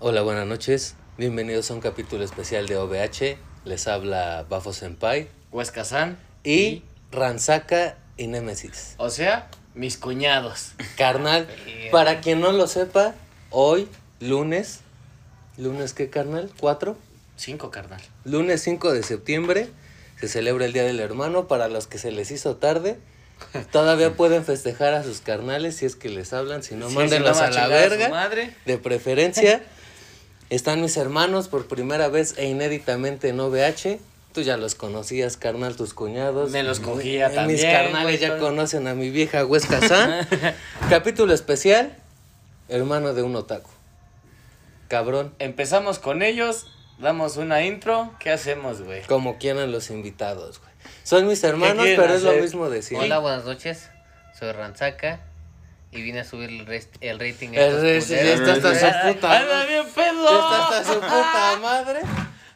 Hola, buenas noches. Bienvenidos a un capítulo especial de OVH. Les habla Bafo Senpai Huesca San. y Ranzaka y Nemesis. O sea, mis cuñados. Carnal, para quien no lo sepa, hoy, lunes, ¿lunes qué, carnal? ¿Cuatro? Cinco, carnal. Lunes 5 de septiembre se celebra el Día del Hermano. Para los que se les hizo tarde, todavía pueden festejar a sus carnales si es que les hablan. Si no, Sí, mándenlos si no, a la verga. madre. De preferencia, están mis hermanos por primera vez e inéditamente en OVH. Tú ya los conocías, carnal, tus cuñados. Me los cogía Mis también, carnales güey, ya todo. conocen a mi vieja Huesca San. Capítulo especial, hermano de un otaku. Cabrón, Empezamos con ellos, damos una intro. ¿Qué hacemos, güey? como quieran los invitados, güey. Son mis hermanos, pero es lo mismo de siempre. Hola, buenas noches. Soy Ranzaka y vine a subir el, rest- el rating. El rest- ya culeros. está hasta su puta ¡Anda bien pedo! Ya está hasta su puta madre.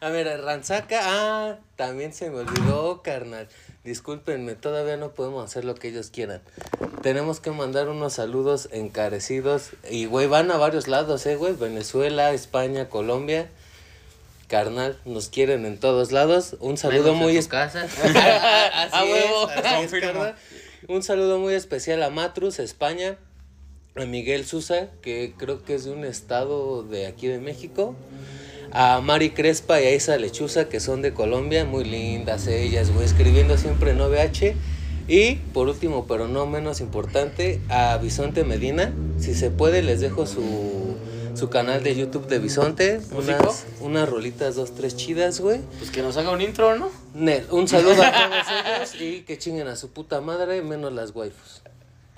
A ver, Ranzaca, ah, también se me olvidó, carnal. Discúlpenme, todavía no podemos hacer lo que ellos quieran. Tenemos que mandar unos saludos encarecidos. Y, güey, van a varios lados, eh, güey. Venezuela, España, Colombia. Carnal, nos quieren en todos lados. Un saludo Menos en muy tu especial. casa. así A huevo. es, así es. Un saludo muy especial a Matrus, España, a Miguel Susa, que creo que es de un estado de aquí de México, a Mari Crespa y a Isa Lechuza, que son de Colombia, muy lindas ellas, güey, escribiendo siempre en OVH. Y por último, pero no menos importante, a Bisonte Medina. Si se puede, les dejo su, su canal de YouTube de Bisonte. Unas, unas rolitas, dos, tres chidas, güey. Pues que nos haga un intro, ¿no? Nel, un saludo a todos ellos y que chinguen a su puta madre, menos las waifus.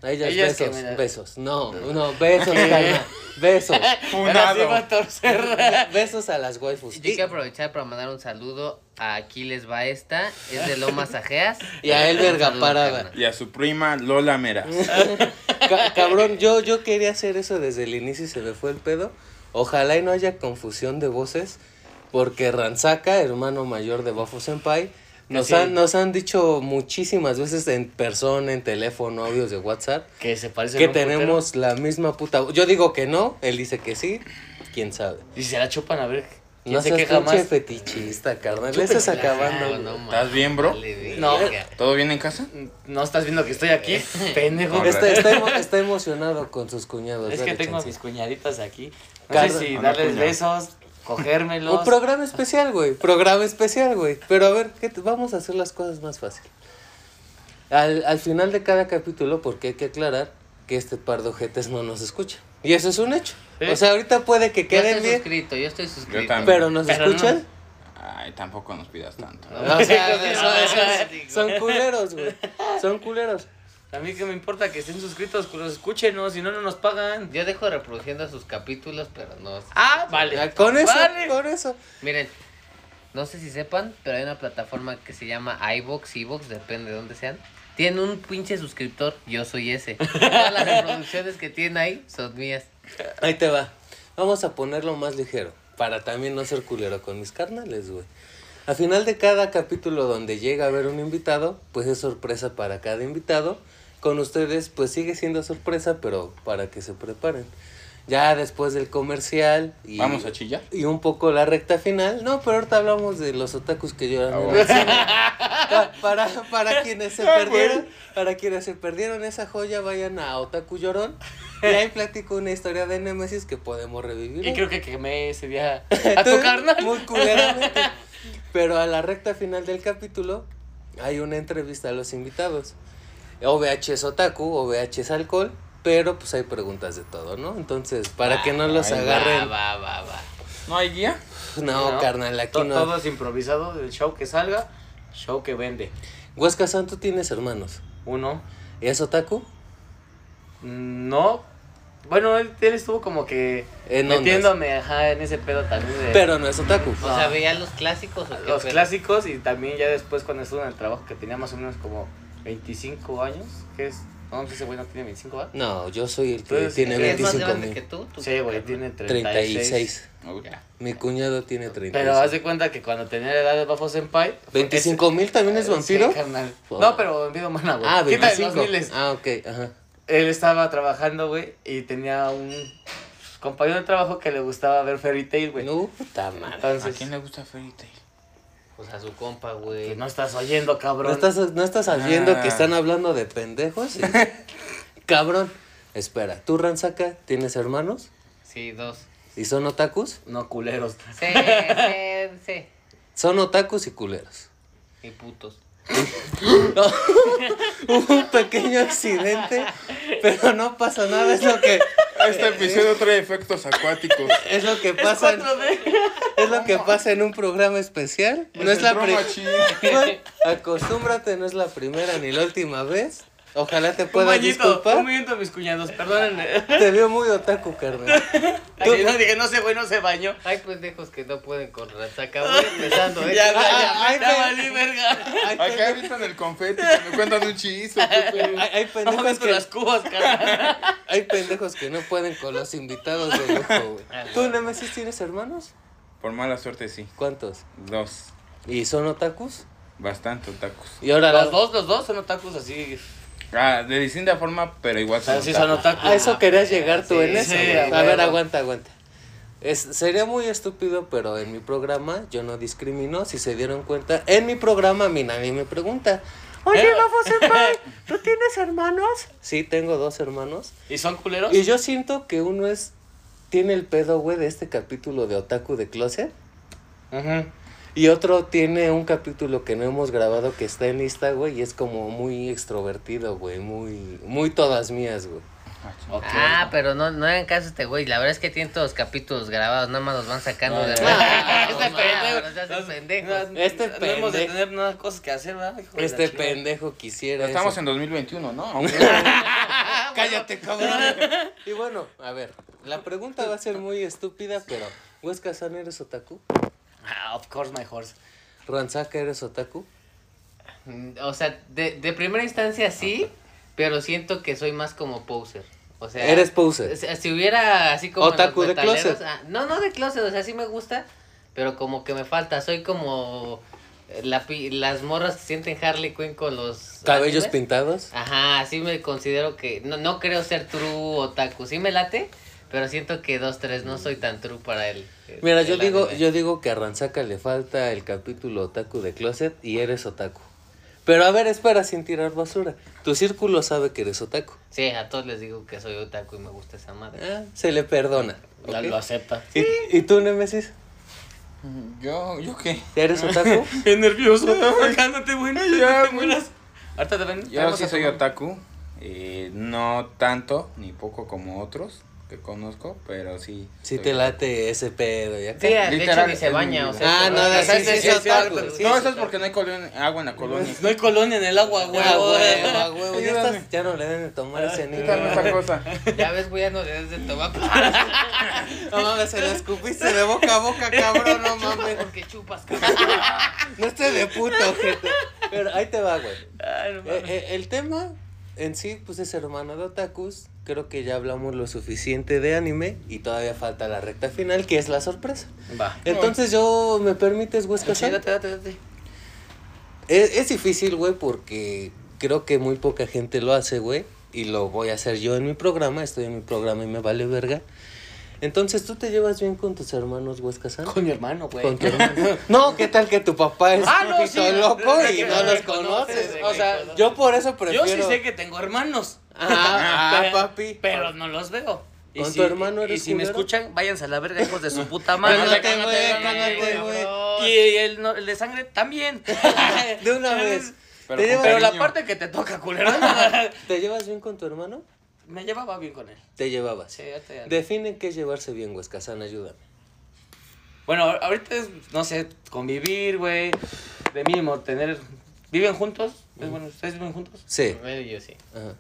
A ellas, Ellas que besos, me besos. No, no, besos, carnal. Besos. Funado. va a torcer. Besos a las waifus. Yo Y, quiero aprovechar para mandar un saludo a Aquiles Baesta, es de Lomas Ajeas. Y a él, verga, Un saludo, parada. carnal. Y a su prima Lola Meras. ca- cabrón, yo, yo quería hacer eso desde el inicio y se me fue el pedo. Ojalá y no haya confusión de voces, porque Ranzaka, hermano mayor de Bafo Senpai, nos sí. han, nos han dicho muchísimas veces en persona, en teléfono, audios de WhatsApp, Que se parece que tenemos la misma puta. Yo digo que no, él dice que sí, quién sabe. Y se la chupan a ver. ¿Quién No se queja más? fetichista, carnal. Le estás acabando. No, no, ¿Estás bien, bro? No. ¿Todo bien en casa? No estás viendo que estoy aquí, pendejo. Está, está emo- está emocionado con sus cuñados. Es que tengo chance. mis cuñaditas aquí. No Car- sé si Una darles besos, cogérmelos. Un programa especial, güey. Programa especial, güey. Pero a ver, ¿qué te- vamos a hacer las cosas más fácil. Al, al final de cada capítulo, porque hay que aclarar que este par de ojetes no nos escucha. Y eso es un hecho. Sí. O sea, ahorita puede que Yo queden estoy bien, suscrito, yo estoy suscrito. también. pero nos Pero no. escuchan. Ay, tampoco nos pidas tanto. O sea, No, eso- no, eso- no, son culeros, güey. Son culeros. A mí que me importa que estén suscritos, que los escuchen, ¿no? Si no, no nos pagan. Yo dejo reproduciendo sus capítulos, pero no. Ah, vale. Con eso, Vale. con eso. Miren, no sé si sepan, pero hay una plataforma que se llama iVox, iVox, depende de dónde sean. Tiene un pinche suscriptor, yo soy ese. Todas las reproducciones que tiene ahí son mías. Ahí te va. Vamos a ponerlo más ligero. Para también no ser culero con mis carnales, güey. Al final de cada capítulo donde llega a haber un invitado, pues es sorpresa para cada invitado. Con ustedes, pues sigue siendo sorpresa, pero para que se preparen. Ya después del comercial y, ¿Vamos a chillar? y un poco la recta final. No, pero ahorita hablamos de los otakus que lloran. Ah, en bueno. para, para quienes se perdieron, para quienes se perdieron esa joya, vayan a Otaku Llorón. Y ahí platico una historia de Nemesis que podemos revivir. Y creo que quemé ese día a tu carnal. Muy culeramente. Pero a la recta final del capítulo hay una entrevista a los invitados. OVH es otaku, OVH es alcohol, pero pues hay preguntas de todo, ¿no? Entonces, para que no los Ay, agarren. Va, va, va, va. ¿No hay guía? No, No, carnal, aquí To- no. Todo es improvisado, el show que salga, show que vende. Huesca Santo tienes hermanos. Uno, ¿Es otaku? no. Bueno, él, él estuvo como que En metiéndome ajá, en ese pedo también de Pero no es otaku. O sea, veía los clásicos o qué los pedo? clásicos y también ya después cuando estuvo en el trabajo que tenía más o menos como 25 años, que es, no, no sé si ese güey no tiene 25, ¿verdad? No, yo soy el que Entonces, tiene ¿Es más 25 grande mil. que tú? ¿Tú Sí, güey, tiene 36. 36. Uy. Mi cuñado tiene 36. Pero haz de cuenta que cuando tenía la edad de Bafo Senpai... 25 mil también es vampiro. Sí. No, pero vida humana, güey. ah, Quita de 25. los miles. Ah, ok, ajá. Él estaba trabajando, güey, y tenía un... compañero de trabajo que le gustaba ver Fairy Tail, güey. No, puta madre. ¿A Entonces, quién le gusta Fairy Tail? Pues a su compa, güey. pues no estás oyendo, ¿No cabrón. estás, ¿No estás viendo Ah. que están hablando de pendejos? Cabrón. Espera, ¿tú, Ransaca, tienes hermanos? Sí, dos. ¿Y son otakus? No, culeros. Sí, sí, sí. Son otakus y culeros. Y putos. Hubo un pequeño accidente, pero no pasa nada, es lo que Este episodio trae efectos acuáticos. es lo que pasa en, es lo que pasa en un programa especial. No es la primera. Acostúmbrate, no es la primera ni la última vez. Ojalá te Un puedas bañito, disculpar. un bañito a mis cuñados, perdónenme. Te veo muy otaku, carnal. Así, no, dije, no sé, güey, no se bañó. Hay pendejos que no pueden con Ranzaca, güey. Empezando, ¿eh? Ya, ya, ah, ya, ay, ya pero- valí, verga. Hay, Acá avientan el confeti que me cuentan un chiste. hay- hay No pendejos que, las cubas, carnal. hay pendejos que no pueden con los invitados de lujo, güey. ¿Tú, Nemesis, tienes hermanos? Por mala suerte, sí. ¿Cuántos? Dos. ¿Y son otakus? Bastante otakus. Y ahora la- Los dos, los dos son otakus así. Ah, de distinta forma, pero igual sea, son sí son otakus. A eso querías llegar tú Sí, en eso. sí, a ver, aguanta, aguanta. Es, sería muy estúpido, pero en mi programa yo no discrimino. Si se dieron cuenta, en mi programa a mí nadie me pregunta. Oye, Eh. Gafo Senpai, ¿tú tienes hermanos? Sí, tengo dos hermanos. ¿Y son culeros? Y yo siento que uno es. Tiene el pedo, güey, de este capítulo de Otaku de Closet. Ujú. Y otro tiene un capítulo que no hemos grabado que está en lista, güey, y es como muy extrovertido, güey, muy, muy todas mías, güey. Ah, pero no, no hagan caso a este güey. La verdad es que tiene todos los capítulos grabados. Nada más los van sacando de Ah, Este pendejo. Este No hemos de pendejo. tener nada cosas que hacer, ¿verdad? Hijo Este pendejo quisiera. Estamos eso. en 2021, ¿no? Cállate, cabrón. y bueno, a ver, la pregunta va a ser muy estúpida, pero Huesca San eres otaku, Ah, of course, my horse. Ranzaka eres otaku. Mm, O sea, de, de primera instancia sí, pero siento que soy más como poser. O sea, Eres poser. Si hubiera así como. Otaku de closet. ah, no, no de closet, o sea, sí me gusta, pero como que me falta. Soy como. eh, La, las morras que sienten Harley Quinn con los. Cabellos animes. pintados. Ajá, sí me considero que. No, no creo ser true otaku. Sí me late, pero siento que dos, tres no soy tan true para él. Mira, yo digo, yo digo que a Ranzaka le falta el capítulo otaku de Closet y eres otaku. Pero a ver, espera sin tirar basura. Tu círculo sabe que eres otaku. Sí, a todos les digo que soy otaku y me gusta esa madre. Ah, se le perdona. Ya ¿ok? lo acepta. ¿Y, y tú, Nemesis? ¿Yo, ¿yo qué? ¿Eres otaku? Qué nervioso. Ya, te mueras. Ahorita te ven. Yo sí soy otaku. eh, no tanto ni poco como otros que conozco, pero sí. Sí te late ese pedo y acá. Sí, de hecho Literal, ni se baña, o sea. Ah, no, sí, sí, sí, no, es eso es porque no hay colonia- agua en la colonia. No hay colonia en el agua, güey. Ah, huevo, a huevo. Ya, ya no le deben de tomar ese niño. Esta cosa. Ya ves, güey, ya no debes de tomar. No mames, se la escupiste de boca a boca, cabrón, no mames. Porque chupas, cabrón. No esté de puta, ojete. Pero ahí te va, güey. Ay, no Eh, eh, el tema en sí, pues es hermano de otakus. Creo que ya hablamos lo suficiente de anime y todavía falta la recta final, que es la sorpresa. Va. Entonces yo, ¿me permites, Huesca Sí, San? date, date, date. Es, es difícil, güey, porque creo que muy poca gente lo hace, güey. Y lo voy a hacer yo en mi programa. Estoy en mi programa y me vale verga. Entonces, ¿tú te llevas bien con tus hermanos, Huesca San? Con mi hermano, güey. Con tu hermano. No, ¿qué tal que tu papá es Ah, no, sí. loco y no los conoces? O sea, Yo por eso Yo prefiero... sí sé que tengo hermanos. Ah, ah, Pero- papi. Pero no los veo. Y ¿Con si- tu hermano eres Y si me escuchan, váyanse a la verga, hijos de su puta madre. Cálmate, güey, cálmate, güey. Y el, no- el de sangre también. De una vez. Pero ¿Te, con llevas, Pero la parte que te toca, culero. ¿Te llevas bien con tu hermano? Me llevaba bien con él. Te llevabas. Sí, ya te- Define qué es llevarse bien, Huesca San, ayúdame. Bueno, ahorita es, no sé, convivir, güey. De mínimo, tener. ¿Viven juntos? Es bueno, ¿Ustedes viven juntos? Sí. Bueno, yo sí. Ajá.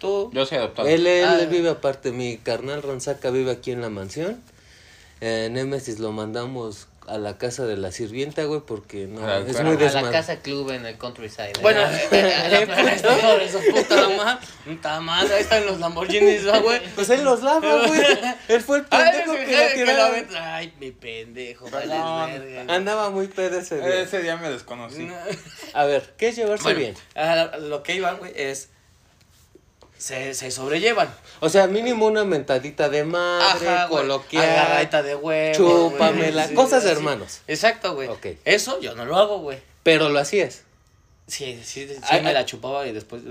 Yo soy adoptado. Él, él Ah. vive aparte, mi carnal Ranzaca vive aquí en la mansión. Eh, Nemesis lo mandamos a la casa de la sirvienta, güey, porque no, Ah, es claro. muy A la desmadre. casa club en el countryside. ¿eh? Bueno, eh, puta madre. Ahí están los Lamborghinis, ¿no, güey. Pues él los lava, güey. Él fue el Ay, pendejo ese que que lo tiraba. la Ay, mi pendejo, vale Perdón. verga. Andaba muy pedo ese día. Ese día me desconocí. A ver, ¿qué es llevarse Bueno, bien? a lo que iban, güey, es. Se, se sobrellevan. O sea, mínimo una mentadita de madre, Ajá, coloquial. Agarradita de huevo. chúpamela, cosas de hermanos. Exacto, güey. Ok. Eso yo no lo hago, güey. Pero lo hacías. Sí, sí, sí, Ay, me ay. la chupaba y después.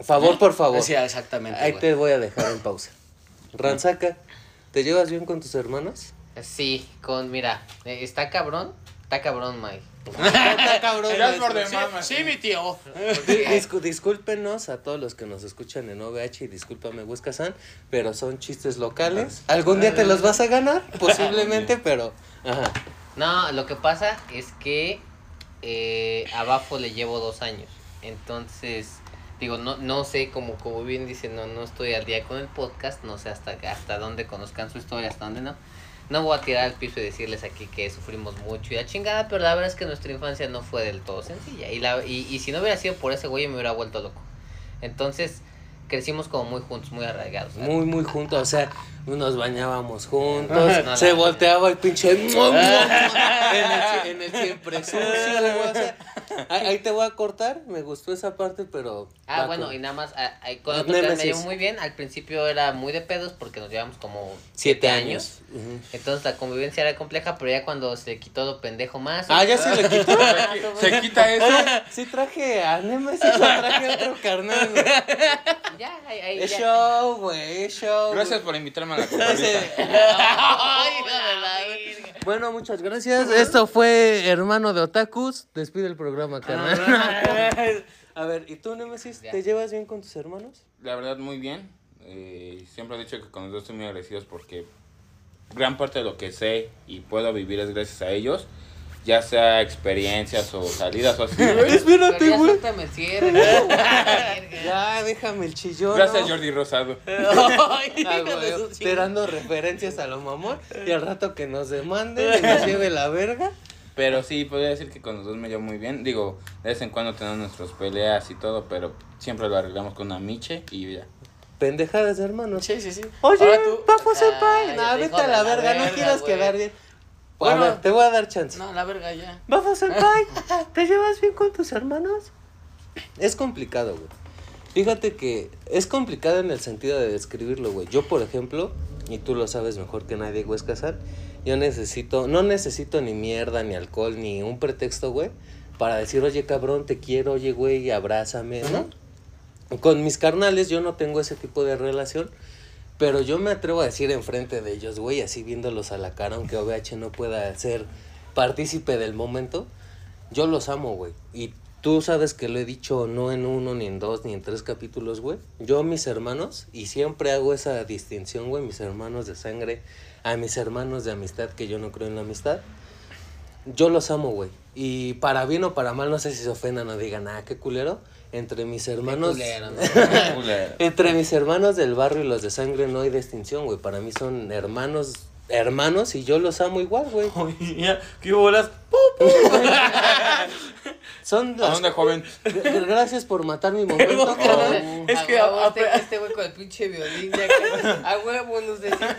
Favor por favor. Sí, exactamente. Ahí güey. te voy a dejar en pausa. Ranzaca, ¿te llevas bien con tus hermanos? Sí, con, mira, eh, está cabrón, está cabrón, Mike. Está cabrón. Ya es güey. por Sí, mi tío. Discúlpenos a todos los que nos escuchan en OVH y discúlpame San, pero son chistes locales. Algún día te los vas a ganar, posiblemente, pero ajá. No, lo que pasa es que eh, a Bafo le llevo dos años. Entonces, digo, no, no sé, como, como bien dice, no, no estoy al día con el podcast, no sé hasta, hasta dónde conozcan su historia, hasta dónde no. No voy a tirar al piso y decirles aquí que sufrimos mucho y la chingada, pero la verdad es que nuestra infancia no fue del todo sencilla. Y, la, y, y si no hubiera sido por ese güey, me hubiera vuelto loco. Entonces, crecimos como muy juntos, muy arraigados. Muy, muy juntos, o sea, nos bañábamos juntos, No, se volteaba el pinche en, el, en el siempre sucio, güey, o sea, ahí, te voy a cortar, me gustó esa parte, pero... Ah, bueno, con- y nada más, ah, ah, con otro que me llevo muy bien. Al principio era muy de pedos porque nos llevamos como Siete años. Entonces la convivencia era compleja, pero ya cuando se quitó lo pendejo más. Ah, ya se le quitó. Se quita eso. Oye, sí traje a Nemesis, traje a otro carnal. Ya, ahí, ahí Es ya. show, güey, es show. Gracias por invitarme a la. Bueno, muchas gracias. Esto fue Hermano de Otakus. Despide el programa, carnal. A ver, ¿y tú, Nemesis? Ya. ¿Te llevas bien con tus hermanos? La verdad, muy bien. Eh, siempre he dicho que con los dos estoy muy agradecidos porque gran parte de lo que sé y puedo vivir es gracias a ellos. Ya sea experiencias o salidas o así. Espérate, ya güey. suéltame el cierre. no. Ya, déjame el chillón. Gracias, ¿no? Jordi Rosado. Ay, Ah, güey, referencias a lo mamón y al rato que nos demanden y nos lleve la verga. Pero sí, podría decir que con los dos me llevo muy bien. Digo, de vez en cuando tenemos nuestras peleas y todo, pero siempre lo arreglamos con una miche y ya. Pendejadas de hermanos. Sí, sí, sí. Oye, tú. Senpai. Ay, Nah, te vete a la la verga, no verga, quieras güey. quedar bien. Bueno. a ver, te voy a dar chance. No, la verga ya. Bafo Senpai, ¿te llevas bien con tus hermanos? Es complicado, güey. Fíjate que es complicado en el sentido de describirlo, güey. Yo, por ejemplo, y tú lo sabes mejor que nadie, güey, Casar, yo necesito, no necesito ni mierda, ni alcohol, ni un pretexto, güey, para decir, oye, cabrón, te quiero, oye, güey, abrázame, ¿no? Con mis carnales yo no tengo ese tipo de relación, pero yo me atrevo a decir enfrente de ellos, güey, así viéndolos a la cara, aunque OVH no pueda ser partícipe del momento, yo los amo, güey. Y tú sabes que lo he dicho no en uno, ni en dos, ni en tres capítulos, güey. Yo, mis hermanos, y siempre hago esa distinción, güey, mis hermanos de sangre, a mis hermanos de amistad, que yo no creo en la amistad. Yo los amo, güey. Y para bien o para mal, no sé si se ofendan o digan, ah, qué culero. Entre mis hermanos. culero, ¿no? Culero. Entre mis hermanos del barrio y los de sangre no hay distinción, güey. Para mí son hermanos, hermanos y yo los amo igual, güey. Oye, ya, ¿qué bolas? Son ¿A las... dónde, joven? Gracias por matar mi momento, carnal. Es A que huevo, a- este, este güey con el pinche violín ya que- a huevo lucecita.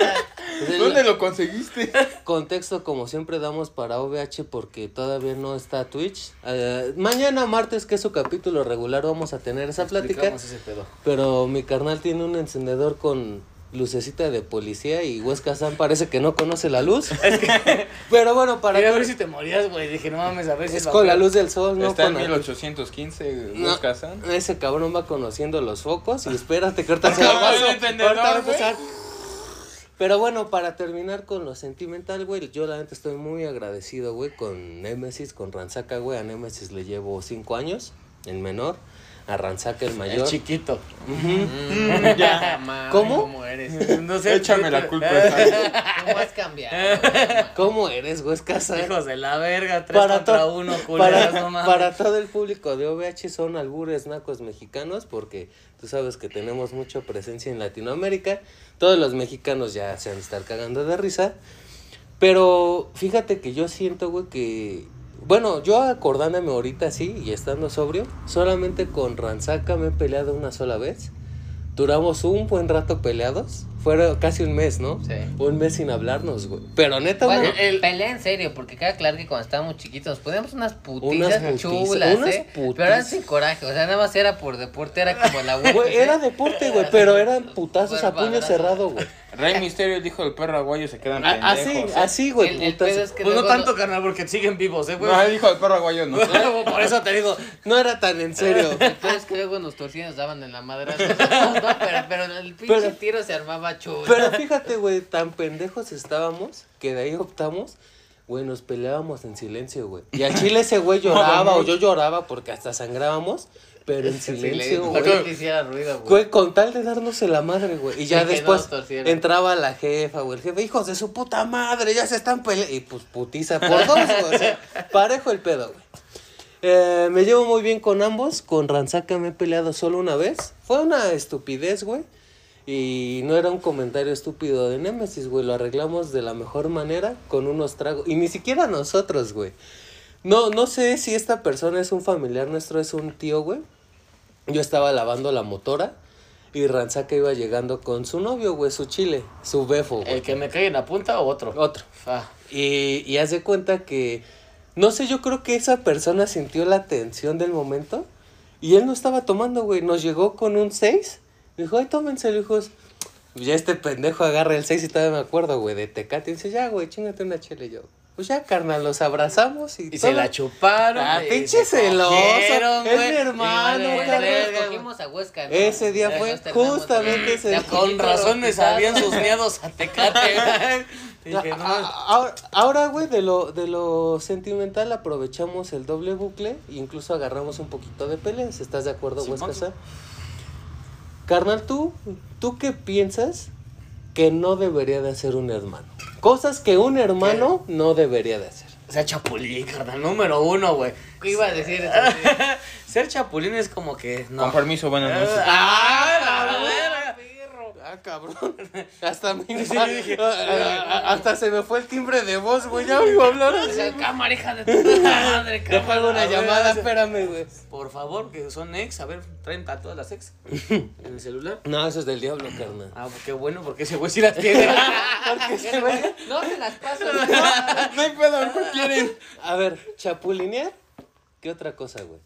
¿Dónde lo conseguiste? Contexto como siempre damos para OVH porque todavía no está Twitch. Eh, mañana martes, que es su capítulo regular, vamos a tener esa plática. Explicamos ese pedo. Pero mi carnal tiene un encendedor con lucecita de policía y Huesca San parece que no conoce la luz. Pero bueno, para Quería ver si te morías, güey. Dije, no mames, a ver si es con la a- luz del sol, no Está en con la luz. 1815, No, Los Kazan. ese cabrón va conociendo los focos y espérate que ahorita se va a a empezar. Pero bueno, para terminar con lo sentimental, güey, yo la neta estoy muy agradecido, güey, con Nemesis, con Ranzaca, güey. A Nemesis le llevo cinco años, el menor. A Ranzaca el El mayor. chiquito. Ujú. Ya, ma, ¿Cómo? ¿Cómo eres? No sé. Échame la culpa. ¿Cómo has cambiado? ¿Cómo eres, güey? Casa? Hijos de la verga, tres Para, contra to- uno, culeros, para, no mames. para todo el público de OVH son albures nacos mexicanos porque tú sabes que tenemos mucha presencia en Latinoamérica. Todos los mexicanos ya se han de estar cagando de risa. Pero fíjate que yo siento, güey, que... Bueno, yo acordándome ahorita así y estando sobrio, solamente con Ranzaca me he peleado una sola vez. Duramos un buen rato peleados. Fuera casi un mes, ¿no? Sí. Un mes sin hablarnos, güey. Pero neta, Bueno, güey. el- pelea en serio, porque queda claro que cuando estábamos chiquitos nos poníamos unas putizas Unas chulas, unas ¿eh? Pero eran sin coraje, o sea, nada más era por deporte, era como la. Güey, era deporte, güey, pero eran putazos a puño cerrado, güey. Rey Misterio dijo el perro aguayo se quedan A- Así, pendejos. ¿eh? así, güey. El, el es que Pues no tanto, carnal, porque siguen vivos, ¿eh, güey? No, él dijo el perro aguayo no. Por eso te digo. No era tan en serio. El pedo es que luego nos torcían nos daban en la madre. No, pero, pero el pinche Pero- tiro se armaba Pero fíjate, güey, tan pendejos estábamos que de ahí optamos, güey, nos peleábamos en silencio, güey. Y al chile ese güey lloraba o yo lloraba porque hasta sangrábamos, pero en silencio, No güey. que hiciera ruido, güey. Güey, con tal de darnos la madre, güey. Y ya Sí, después entraba la jefa, güey. El jefe, hijos de su puta madre, ya se están peleando. Y pues putiza por dos, güey. O sea, parejo el pedo, güey. Eh, me llevo muy bien con ambos. Con Ranzaka me he peleado solo una vez. Fue una estupidez, güey. Y no era un comentario estúpido de Nemesis, güey. Lo arreglamos de la mejor manera con unos tragos. Y ni siquiera nosotros, güey. No, no sé si esta persona es un familiar nuestro, es un tío, güey. Yo estaba lavando la motora y Ranzaka iba llegando con su novio, güey, su chile, su befo, güey. ¿El que me cae en la punta o otro? Otro. Ah, Y, y haz de cuenta que, no sé, yo creo que esa persona sintió la tensión del momento y él no estaba tomando, güey. Nos llegó con un 6. Dijo, ay, tómenselo, hijos. Ya este pendejo agarra el 6 y todavía me acuerdo, güey, de Tecate. Y dice, ya, güey, chingate una chile y yo. Pues ya, carnal, los abrazamos y, y todo. se la chuparon. Ah, y pinche se celoso. cogieron, Es güey. mi hermano, cabrón. cogimos a Huesca, ¿no? Ese día fue justamente ese día. Con razón me sabían sus miedos a Tecate. Dije, no. Ahora, ahora, güey, de lo, de lo sentimental aprovechamos el doble bucle e incluso agarramos un poquito de peleas. ¿Estás de acuerdo, Simón. Huesca? Carnal, ¿tú, ¿tú qué piensas que no debería de hacer un hermano? Cosas que un hermano no debería de hacer. O sea, chapulín, carnal, número uno, güey. ¿Qué iba a decir? Ser chapulín es como que. No. Con permiso, buenas noches. ¡Ah, la verga! Ah, cabrón. Hasta, me- hasta se me fue el timbre de voz, güey. Ya me iba a hablar así. cámara, hija de tu madre, cámara. una ver, llamada, espérame, güey. Por favor, que son ex. A ver, traen a todas las ex en el celular. No, eso es del diablo, carnal. Ah, qué bueno, porque ese güey sí las tiene. No se las paso. No hay pedo, no quieren. A ver, chapulinear. ¿Qué otra cosa, güey?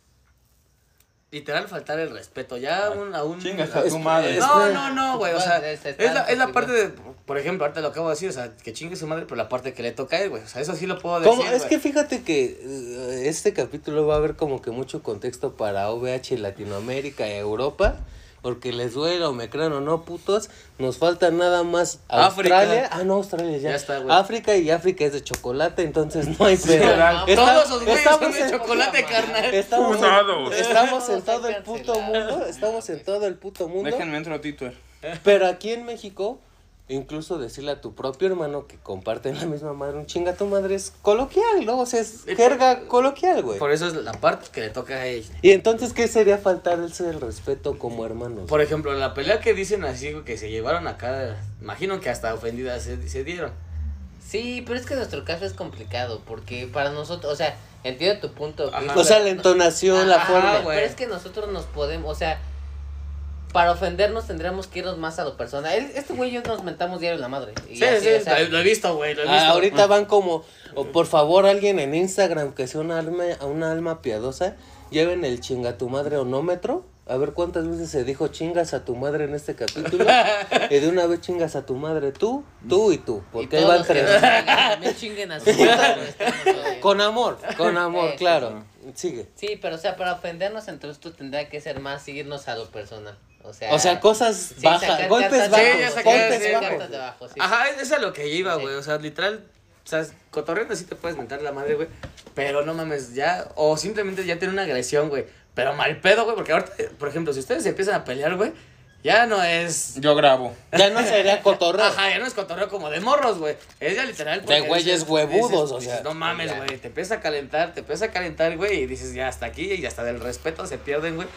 Literal, faltar el respeto. Ya un, a un. Chingas a tu madre. No, no, no, güey. O sea, Bueno, es la, es la parte de. Por ejemplo, ahorita lo acabo de decir, o sea, que chingue su madre, pero la parte que le toca a él, güey. O sea, eso sí lo puedo decir. ¿Cómo? Es que fíjate que eh, este capítulo va a haber como que mucho contexto para OVH Latinoamérica y Europa. Porque les duele o me crean o no, putos. Nos falta nada más África. Australia. Ah, no, Australia ya. Ya está, güey. África y África es de chocolate, entonces no hay pedo. Todos esos güeyes son estamos de en- chocolate, carnal. Estamos en, estamos todo el puto mundo. Estamos en todo el puto mundo. Déjenme entro a Twitter. Pero aquí en México, incluso decirle a tu propio hermano que comparten la misma madre, un chinga tu madre es coloquial, ¿no? O sea, es jerga coloquial, güey. Por eso es la parte que le toca a ella. Y entonces, ¿qué sería faltarse el respeto como hermanos? Por ejemplo, en la pelea que dicen así, que se llevaron acá, imagino que hasta ofendidas se, se dieron. Sí, pero es que nuestro caso es complicado, porque para nosotros, o sea, entiendo tu punto. Ajá. O sea, la entonación, la forma. güey. Pero es que nosotros nos podemos, o sea, para ofendernos tendríamos que irnos más a lo personal. Él- Este güey y yo nos mentamos diario la madre. y Sí, así, sí, o sea, lo, lo he visto, güey, lo he visto. Ah, ahorita van como, o por favor, alguien en Instagram que sea una alma, una alma piadosa, lleven el chinga tu madre onómetro. A ver cuántas veces se dijo chingas a tu madre en este capítulo. y de una vez chingas a tu madre tú, tú y tú. y Porque ahí van tres. también chinguen a su madre. Con amor, con amor, Sí, claro. Sigue. Sí, pero o sea, para ofendernos entre nosotros tendría que ser más seguirnos a lo personal. O sea, O sea, cosas bajas, golpes bajos, de Sí, golpes bajos. cartas de abajo, sí. Ajá, es a lo que iba, Sí. güey. O sea, literal, o sea, cotorreando sí te puedes mentar la madre, güey. Pero no mames, ya, o simplemente ya tiene una agresión, güey. Pero mal pedo, güey, porque ahorita, por ejemplo, si ustedes empiezan a pelear, güey, ya no es. Yo grabo. Ya no sería cotorreo. Ajá, ya no es cotorreo como de morros, güey. Es ya literal. porque güeyes huevudos, dices- o sea, dices, No mames, güey. Te empieza a calentar, te empieza a calentar, güey. Y dices, ya hasta aquí, y hasta del respeto se pierden, güey.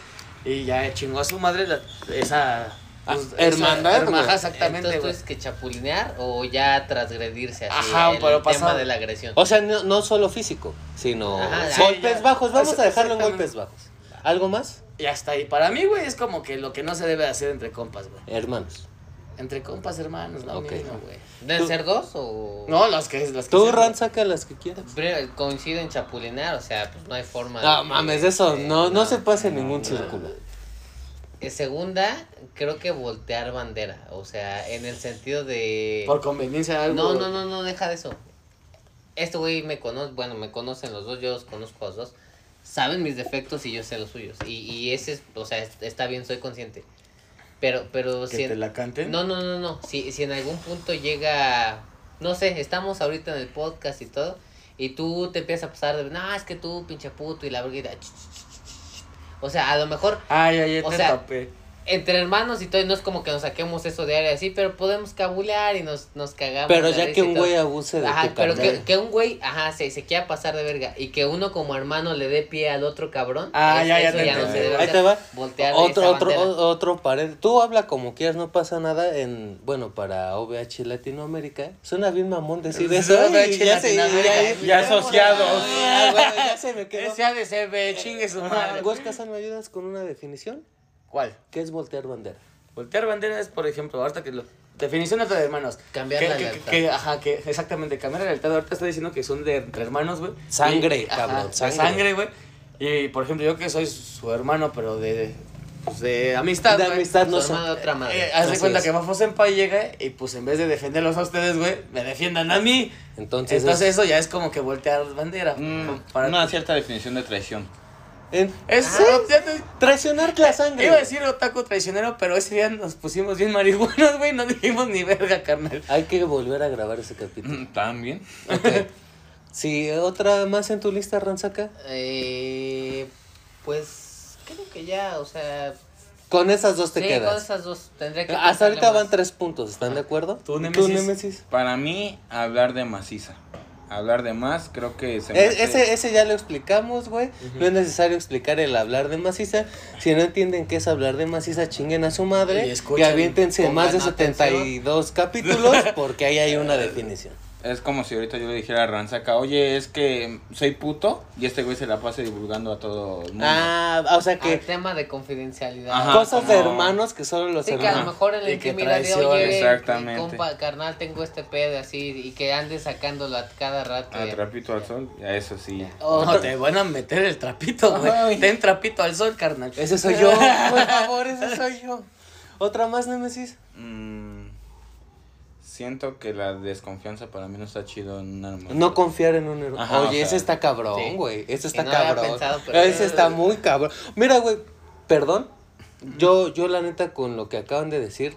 Y ya chingó a su madre la- esa. pues, Ah, hermandad, esa- herma- güey. Ajá, exactamente, Entonces, ¿tú es que chapulinear o ya transgredirse así Ajá, el pero tema de la agresión? O sea, no, no solo físico, sino Ajá, sí, golpes ya. bajos. Vamos a dejarlo en golpes bajos. ¿Algo más? Y hasta ahí. Para mí, güey, es como que lo que no se debe hacer entre compas, güey. Hermanos. Entre compas, hermanos, lo Ok. mismo, güey. ¿Deben ser dos o...? No, las que, las que Tú, Ran, saca las que quieras. Pero coincido en chapulinar, o sea, pues no hay forma No de- mames, eso de- no, no se pasa en ningún círculo. Eh, Segunda, creo que voltear bandera, o sea, en el sentido de... Por conveniencia algo. No, no, no, no, deja de eso. Este güey me conoce, bueno, me conocen los dos, yo los conozco a los dos. Saben mis defectos y yo sé los suyos. Y, y ese es, o sea, es- está bien, soy consciente. Pero, pero Que si en- te la canten. No, no, no, no. Si, si en algún punto llega, no sé, estamos ahorita en el podcast y todo, y tú te empiezas a pasar de, no, es que tú, pinche puto, y la verga. O sea, a lo mejor Ay, ay, ya te sea, tapé. Entre hermanos y todo, y no es como que nos saquemos eso de área así, pero podemos cabulear y nos, nos cagamos. Pero ya que un güey abuse de Ajá, tu pero que, que un güey, ajá, se, se quiera pasar de verga y que uno como hermano le dé pie al otro cabrón. Ah, es- ya, ya eso ya no entendí. se debe Ahí te va. Voltear Otro, otro, bandera. o- otro pared. Tú habla como quieras, no pasa nada en, bueno, para OVH Latinoamérica. Suena bien mamón decir Sí, eso. OVH ya se, ya, asociados. ya, güey, ya se me quedó. Ese ha de ser, ve, chingue su madre. Güey, Casal, ¿me ayudas con una definición? ¿Cuál? ¿Qué es voltear bandera? Voltear bandera es, por ejemplo, ahorita que lo... Definición de hermanos. Cambiar que, la que- lealtad. que- ajá, que exactamente, cambiar la lealtad. Ahorita está diciendo que son de entre hermanos, güey. Sangre, Y- cabrón, ajá, sangre. Güey. Y, por ejemplo, yo que soy su hermano, pero de... Pues de amistad, De güey. amistad no son. otra madre. Eh, haz de cuenta es. que Bafo Senpai llega y pues en vez de defenderlos a ustedes, güey, me defiendan a mí. Entonces, Entonces es- eso ya es como que voltear bandera. Mm, para- Una cierta definición de traición. En- Es, Ah, te- traicionar la sangre. Iba a decir otaku traicionero, pero ese día nos pusimos bien marihuanos, güey, no dijimos ni verga, carnal. Hay que volver a grabar ese capítulo. Mm, También. Ok. Sí, otra más en tu lista, Ransaca. Eh, pues creo que ya, o sea, Con esas dos te sí, con quedas. esas dos tendría que Hasta ahorita van más. tres puntos, ¿están de acuerdo? ¿Tú, Némesis? Para mí, hablar de maciza. Hablar de más, creo que se me E- hace- ese, ese ya lo explicamos, güey. No es necesario explicar el hablar de maciza. Si no entienden qué es hablar de maciza, chinguen a su madre. Y Y, aviéntense más de pongan 72 capítulos porque ahí hay una definición. Es como si ahorita yo le dijera a Ransaca, oye, es que soy puto, y este güey se la pase divulgando a todo el mundo. Ah, o sea que tema de confidencialidad. Ajá. cosas de como- hermanos que solo los Sí, que a lo hermanos. mejor en la intimidad de oye, exactamente. compa, carnal, tengo este pedo así, y que ande sacándolo a cada rato. A trapito al sol, ya eso sí. Otro- No, te van a meter el trapito, güey. Ten trapito al sol, carnal. Ese soy yo, por favor, ese soy yo. Otra más, Nemesis. Mm, siento que la desconfianza para mí no está chido en una armadura. No confiar en un hermano. Oye, o sea, ese está cabrón, sí. güey. Ese está no cabrón. pensado, pero- Ese está muy cabrón. Mira, güey, perdón. Yo, yo la neta, con lo que acaban de decir,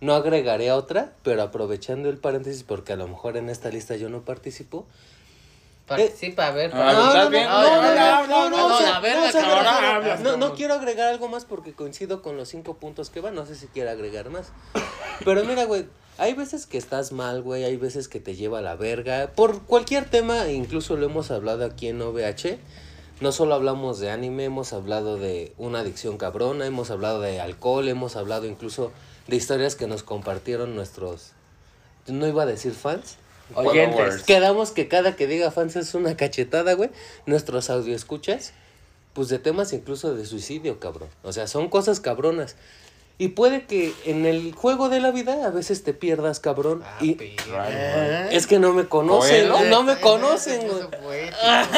no agregaré a otra, pero aprovechando el paréntesis, porque a lo mejor en esta lista yo no participo. Participa, a ver. Ah, no, no, no, no, no, quiero agregar algo más porque coincido con los cinco puntos que van. No sé si quiero agregar más. Pero mira, güey, hay veces que estás mal, güey. Hay veces que te lleva a la verga. Por cualquier tema, incluso lo hemos hablado aquí en OVH. No solo hablamos de anime, hemos hablado de una adicción cabrona, hemos hablado de alcohol, hemos hablado incluso de historias que nos compartieron nuestros. No iba a decir fans, Oyentes. Quedamos que cada que diga fans es una cachetada, güey. Nuestros audio escuchas, pues de temas incluso de suicidio, cabrón. O sea, son cosas cabronas. Y puede que en el juego de la vida a veces te pierdas, cabrón. Ah, y es que no me conocen, no me conocen, güey.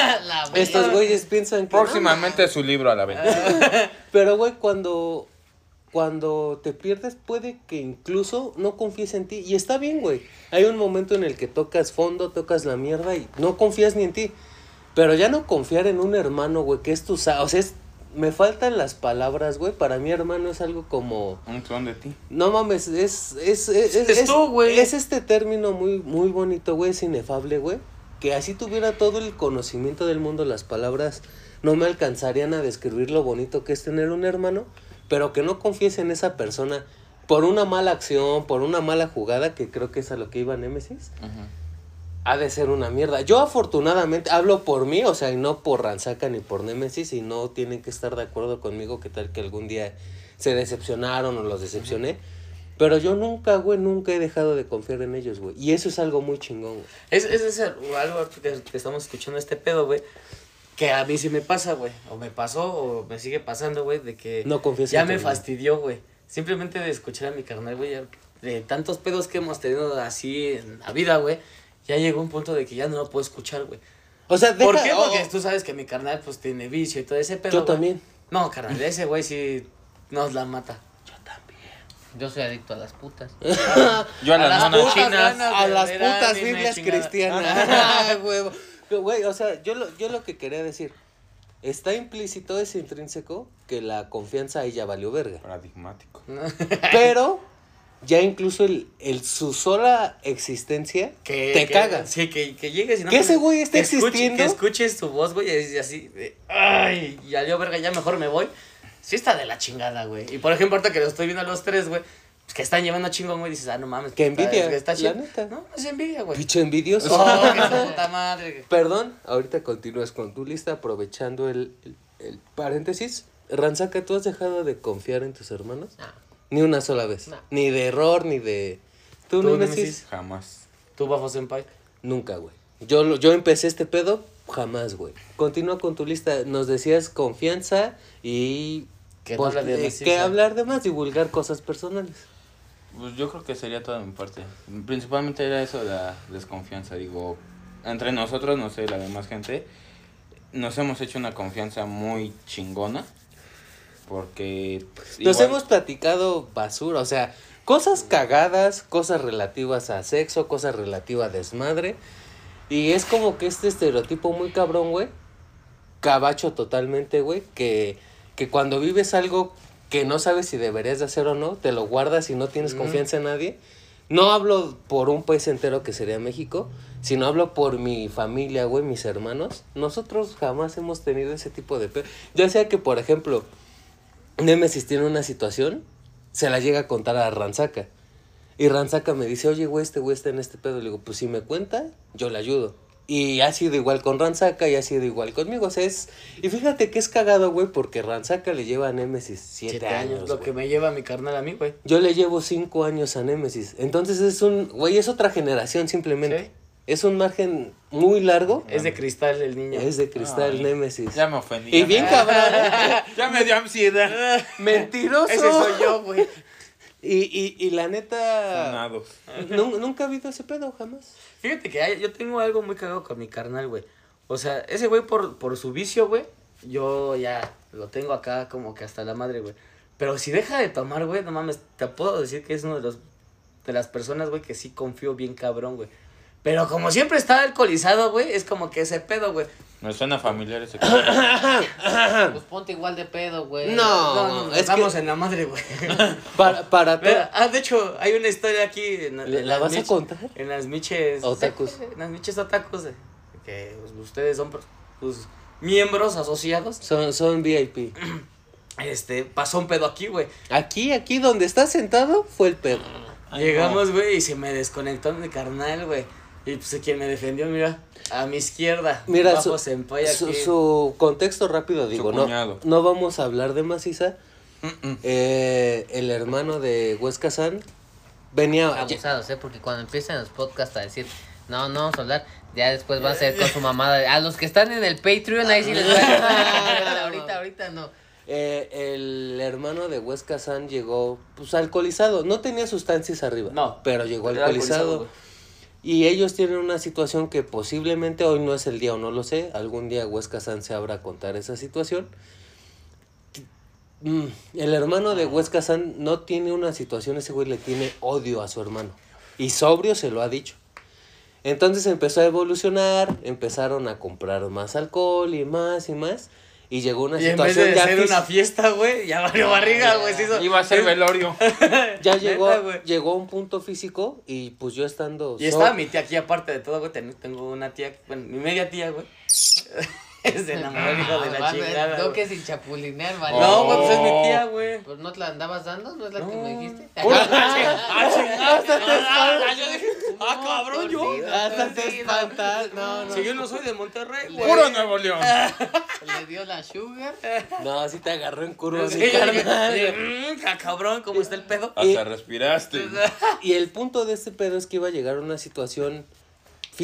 Estos güeyes piensan que... Próximamente su libro a la venta. Pero, güey, cuando, cuando te pierdes, puede que incluso no confíes en ti. Y está bien, güey. Hay un momento en el que tocas fondo, tocas la mierda y no confías ni en ti. Pero ya no confiar en un hermano, güey, que es tu... O sea, es- me faltan las palabras, güey. Para mí, hermano, es algo como... Un clon de ti. No mames, es... Es, es, es, Es tú, güey. es este término muy, muy bonito, güey. Es inefable, güey. Que así tuviera todo el conocimiento del mundo, las palabras no me alcanzarían a describir lo bonito que es tener un hermano, pero que no confíes en esa persona por una mala acción, por una mala jugada, que creo que es a lo que iba Némesis, ha de ser una mierda. Yo afortunadamente hablo por mí, o sea, y no por Ransaca ni por Némesis, y no tienen que estar de acuerdo conmigo que tal que algún día se decepcionaron o los decepcioné. Pero yo nunca, güey, nunca he dejado de confiar en ellos, güey. Y eso es algo muy chingón, güey. Es, es, es algo que, que estamos escuchando este pedo, güey. Que a mí sí me pasa, güey. O me pasó o me sigue pasando, güey. De que No confías ya me fastidió, güey. Simplemente de escuchar a mi carnal, güey. Ya de tantos pedos que hemos tenido así en la vida, güey, ya llegó un punto de que ya no lo puedo escuchar, güey. O sea, deja, ¿Por qué? oh, Porque tú sabes que mi carnal, pues, tiene vicio y todo ese pedo, Yo también. No, carnal, ese güey sí nos la mata. Yo soy adicto a las putas. Yo a las las monas putas chinas. ganas. a las putas Biblias cristianas. Huevo. Güey, o sea, yo lo, yo lo que quería decir, está implícito, es intrínseco, que la confianza ahí ya valió verga. Paradigmático. Pero ya incluso el, el su sola existencia Que, te que- caga. Sí, que, que llegues y no. Que ese güey esté escuche- existiendo. Que escuches tu voz, güey, y así, de, ay, ya yo, verga, ya mejor me voy. Sí está de la chingada, güey. Y por ejemplo, ahorita que lo estoy viendo a los tres, güey, pues que están llevando chingón, güey, dices, ah, no mames. Qué está- envidia, que Está, la chido. neta. No, es envidia, güey. Picho envidioso. Oh, que puta madre. Perdón, ahorita continúas con tu lista aprovechando el, el, el paréntesis. Ranzaca, ¿tú has dejado de confiar en tus hermanos? No. Ni una sola vez. No. Ni de error, ni de... ¿Tú, ¿Tú, Nemesis? Jamás. Tú, Bafo Senpai. Nunca, güey. Yo, lo- yo empecé este pedo, jamás, güey. Continúa con tu lista. Nos decías confianza y... Que no pues, habla de eh, sí. hablar de más, divulgar cosas personales. Pues yo creo que sería toda mi parte. Principalmente era eso de la desconfianza. Digo, entre nosotros, no sé, la demás gente, nos hemos hecho una confianza muy chingona. Porque. pues, Nos igual- hemos platicado basura, o sea, cosas cagadas, cosas relativas a sexo, cosas relativas a desmadre. Y es como que este estereotipo muy cabrón, güey. Cabacho totalmente, güey. Que, que cuando vives algo que no sabes si deberías de hacer o no, te lo guardas y no tienes confianza en nadie. No hablo por un país entero que sería México, sino hablo por mi familia, güey, mis hermanos. Nosotros jamás hemos tenido ese tipo de... pe- Ya sea que, por ejemplo, Nemesis tiene una situación, se la llega a contar a Ranzaca. Y Ranzaca me dice, oye, güey, este güey está en este pedo. Le digo, pues si me cuenta, yo le ayudo. Y ha sido igual con Ranzaca y ha sido igual conmigo. O sea, es... Y fíjate que es cagado, güey, porque Ranzaca le lleva a Nemesis siete, Siete años, años. lo güey. que me lleva mi carnal a mí, güey. Yo le llevo cinco años a Nemesis. Entonces es un... Güey, es otra generación simplemente. Sí. Es un margen muy largo. Es de cristal el niño. Es de cristal Ay, Nemesis. Ya me ofendí. Y bien cabrón. ¿eh? Ya me dio ansiedad. Mentiroso. Ese soy yo, güey. Y, y, y la neta... Sonados. nunca ha habido ese pedo, jamás. Fíjate que hay- yo tengo algo muy cagado con mi carnal, güey. O sea, ese güey por, por su vicio, güey, yo ya lo tengo acá como que hasta la madre, güey. Pero si deja de tomar, güey, no mames, te puedo decir que es uno de los de las personas, güey, que sí confío bien cabrón, güey. Pero como siempre está alcoholizado, güey, es como que ese pedo, güey. Me suena familiar ese Pues ponte igual de pedo, güey. No. No, no, es estamos que- en la madre, güey. Para, para. Mira, ah, de hecho, hay una historia aquí. En, ¿Le- en la vas a contar? En las miches. Otakus. En las miches otakus. eh, Que pues, ustedes son pues, miembros asociados. Son, son VIP. Este, pasó un pedo aquí, güey. Aquí, aquí donde estás sentado, fue el pedo. Llegamos, güey, y se me desconectó mi carnal, güey. Y pues quien me defendió, mira, a mi izquierda. Mira, bajo su, su, su contexto rápido, digo, no, no vamos a hablar de Maciza. Eh, el hermano de Huesca San venía... Abusados, ¿eh? Porque cuando empiezan los podcasts a decir, no, no vamos a hablar, ya después va a ser con su mamada. de, A los que están en el Patreon, ahí sí les va a Ahorita, ahorita no. Eh, el hermano de Huesca San llegó pues alcoholizado. No tenía sustancias arriba. No. Pero llegó Era alcoholizado. Y ellos tienen una situación que posiblemente hoy no es el día o no lo sé. Algún día Huesca San se abra a contar esa situación. Mm, El hermano de Huesca San no tiene una situación, ese güey le tiene odio a su hermano. Y sobrio se lo ha dicho. Entonces empezó a evolucionar, empezaron a comprar más alcohol y más y más. Y llegó una Y en vez situación de ya hacer fis- una fiesta, güey, ya valió barriga, güey. hizo- Iba a ser velorio. ya llegó, llegó a un punto físico y pues yo estando... Y so- estaba mi tía aquí, aparte de todo, güey. ten- Tengo una tía, bueno, mi media tía, güey. es de la mujer, hijo de la Ah, chingada. No que sin chapulinear, ¿vale? No, güey, pues es mi tía, güey. Pues no te la andabas dando, ¿no es la que me dijiste? Ah, chingada. Ah, yo dije, ah, cabrón, yo. Hasta te espantas. No, no. Si yo no soy de Monterrey, güey. Puro Nuevo León. Le dio la sugar. No, así te agarró en curva, Sí, "Mm, ca- cabrón, ¿cómo está el pedo? Hasta respiraste. Y el punto de este pedo es que iba a llegar una situación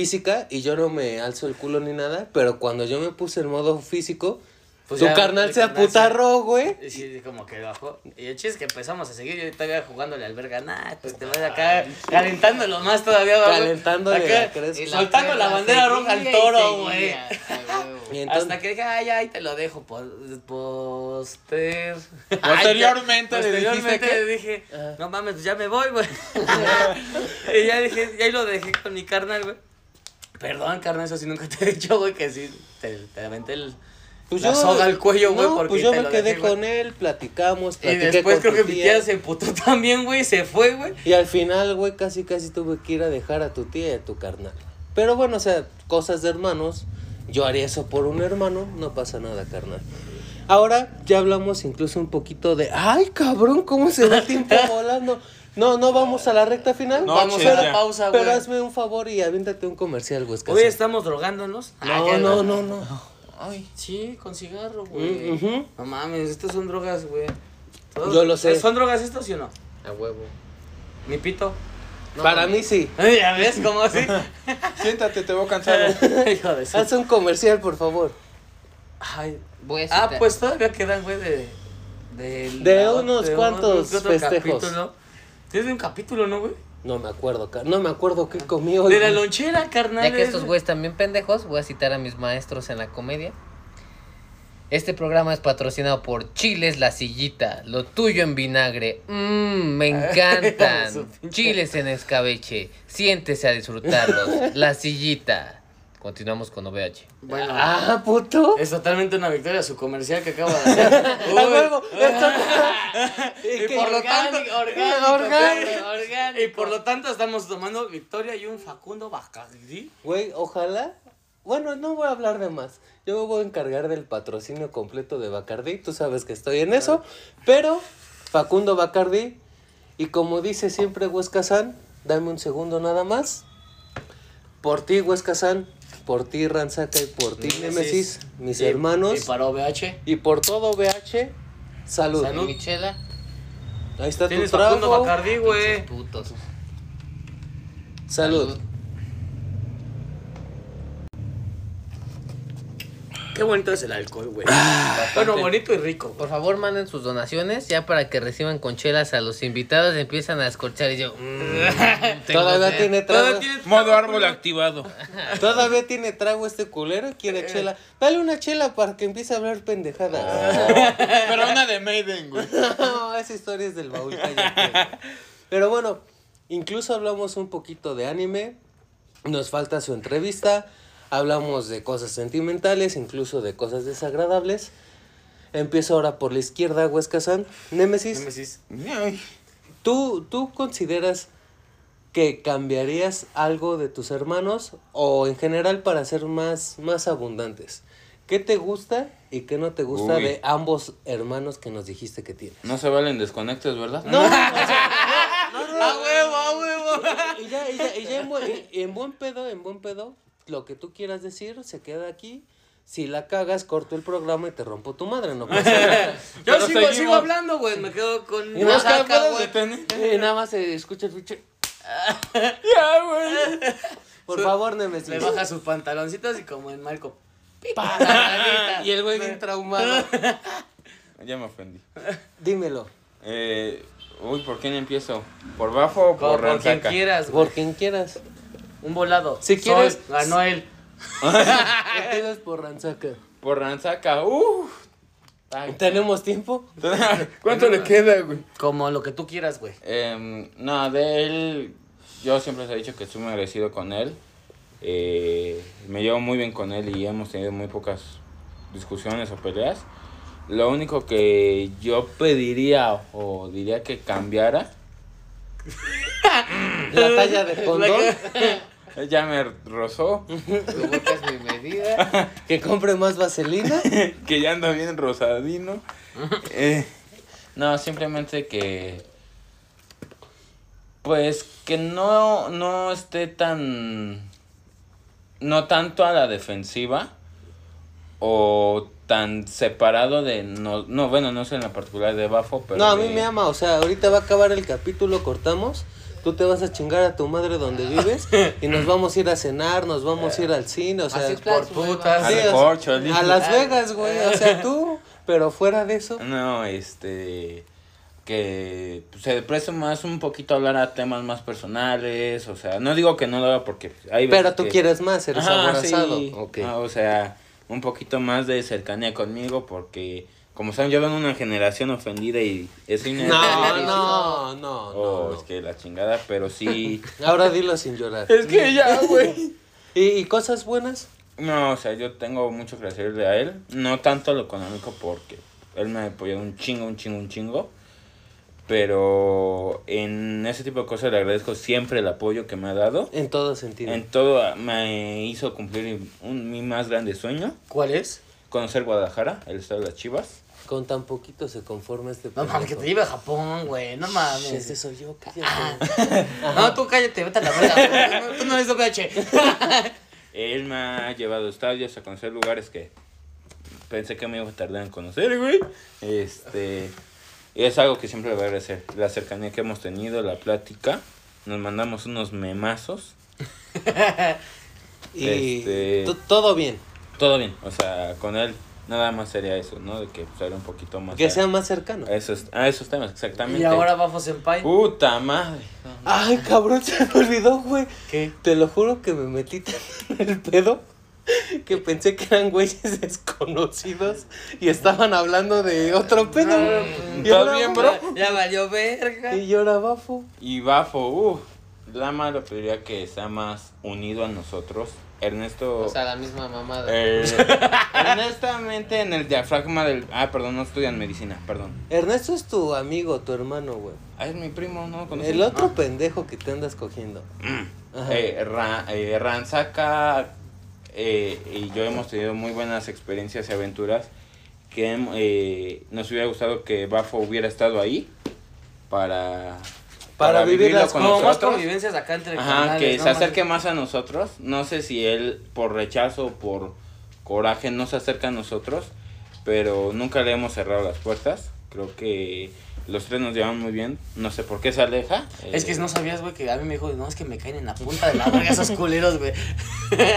física y yo no me alzo el culo ni nada, pero cuando yo me puse en modo físico, Pues tu ya, carnal se aputarró, güey. Y sí, como que bajó. Y el chiste es que empezamos a seguir. Yo todavía jugándole al verga. Nah, pues te vas acá calentándolo más todavía, güey. Calentándole Acá, la. Y soltando la bandera roja al y toro, güey. Y Hasta que dije, ay, ay, te lo dejo. po- Poster. Posteriormente Posteriormente le dije, no mames, pues ya me voy, güey. y ya dije, y ahí lo dejé con mi carnal, güey. Perdón, carnal, eso sí nunca te he dicho, güey, que sí, te, te aventé el, pues la soga al cuello, güey, No, porque pues yo te me lo quedé dejé, güey. con él, platicamos, Y después con creo que mi tía se emputó también, güey, se fue, güey. Y al final, güey, casi casi tuve que ir a dejar a tu tía y a tu carnal. Pero bueno, o sea, cosas de hermanos. Yo haría eso por un hermano, no pasa nada, carnal. Ahora ya hablamos incluso un poquito de, ay, cabrón, cómo se va el tiempo volando. No, no vamos a la recta final. No, Vamos che, a la ya. pausa, güey. Pero hazme un favor y aviéntate un comercial, güey. Hoy estamos drogándonos. Ah, No, no, güey. no, no. Ay, sí, con cigarro, güey. Mm, ujú. No mames, estas son drogas, güey. Todos- Yo lo sé. ¿Son drogas estos, sí o no? A huevo. Mi pito. No, Para mí sí. Ya ves cómo así. Siéntate, te voy cansado. Hijo de Haz un comercial, por favor. Ay. Voy a Ah, pues todavía quedan, güey, de. De, De la- unos de cuantos otro festejos. capítulo. Tienes un capítulo, ¿no, güey? No me acuerdo, no me acuerdo qué comí hoy. De la lonchera, carnal. Ya que estos güeyes también pendejos, voy a citar a mis maestros en la comedia. Este programa es patrocinado por Chiles La Sillita, lo tuyo en vinagre. Mmm, me encantan. Chiles en escabeche, siéntese a disfrutarlos. La Sillita. Continuamos con OVH. Bueno, Ah, puto. es totalmente una victoria su comercial que acabo de hacer. Huevo, Y que- por lo tanto, orgánico, orgánico. orgánico. y por lo tanto estamos tomando victoria y un Facundo Bacardi. Güey, ojalá. Bueno, no voy a hablar de más. Yo me voy a encargar del patrocinio completo de Bacardi. Tú sabes que estoy en eso. Pero, Facundo Bacardi. Y como dice siempre Huesca San, dame un segundo nada más. Por ti, Huesca San. Por ti, Ranzaca. Y por ti, Nemesis. Mis Y- hermanos. Y para OVH. Y por todo VH. Salud. Salud. Michela. Ahí está tu trago. Bacardi, güey. Putos. Salud. Qué bonito es el alcohol, güey. Ah, bueno, bonito y rico. Por favor, manden sus donaciones ya para que reciban conchelas a los invitados. Empiezan a escorchar y yo. mm, tengo Todavía sed. tiene trago. Todavía tienes- Modo árbol activado. Todavía tiene trago este culero y quiere chela. Dale una chela para que empiece a hablar pendejadas. Pero una de Maiden, güey. No, esa historia es del baúl. cállate. Pero bueno, incluso hablamos un poquito de anime. Nos falta su entrevista. Hablamos de cosas sentimentales, incluso de cosas desagradables. Empiezo ahora por la izquierda, Huesca San. Némesis, Némesis. ¿tú, ¿tú consideras que cambiarías algo de tus hermanos o en general para ser más, más abundantes? ¿Qué te gusta y qué no te gusta Uy. de ambos hermanos que nos dijiste que tienes? No se valen desconectes, ¿verdad? No, o sea, no, no, no, ¡A huevo, a huevo! Y ya, y ya, y ya en, buen, en buen pedo, en buen pedo, lo que tú quieras decir se queda aquí. Si la cagas, corto el programa y te rompo tu madre, no pasa nada. Yo sigo, seguimos. sigo hablando, güey. Me quedo con. Y. Y nada más se escucha el pinche. Ya, güey. Por Su- favor, Nemesis. Me baja sus pantaloncitos y como en Marco. y el güey bien traumado. Ya me ofendí. Dímelo. Eh, uy, ¿por quién empiezo? ¿Por Bafo o por con quien quieras, güey. Por quien quieras. Un volado. Si quieres- Sol, ganó él. Empiezas por Ranzaca. Por Ranzaca. Uh. ¿Tenemos tiempo? ¿Cuánto le queda, güey? Como lo que tú quieras, güey. Em, no, de él, yo siempre les he dicho que estoy muy agradecido con él. Eh, me llevo muy bien con él y hemos tenido muy pocas discusiones o peleas. Lo único que yo pediría o diría que cambiara, La talla de condón. Ya me rozó, Tu boca es mi medida. Que compre más vaselina. que ya anda bien rosadino. Eh, no, simplemente que pues que no, no esté tan no tanto a la defensiva o tan separado de no, no bueno no sé en la particular de Bafo pero No, a mí de- me ama. O sea, ahorita va a acabar el capítulo, cortamos. Tú te vas a chingar a tu madre donde vives y nos vamos a ir a cenar, nos vamos a ir al cine, o sea, por putas. Sí, o sea, a Las Vegas, güey, o sea, tú, pero fuera de eso. No, este que se presta más un poquito a hablar a temas más personales, o sea, no digo que no lo haga porque hay veces Pero tú que- quieres más, eres Ajá, aborazado. sí. Ok. Ah, o sea, un poquito más de cercanía conmigo porque como saben, yo vengo de una generación ofendida y eso No, innecesario. no, no, Oh, no, es que la chingada, pero sí. no. Ahora dilo sin llorar. es que ya, güey. ¿Y, y cosas buenas? No, o sea, yo tengo mucho que agradecerle a él. No tanto lo económico porque él me ha apoyado un chingo, un chingo, un chingo. Pero en ese tipo de cosas le agradezco siempre el apoyo que me ha dado. En todo sentido. En todo me hizo cumplir un, mi más grande sueño. ¿Cuál es? Conocer Guadalajara, el estado de las Chivas. Con tan poquito se conforma este No mames, que te lleve a Japón, güey. No Ese mames. soy yo, cállate. No, tú cállate, vete a la verga. Tú no eres WH. Él me ha llevado a estadios, a conocer lugares que pensé que me iba a tardar en conocer, güey. Este, y es algo que siempre le voy a agradecer. La cercanía que hemos tenido, la plática. Nos mandamos unos memazos. Y Este- to- todo bien. Todo bien, o sea, con él nada más sería eso, ¿no? De que fuera un poquito más... Que a, sea más cercano. a esos, a esos temas, exactamente. Y ahora Bafo Senpai. Puta madre. Ay, cabrón, se me olvidó, güey. ¿Qué? Te lo juro que me metí tan en el pedo que pensé que eran güeyes desconocidos y estaban hablando de otro pedo. Y ¿Estás ahora, bien, bro? Ya valió verga. Y ahora bafo. Y Bafo, uh, Lama le pediría que sea más unido a nosotros. Ernesto... O sea, la misma mamada. Eh, honestamente, en el diafragma del. Ah, perdón, no estudian medicina, perdón. Ernesto es tu amigo, tu hermano, güey. Ah, es mi primo, ¿no? ¿Conoces? El otro pendejo que te andas cogiendo. Ajá. Eh, Ra- eh, Ranzaca eh, y yo hemos tenido muy buenas experiencias y aventuras que eh, nos hubiera gustado que Bafo hubiera estado ahí para. Para vivirlas con Como más nosotros. convivencias acá entre Ajá, que ¿no? se acerque más a nosotros. No sé si él por rechazo o por coraje no se acerca a nosotros, pero nunca le hemos cerrado las puertas. Creo que los tres nos llevan muy bien. No sé por qué se aleja. Es que eh, no sabías, güey, que a mí me dijo, no, es que me caen en la punta de la verga esos culeros, güey.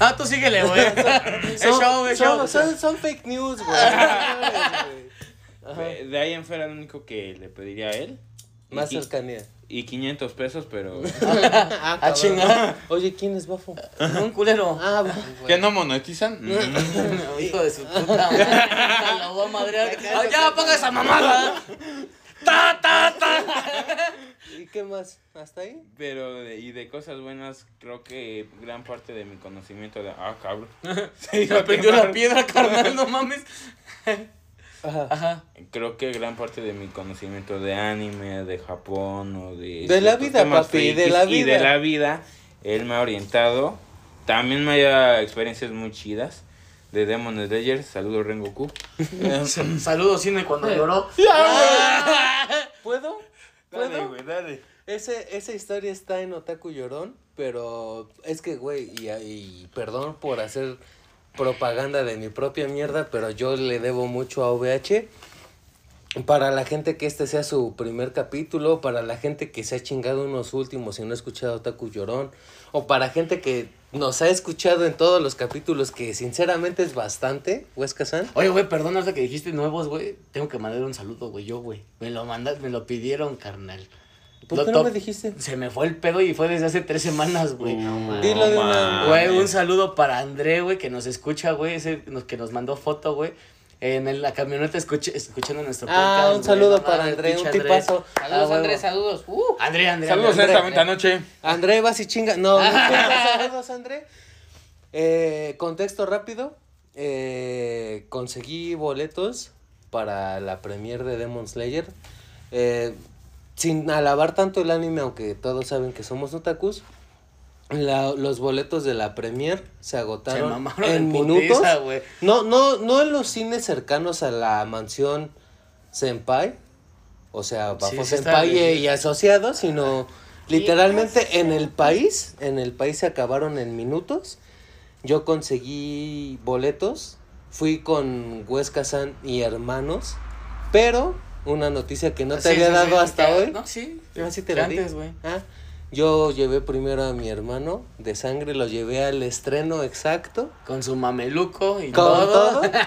ah, tú síguele, güey. Es Son, show, son- son- son fake news, güey. De ahí en fuera lo único que le pediría a él. Y Más qui- cercanía. Y 500 pesos, pero... Ah, A cabrón. chingar. Oye, ¿quién es bafo? Un culero. Ah, va. ¿Que no monetizan? Mm. Hijo de su puta madre. Lo voy a madrear. Ah, ya, ponga esa mamada. Ta, ta, ta. ¿Y qué más? ¿Hasta ahí? Pero, de- y de cosas buenas, creo que gran parte de mi conocimiento de... Ah, cabrón. Se iba a Prendió quemar. la piedra, carnal, no mames. Ajá. Ajá. Creo que gran parte de mi conocimiento de anime, de Japón o de... De la vida, papi, de la Y de vida. la vida, él me ha orientado. También me ha dado experiencias muy chidas. De Demon Slayer, saludos Rengoku. Saludos, cine, cuando lloró. ¿Puedo? dale, ¿Puedo? güey, dale. Ese, esa historia está en Otaku Llorón, pero es que, güey, y, y perdón por hacer propaganda de mi propia mierda, pero yo le debo mucho a OVH. Para la gente que este sea su primer capítulo, para la gente que se ha chingado unos últimos y no ha escuchado Otaku Llorón, o para gente que nos ha escuchado en todos los capítulos, que sinceramente es bastante, Huesca-san. Oye, güey, perdón, ahorita que dijiste nuevos, güey. Tengo que mandar un saludo, güey, yo, güey. Me lo mandas, me lo pidieron, carnal. ¿Por Lo qué no top- me dijiste? Se me fue el pedo y fue desde hace tres semanas, güey. No. Dilo de una-. Güey, un saludo para André, güey, que nos escucha, güey, ese nos- que nos mandó foto, güey. En la camioneta escuche- escuchando nuestro podcast. Ah, un saludo no para André, un tipazo. Ah, Saludos, huevo. Andrés, saludos. Uh. André, André. Saludos André. esta bonita noche. André, vas y chinga. No, no saludos, André. Eh, contexto rápido. Eh, conseguí boletos para la premiere de Demon Slayer. Eh, sin alabar tanto el anime, aunque todos saben que somos otakus. la- los boletos de la premier se agotaron en minutos. putiza. No, no, no en los cines cercanos a la mansión Senpai, o sea, Bafo sí Senpai y, y asociados, sino literalmente en el país, en el país se acabaron en minutos. Yo conseguí boletos, fui con Huesca San y hermanos, pero una noticia que no te Sí, había sí, dado sí, hasta hoy. No, sí. Ah, sí te la di. Antes. Ah, yo llevé primero a mi hermano de sangre, lo llevé al estreno exacto. Con su mameluco y Con todo. todo.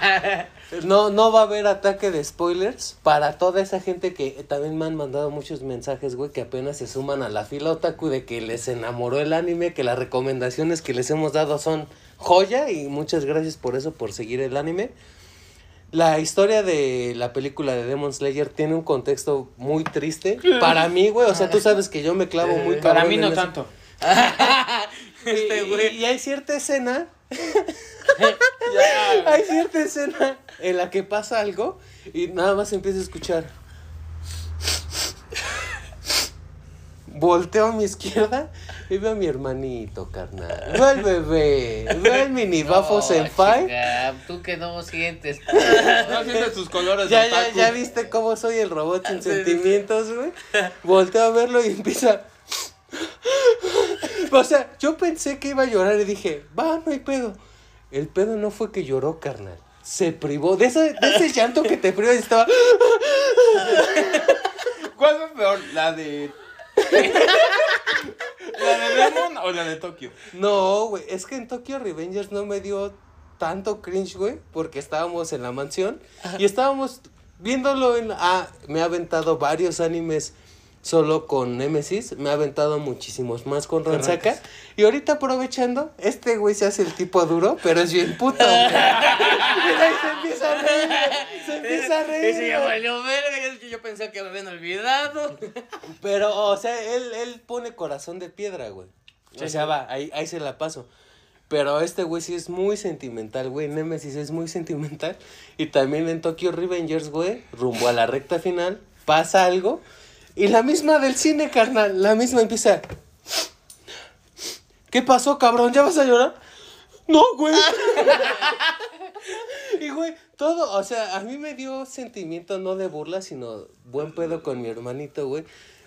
No, no va a haber ataque de spoilers para toda esa gente que también me han mandado muchos mensajes, güey, que apenas se suman a la fila otaku de que les enamoró el anime, que las recomendaciones que les hemos dado son joya y muchas gracias por eso, por seguir el anime. La historia de la película de Demon Slayer tiene un contexto muy triste para mí, güey, o sea, tú sabes que yo me clavo muy Para mí no tanto. Este Y- güey. Y, y hay cierta escena. hay cierta escena en la que pasa algo y nada más empieza a escuchar. Volteo a mi izquierda y veo a mi hermanito, carnal. Veo al bebé. Veo al mini bafo No, senpai. chinga, Tú que no sientes. No sientes tus colores Ya, ya, ya viste cómo soy el robot sin sentimientos, güey. Volteo a verlo y empieza. O sea, yo pensé que iba a llorar y dije, va, no hay pedo. El pedo no fue que lloró, carnal. Se privó de ese, de ese llanto que te priva y estaba. ¿Cuál fue peor? ¿La de. ¿La de Demon o la de Tokio? No, güey, es que en Tokyo Revengers no me dio tanto cringe, güey, porque estábamos en la mansión y estábamos viéndolo en... Ah, me ha aventado varios animes solo con Nemesis, me ha aventado muchísimos más con Ransaka y ahorita aprovechando, este güey se hace el tipo duro, pero es bien puto, güey. Mira, y se empieza a reír, se empieza a reír. Valió verga. es que Yo pensé que me habían olvidado. Pero, o sea, él, él pone corazón de piedra, güey. O sea, va, ahí, ahí se la paso. Pero este güey sí es muy sentimental, güey. Nemesis es muy sentimental. Y también en Tokyo Revengers, güey, rumbo a la recta final, pasa algo. Y la misma del cine, carnal. La misma empieza. ¿Qué pasó, cabrón? ¿Ya vas a llorar? No, güey. y, güey, todo, o sea, a mí me dio sentimiento no de burla, sino buen pedo con mi hermanito, güey.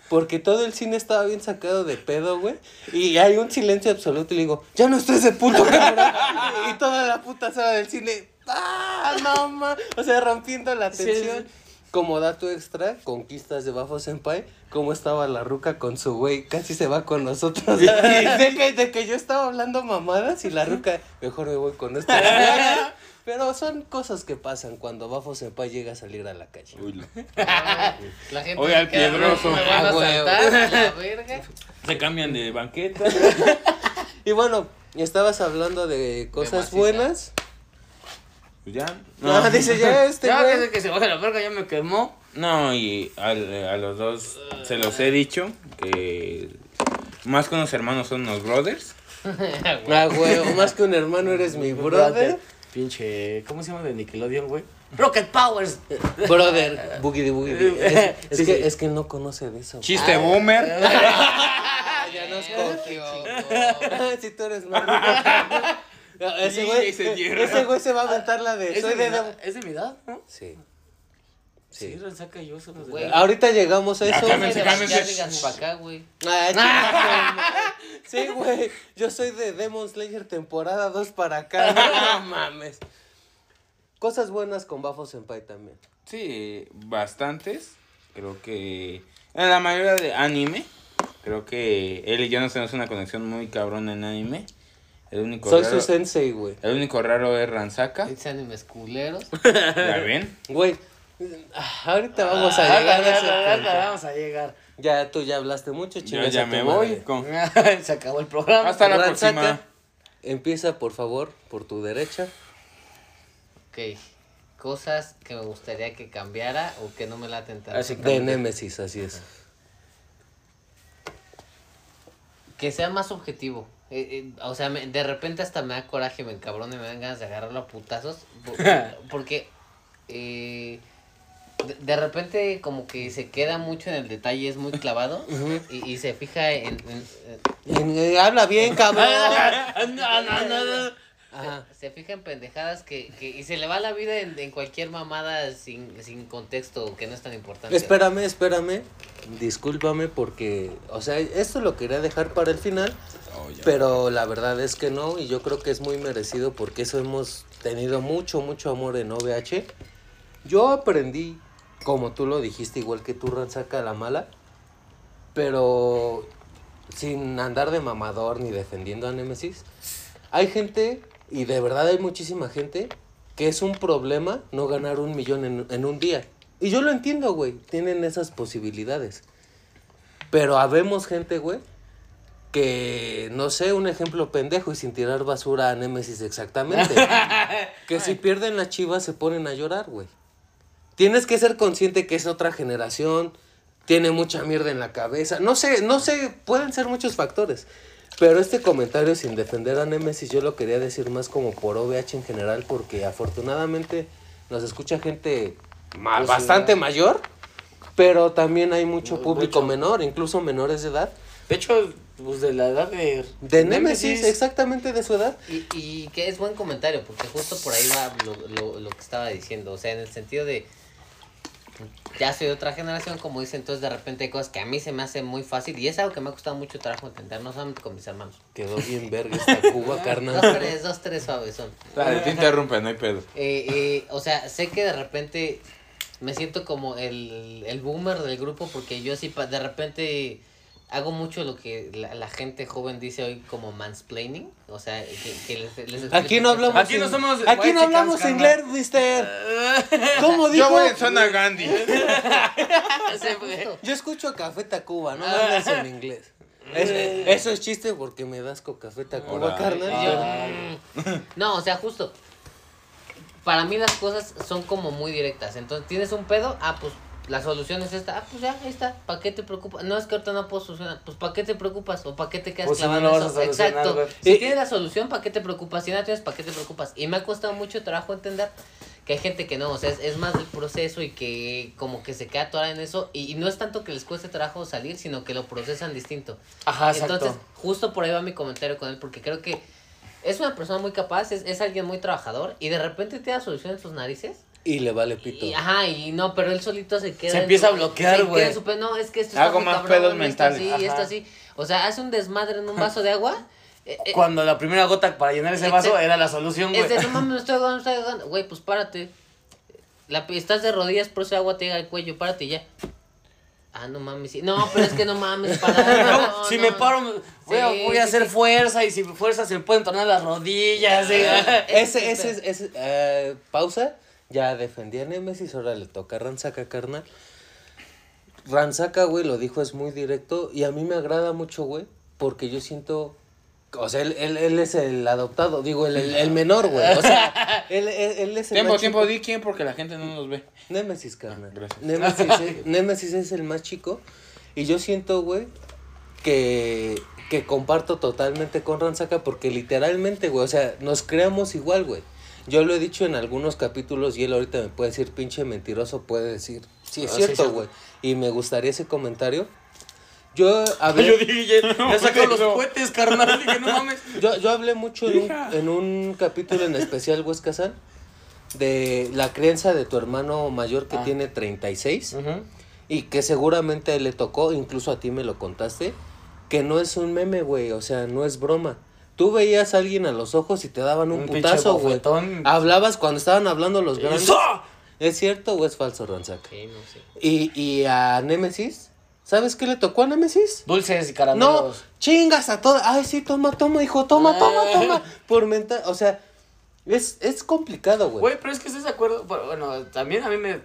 Porque todo el cine estaba bien sacado de pedo, güey. Y hay un silencio absoluto y le digo, ya no estés de puto, cabrón. y toda la puta sala del cine, ¡ah, no, ma! O sea, rompiendo la Sí, tensión. sí. Como dato extra, conquistas de Bafo Senpai, cómo estaba la ruca con su güey, casi se va con nosotros. de, que, de que yo estaba hablando mamadas y la ruca, mejor me voy con esto. Pero son cosas que pasan cuando Bafo Senpai llega a salir a la calle. Uy, no. La gente Oye, al piedroso. Me van a Ah, güey. saltar, la verga. Se cambian de banqueta. Y bueno, estabas hablando de cosas maciza. buenas. Pues ya. No, dice ya este ya güey. que, que se la verga, ya me quemó. No, y al- a los dos se los he dicho que más que unos hermanos son unos brothers. Ah, güey, o más que un hermano eres mi brother. Pinche, ¿cómo se llama de Nickelodeon, güey? Rocket Powers. Brother, boogie de boogie. de- Es, es Sí, que, sí. es que no conoce de eso. Chiste boomer. Ah, ya nos cogió. si tú eres más Ese Sí, güey, ese güey se va a aventar la de ¿Es soy de, mi edad? ¿Es de mi edad? ¿no? Sí. Sí, Sí. Ransaca y yo somos de Güey. mi edad. Ahorita llegamos a eso. Ya, cálmense, Ya cálmense. para acá, güey. Ay, chinga, Sí, güey. Yo soy de Demon Slayer temporada 2 para acá. No mames. Cosas buenas con Bafo Senpai también. Sí, bastantes. Creo que en la mayoría de anime, creo que él y yo nos tenemos una conexión muy cabrón en anime. El único Soy raro, su sensei, güey. el único raro es Ransaka. Esos animes culeros. ¿Ya ven? Güey. Ah, Ahorita vamos a Ah, llegar a ya, ese ya, ya, punto. vamos a llegar. Ya tú ya hablaste mucho, Yo chingas ya me voy. con- se acabó el programa. Hasta la próxima. Empieza, por favor, por tu derecha. Ok. Cosas que me gustaría que cambiara o que no me la tanto. Así De Nemesis, así es. Que sea más objetivo. Eh, eh, o sea, me- de repente hasta me da coraje, me encabrone, me dan ganas de agarrarlo a putazos. por- porque eh, de, de repente como que se queda mucho en el detalle, es muy clavado. y, y se fija en... en- En- eh, habla bien, cabrón. no, no, no, no. Ajá. se fija en pendejadas que, que... Y se le va la vida en, en cualquier mamada sin, sin contexto que no es tan importante. Espérame, espérame. Discúlpame porque, o sea, esto lo quería dejar para el final, Oh, pero la verdad es que no y yo creo que es muy merecido porque eso hemos tenido mucho, mucho amor en OVH. Yo aprendí como tú lo dijiste, igual que tú, Ransaca, la mala. Pero sin andar de mamador ni defendiendo a Nemesis, hay gente, y de verdad hay muchísima gente, que es un problema no ganar un millón en, en un día. Y yo lo entiendo, güey, tienen esas posibilidades. Pero habemos gente, güey, que, no sé, un ejemplo pendejo y sin tirar basura a Nemesis exactamente. que si pierden las chivas se ponen a llorar, güey. Tienes que ser consciente que es otra generación, tiene mucha mierda en la cabeza. No sé, no sé, pueden ser muchos factores. Pero este comentario sin defender a Nemesis yo lo quería decir más como por OVH en general porque afortunadamente nos escucha gente ma- Pues sí, bastante ¿no? mayor, pero también hay mucho Mu- público mucho. menor, incluso menores de edad. De hecho, pues de la edad de. De Nemesis, exactamente de su edad. Y, y que es buen comentario, porque justo por ahí va lo, lo, lo que estaba diciendo. O sea, en el sentido de. Ya soy de otra generación, como dicen, entonces de repente hay cosas que a mí se me hace muy fácil y es algo que me ha costado mucho trabajo entender, no solamente con mis hermanos. Quedó bien verga esta Cuba, Dos, carnal. tres, dos, tres suaves son. Dale, te interrumpe, no hay pedo. Eh, eh, o sea, sé que de repente me siento como el, el boomer del grupo porque yo sí pa- de repente hago mucho lo que la, la gente joven dice hoy como mansplaining. O sea, que, que les, les explico Aquí no hablamos Aquí no somos Aquí no hablamos inglés, mister. ¿Cómo dijo? Yo voy en zona Gandhi. Yo escucho Café Tacuba, no hables en inglés. Es- eso es chiste porque me das con Café Tacuba, carnal. Mm. No, o sea, justo. Para mí las cosas son como muy directas. Entonces, ¿tienes un pedo? Ah, pues la solución es esta. Ah, pues ya, ahí está. ¿Para qué te preocupas? No, es que ahorita no puedo solucionar. Pues ¿para qué te preocupas? ¿O para qué te quedas Pues si no clavado lo en vas a eso? solucionar, Exacto. Si tienes la solución, ¿para qué te preocupas? Si no tienes, ¿para qué te preocupas? Y me ha costado mucho trabajo entender que hay gente que no, o sea, es, es más del proceso y que como que se queda atorada en eso. Y, y no es tanto que les cueste trabajo salir, sino que lo procesan distinto. Ajá, exacto. Entonces, justo por ahí va mi comentario con él, porque creo que es una persona muy capaz, es, es alguien muy trabajador, y de repente tiene la solución en sus narices. Y le vale pito. Y, ajá, y no, pero él solito se queda. Se empieza su- a bloquear, güey. No, es que esto Hago más pedos esto mentales. así, esto Ajá. así. O sea, hace un desmadre en un vaso de agua. eh, eh, Cuando la primera gota para llenar ese vaso Exacto. era la solución, güey. es de, no mames, me estoy ahogando, me estoy ahogando. Güey, pues párate. La, estás de rodillas, por ese agua te llega al cuello, párate y ya. Ah, no mames, sí. No, pero es que no mames, para. No, no, si no. me paro, voy a, Sí, voy a sí, hacer sí. fuerza y si fuerza se me pueden tornar las rodillas. sí. Ese, ese, es- ese, eh, pausa. Ya defendí a Nemesis, ahora le toca a Ransaca, carnal. Ransaca, güey, lo dijo, es muy directo. Y a mí me agrada mucho, güey, porque yo siento. O sea, él, él, él es el adoptado, digo, el, el, el menor, güey. O sea, él, es el Tiempo, más tiempo, chico. di quién porque la gente no nos ve. Nemesis, carnal. Gracias. Nemesis, es, Némesis es el más chico. Y yo siento, güey, que, que comparto totalmente con Ransaca porque literalmente, güey, o sea, nos creamos igual, güey. Yo lo he dicho en algunos capítulos y él ahorita me puede decir pinche mentiroso, puede decir, sí, es Ah, cierto, güey. Y me gustaría ese comentario. Yo hablé, Yo dije, ya, ya sacó los cohetes, carnal. Dije, no mames. yo, yo hablé mucho en un, en un capítulo en especial, Huesca San, de la crianza de tu hermano mayor que Ah. tiene 36. Ujú. Y que seguramente le tocó, incluso a ti me lo contaste, que no es un meme, güey, o sea, no es broma. Tú veías a alguien a los ojos y te daban un, putazo, güey. Hablabas cuando estaban hablando los grandes. ¡Sa! ¿Es cierto o es falso, Ransaca? Sí, no sé. Y, y a Némesis, ¿sabes qué le tocó a Némesis? Dulces y No, caramelos. chingas a todas. Ay, sí, toma, toma, hijo, toma, toma, Ah. toma. Por mental, o sea, es, es complicado, güey. Güey, pero es que estás de acuerdo. Bueno, también a mí me.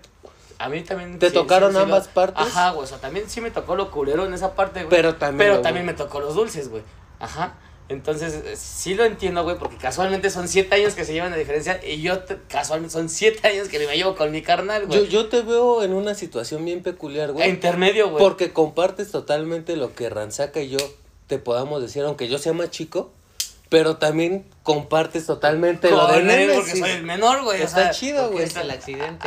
A mí también. ¿Te tocaron ambas partes? Ajá, güey. O sea, también sí me tocó lo culero en esa parte, güey. Pero también Pero lo- también me tocó los dulces, güey. Ajá. Entonces, sí lo entiendo, güey, porque casualmente son siete años que se llevan de diferencia y yo te- casualmente son siete años que me llevo con mi carnal, Yo, güey. yo te veo en una situación bien peculiar, A güey. intermedio, güey. Porque compartes totalmente lo que Ransaca y yo te podamos decir, aunque yo sea más chico, pero también compartes totalmente lo de Con él, porque Nemesis. soy el menor, güey. o Está sea, chido, güey. Es el accidente.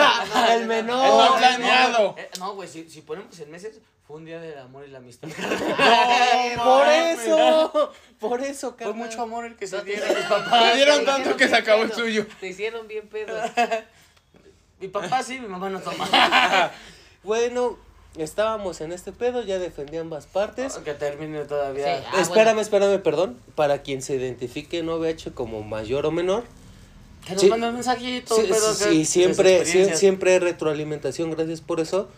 el menor. No, No, planeado. eh, No, güey, si, si ponemos en meses, fue un día del amor y la amistad. por eso, por eso, Fue carnal. mucho amor el que se dieron mis papás. Me dieron tanto que se acabó el suyo. Te hicieron bien pedo. Mi papá sí, mi mamá no toma. Bueno, estábamos en este pedo, ya defendí ambas partes. que termine todavía. Sí, Ah, espérame, bueno. espérame, perdón. Para quien se identifique en OVH como mayor o menor, Que nos Sí. manden un mensajito, Sí, pero sí, que- siempre, siempre hay retroalimentación, gracias por eso.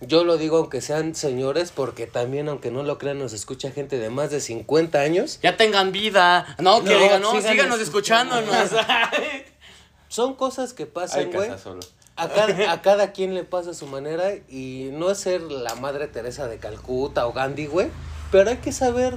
Yo lo digo aunque sean señores, porque también, aunque no lo crean, nos escucha gente de más de 50 años. Ya tengan vida. No, que No, digan, no, sigan síganos escuchando. escuchándonos. Son cosas que Hay pasan, güey. A cada, a cada quien le pasa a su manera y no es ser la madre Teresa de Calcuta o Gandhi, güey. Pero hay que saber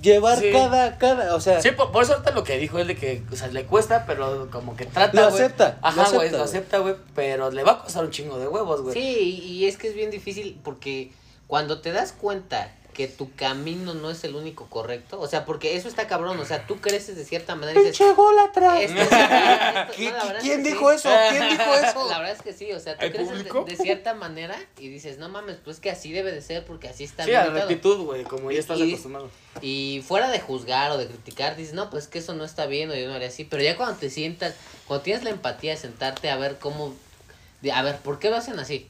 llevar Sí. cada, cada, o sea, Sí, por, por eso ahorita lo que dijo él de que, o sea, le cuesta, pero como que trata, Lo acepta, Ajá, güey, lo acepta, güey, pero le va a costar un chingo de huevos, güey. Sí, y es que es bien difícil porque cuando te das cuenta que tu camino no es el único correcto, o sea, porque eso está cabrón, o sea, tú creces de cierta manera y dices, pinche gólatra. esto- esto- esto- ¿Qui- no, la verdad es ¿Quién que dijo sí. eso? ¿Quién dijo eso? La verdad es que sí, o sea, tú ¿Hay creces de, cierta manera y dices, no mames, pues que así debe de ser porque así está Sí, bien a y la todo". rectitud, güey, como ya estás Y- acostumbrado. Y fuera de juzgar o de criticar, dices, no, pues que eso no está bien o yo no haría así. Pero ya cuando te sientas, cuando tienes la empatía de sentarte a ver cómo, de, a ver, ¿por qué lo hacen así?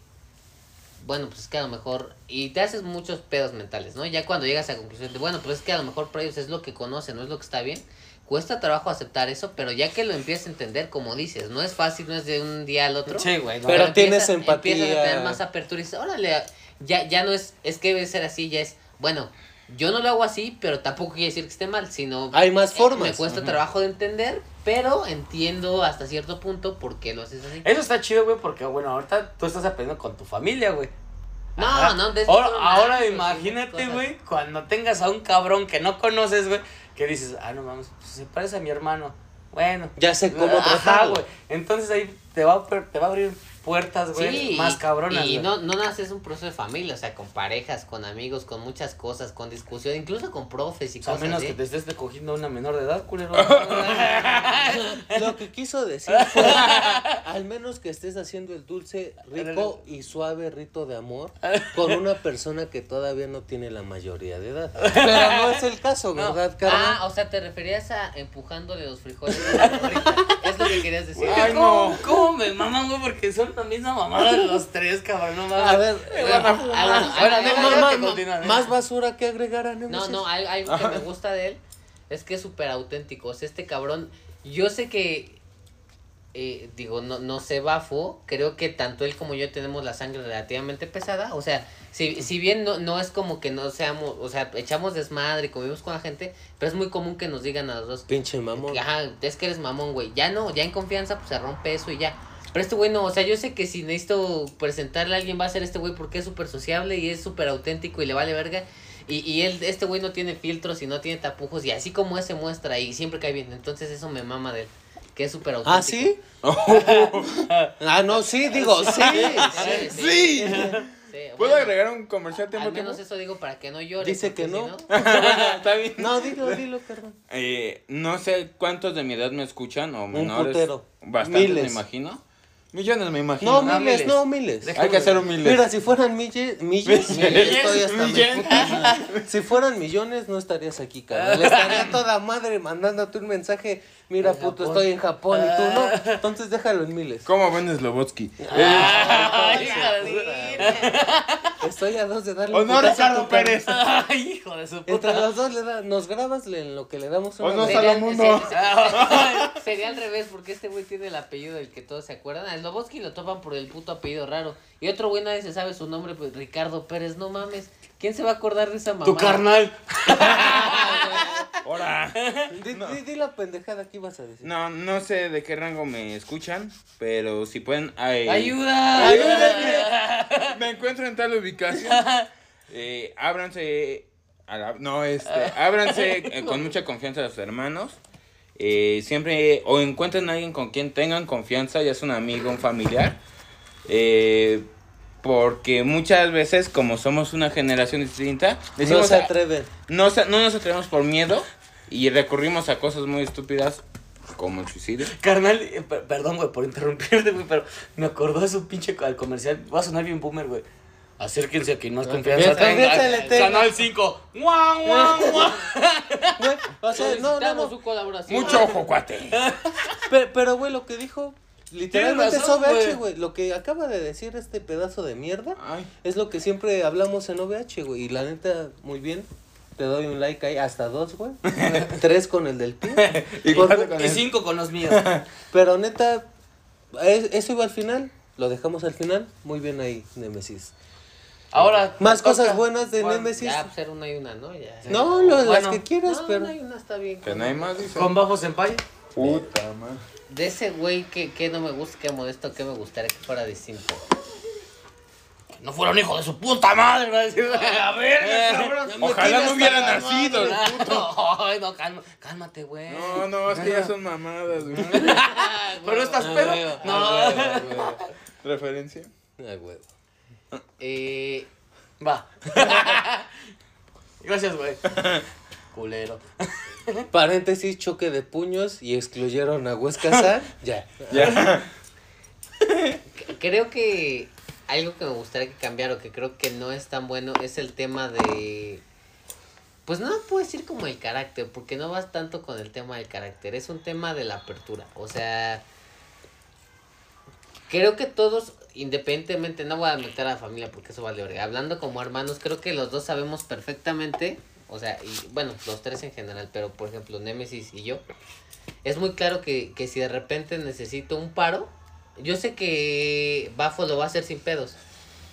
Bueno, pues es que a lo mejor, y te haces muchos pedos mentales, ¿no? Ya cuando llegas a la conclusión de, bueno, pues es que a lo mejor para ellos es lo que conocen, no es lo que está bien. Cuesta trabajo aceptar eso, pero ya que lo empiezas a entender, como dices, no es fácil, no es de un día al otro. Sí, güey. no. Pero empieza- tienes empatía. Empiezas a tener más apertura y dices, órale, ya, ya no es, es que debe ser así, ya es, bueno, yo no lo hago así, pero tampoco quiere decir que esté mal, sino... Hay más eh. Me cuesta trabajo de entender, pero entiendo hasta cierto punto por qué lo haces así. Eso está chido, güey, porque, bueno, ahorita tú estás aprendiendo con tu familia, güey. No, Ajá. no, de eso Ahora, ahora imagínate, güey, cuando tengas a un cabrón que no conoces, güey, que dices, ah, no mames, pues se parece a mi hermano. Bueno. Ya sé cómo Ajá, tratarlo. güey. Entonces ahí te va, a, per- te va a abrir puertas, güey, Sí, más cabronas, Y güey. no, no naces un proceso de familia, o sea, con parejas, con amigos, con muchas cosas, con discusión, incluso con profes y O sea, a cosas menos así. que te estés cogiendo a una menor de edad, culero. Lo que quiso decir fue, al menos que estés haciendo el dulce, rico y suave rito de amor con una persona que todavía no tiene la mayoría de edad. Pero no es el caso, No. ¿verdad, carnal? Ah, o sea, te referías a empujándole los frijoles a la morrita. Es lo que querías decir. Ay, no. ¿Cómo me maman, güey? Porque son la misma mamada de los tres, cabrón. No mames. A ver, más basura que agregar a No, Nemesis. no, al- algo que me gusta de él es que es súper auténtico. O sea, este cabrón, yo sé que, eh, digo, no, no sé, Bafo, creo que tanto él como yo tenemos la sangre relativamente pesada. O sea, si, si bien no, no es como que no seamos, o sea, echamos desmadre y convivimos con la gente, pero es muy común que nos digan a los dos, Pinche mamón. Ajá, es que eres mamón, güey. Ya no, ya en confianza, pues se rompe eso y ya. Pero este güey no, o sea, yo sé que si necesito presentarle a alguien va a ser este güey porque es súper sociable y es súper auténtico y le vale verga. Y, y él, este güey no tiene filtros y no tiene tapujos y así como él se muestra y siempre cae bien. Entonces eso me mama de él, que es súper auténtico. ¿Ah, sí? ah, no, sí, digo, sí. Sí, sí. Sí. Sí, ¿Puedo bueno, agregar un comercial tiempo Al menos tiempo? eso digo para que no llore. Dice que si no. Está bien. No, dilo, dilo, carnal. Eh, no sé cuántos de mi edad me escuchan o menores. putero. Bastantes, Miles. me imagino. Millones, me imagino. No, Ah, miles, miles. no, miles. Hay que ser humildes. Mira, si fueran milles, milles, Milles, estoy hasta mi milles. puta madre. Si fueran millones, no estarías aquí, carnal. Le estaría toda madre mandándote un mensaje. Mira, puto, Japón. estoy en Japón y tú no. Entonces déjalo en miles. ¿Cómo vendes Slobotsky? Su- Estoy a dos de darle ¿O un putazo a Ricardo tu. Pérez? Ay, hijo de su Entre puta. los dos le da, nos grabas en lo que le damos una O no, de- Sería, Salamundo. se- se- sería al revés, porque este güey tiene el apellido del que todos se acuerdan. A Slobodsky lo topan por el puto apellido raro. Y otro güey nadie se sabe su nombre, pues Ricardo Pérez, no mames. ¿Quién se va a acordar de esa mamá? Tu carnal. Ahora. Di, di- di la pendejada que ibas a decir. No, no sé de qué rango me escuchan, pero si pueden... ay, Ayuda. Ayúdenme. Me encuentro en tal ubicación. Eh, ábranse... a la- no, este... Ábranse eh, con mucha confianza a sus hermanos. Eh, siempre... O encuentren a alguien con quien tengan confianza, ya es un amigo, un familiar. Eh, porque muchas veces, como somos una generación distinta, No decimos... se "Ah, atreven. no, sa- no nos atrevemos por miedo y recurrimos a cosas muy estúpidas como el suicidio. Carnal, eh, per- perdón, güey, por interrumpirte, güey, pero me acordó de su pinche al comercial. Va a sonar bien boomer, güey. Acérquense a quien más confianza Confianza tenga. Canal 5. ¡Guau, guau, guau! Güey, o sea, no, no, no. su colaboración. Mucho ojo, cuate. Pe- Pero, güey, lo que dijo literalmente es OVH, güey. Lo que acaba de decir este pedazo de mierda Ay, es lo que siempre hablamos en OVH, güey. Y la neta, muy bien. te doy un like ahí, hasta dos, güey. Tres con el del pie. ¿Y Por- cuánto con Y el- cinco con los míos. Pero neta, es- eso iba al final. Lo dejamos al final. Muy bien ahí, Nemesis. Ahora. Más toca. cosas buenas de Bueno, Nemesis. Ya, pues era una y una, ¿no? Ya. No, lo- las Bueno. que quieras, no, pero. una y una está bien. Que no hay más, dice. Con Bajo Senpai. Puta madre. De ese güey que, que no me gusta, que modesto, que me gustaría que fuera distinto. No fuera un hijo de su puta madre. va a decir, A ver, cabrón. Ojalá no hubiera nacido. el Ay, no, calma, cálmate, güey. No, no, es que ya son mamadas, güey. Pero no estás Ah, pedo. No. ah. Referencia. Ah, güey. Eh, Va. Gracias, güey. Culero. Paréntesis, choque de puños y excluyeron a Huesca. Ya. Ya. creo que algo que me gustaría que cambiara o que creo que no es tan bueno es el tema de... Pues no puedo decir como el carácter, porque no vas tanto con el tema del carácter, es un tema de la apertura. O sea, creo que todos, independientemente, no voy a meter a la familia porque eso vale verga. Hablando como hermanos, creo que los dos sabemos perfectamente, o sea, y bueno, los tres en general, pero por ejemplo, Nemesis y yo, es muy claro que, que si de repente necesito un paro, yo sé que Bafo lo va a hacer sin pedos,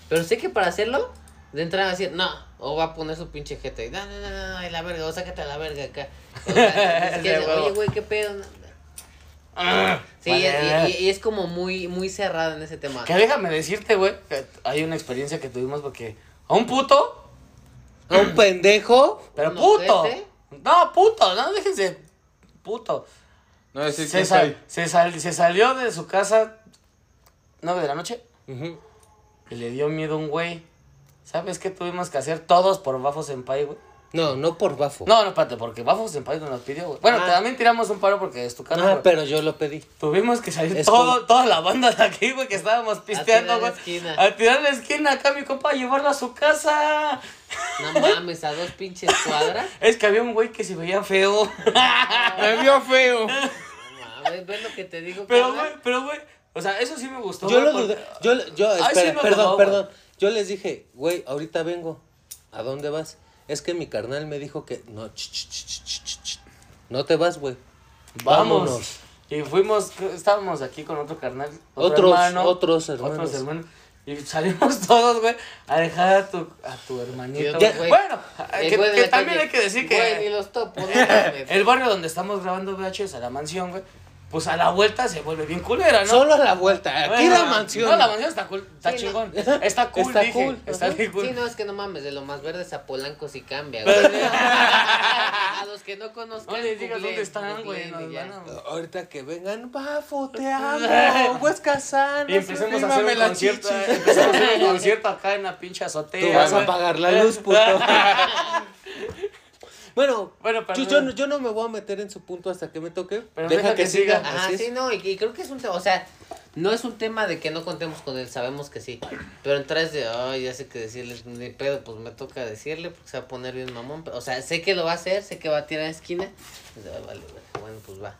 pero sé que para hacerlo, de entrada va a decir, no, o va a poner su pinche jeta y no, no, no, no, y la verga, o sácate a la verga acá. O sea, es que, oye, güey, qué pedo. No. Ah, Sí, bueno. y, y- y es como muy, muy cerrado en ese tema. Que déjame decirte, güey, hay una experiencia que tuvimos porque a un puto, A un pendejo. pero ¿Un puto. No, puto, no déjense. Puto. No decir Se, sal- se, sal- se salió de su casa 9 de la noche y le dio miedo a un güey. ¿Sabes qué tuvimos que hacer todos por Bafo Senpai, güey? No, no por Bafo. No, no, espérate, porque Bafo Senpai nos pidió, güey. Bueno, Ah. también tiramos un paro porque es tu casa, Ah, pero yo lo pedí. Tuvimos que salir Es todo, toda la banda de aquí, güey, que estábamos pisteando, tirar la güey. esquina. A tirar la esquina acá, mi compa, a llevarlo a su casa. No mames, a dos pinches cuadras. Es que había un güey que se veía feo. Me vio feo. No mames, ¿ves lo que te digo? Pero, güey, pero, güey, o sea, eso sí me gustó. Yo lo dudé. Yo, yo, Ay, espera, sí me perdón, perdón. Yo les dije, güey, ahorita vengo. ¿A dónde vas? Es que mi carnal me dijo que. No, ch, ch, ch, ch, ch, ch, ch. No te vas, güey. Vamos. Vámonos. Y fuimos, estábamos aquí con otro carnal. Otro Otros, hermano, otros hermanos. Otros hermanos. Y salimos todos, güey, a dejar a tu, a tu hermanito. Ya, güey. güey. Bueno, que, güey que también calle, hay que decir Güey, ni que los topo, no el barrio donde estamos grabando VHS a la mansión, güey, pues a la vuelta se vuelve bien culera, ¿no? Solo a la vuelta. Aquí Bueno, la mansión. No, la mansión está cool, está Sí, no. chingón. Está cool, Está dije. cool, Está bien cool. Sí, no, es que no mames, de lo más verdes a Polanco sí cambia, güey. a los que no conozcan. No les digas dónde están, güey. Ahorita que vengan, Bafo, te amo. Huesca San. Y empecemos a hacer un la concierto, chichi. empezamos a hacer un concierto acá en la pinche azotea. Tú vas a apagar la luz, puto. Bueno, Bueno, yo, yo, no- yo no me voy a meter en su punto hasta que me toque. Pero deja, deja que, que siga. es. sí, no, y, y creo que es un tema, o sea, no es un tema de que no contemos con él, sabemos que sí, pero entras de, ay, ya sé que decirle, ni pedo, pues me toca decirle, porque se va a poner bien mamón, o sea, sé que lo va a hacer, sé que va a tirar a esquina, pues, ah, vale, vale, bueno, pues va.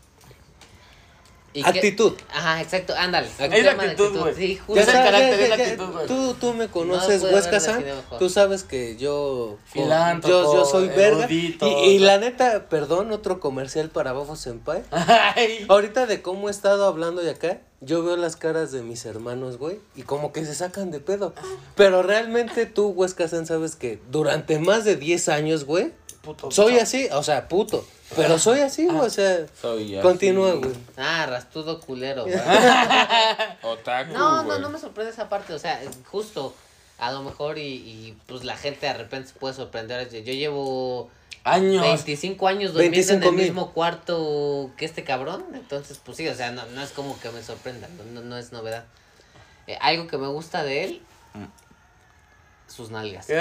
¿Y qué- Actitud. Ajá, exacto, ándale. Es la actitud, güey. Sí, justo. es el sabes, carácter, es actitud, güey. tú, tú me conoces, puede Huesca San. Tú sabes que yo. Filántropo, yo, yo soy verga. erudito. Y, y la neta, perdón, otro comercial para Bafo Senpai. Ay. Ahorita de cómo he estado hablando de acá, yo veo las caras de mis hermanos, güey, y como que se sacan de pedo. Pero realmente tú, Huesca San, sabes que durante más de 10 años, güey, Puto. soy así, o sea, puto. Pero soy así, güey, o sea, Soy así. continúa, güey. Ah, rastudo culero, güey. Otaku, No, no, no me sorprende esa parte, o sea, justo, a lo mejor y, y pues la gente de repente se puede sorprender. Yo llevo Años. 25 años durmiendo en 25 el mil. mismo cuarto que este cabrón, entonces pues sí, o sea, no, no es como que me sorprenda, no, no, no es novedad. Eh, algo que me gusta de él, sus nalgas. sí,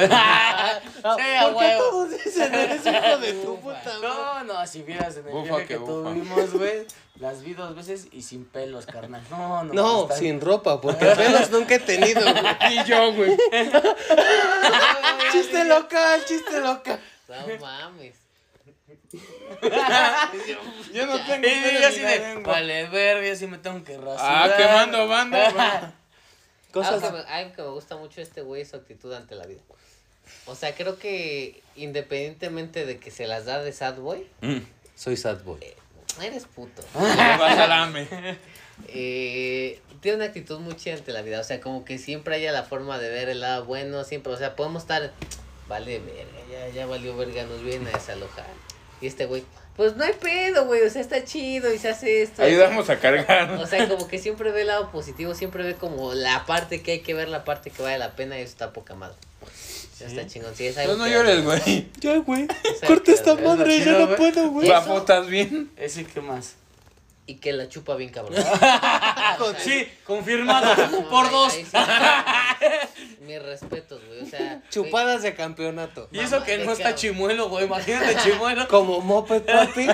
¿Por qué todos dicen eres hijo de tu puta madre? No, no, si vieras en el Bufa viaje que que tuvimos, güey, las vi dos veces y sin pelos, carnal. No, no. No, están- sin ropa, porque pelos nunca he tenido, güey. Y yo, güey. Chiste local, chiste local. No mames. Yo no tengo Y yo pelos así de, vale, verga, yo sí me tengo que rasurar. Ah, quemando banda. Algo que, me, algo que me gusta mucho de este güey es su actitud ante la vida. O sea, creo que independientemente de que se las da de sad boy, Mm. Soy sad boy. eres puto. Vas hambre. Eh, tiene una actitud muy chida ante la vida. O sea, como que siempre haya la forma de ver el lado bueno. Siempre, o sea, podemos estar. Vale, verga, ya, ya valió verga, nos vienen a desalojar. Y este güey, pues no hay pedo, güey. O sea, está chido y se hace esto. Ayudamos a cargar. O sea, como que siempre ve el lado positivo, siempre ve como la parte que hay que ver, la parte que vale la pena y eso está poca madre. Ya está chingón. Sí, es algo no que- llores, güey. Ya, güey. Corta esta es madre, ya chido, no güey. puedo, güey. Guapo, ¿estás bien? Ese, ¿qué más? Y que la chupa bien cabrón. Sí, confirmado. No, por ahí- dos. ahí sí. Mis respetos, güey. O sea. Chupadas de campeonato. Y eso que no está chimuelo, güey. Imagínate chimuelo. Como moped, papi.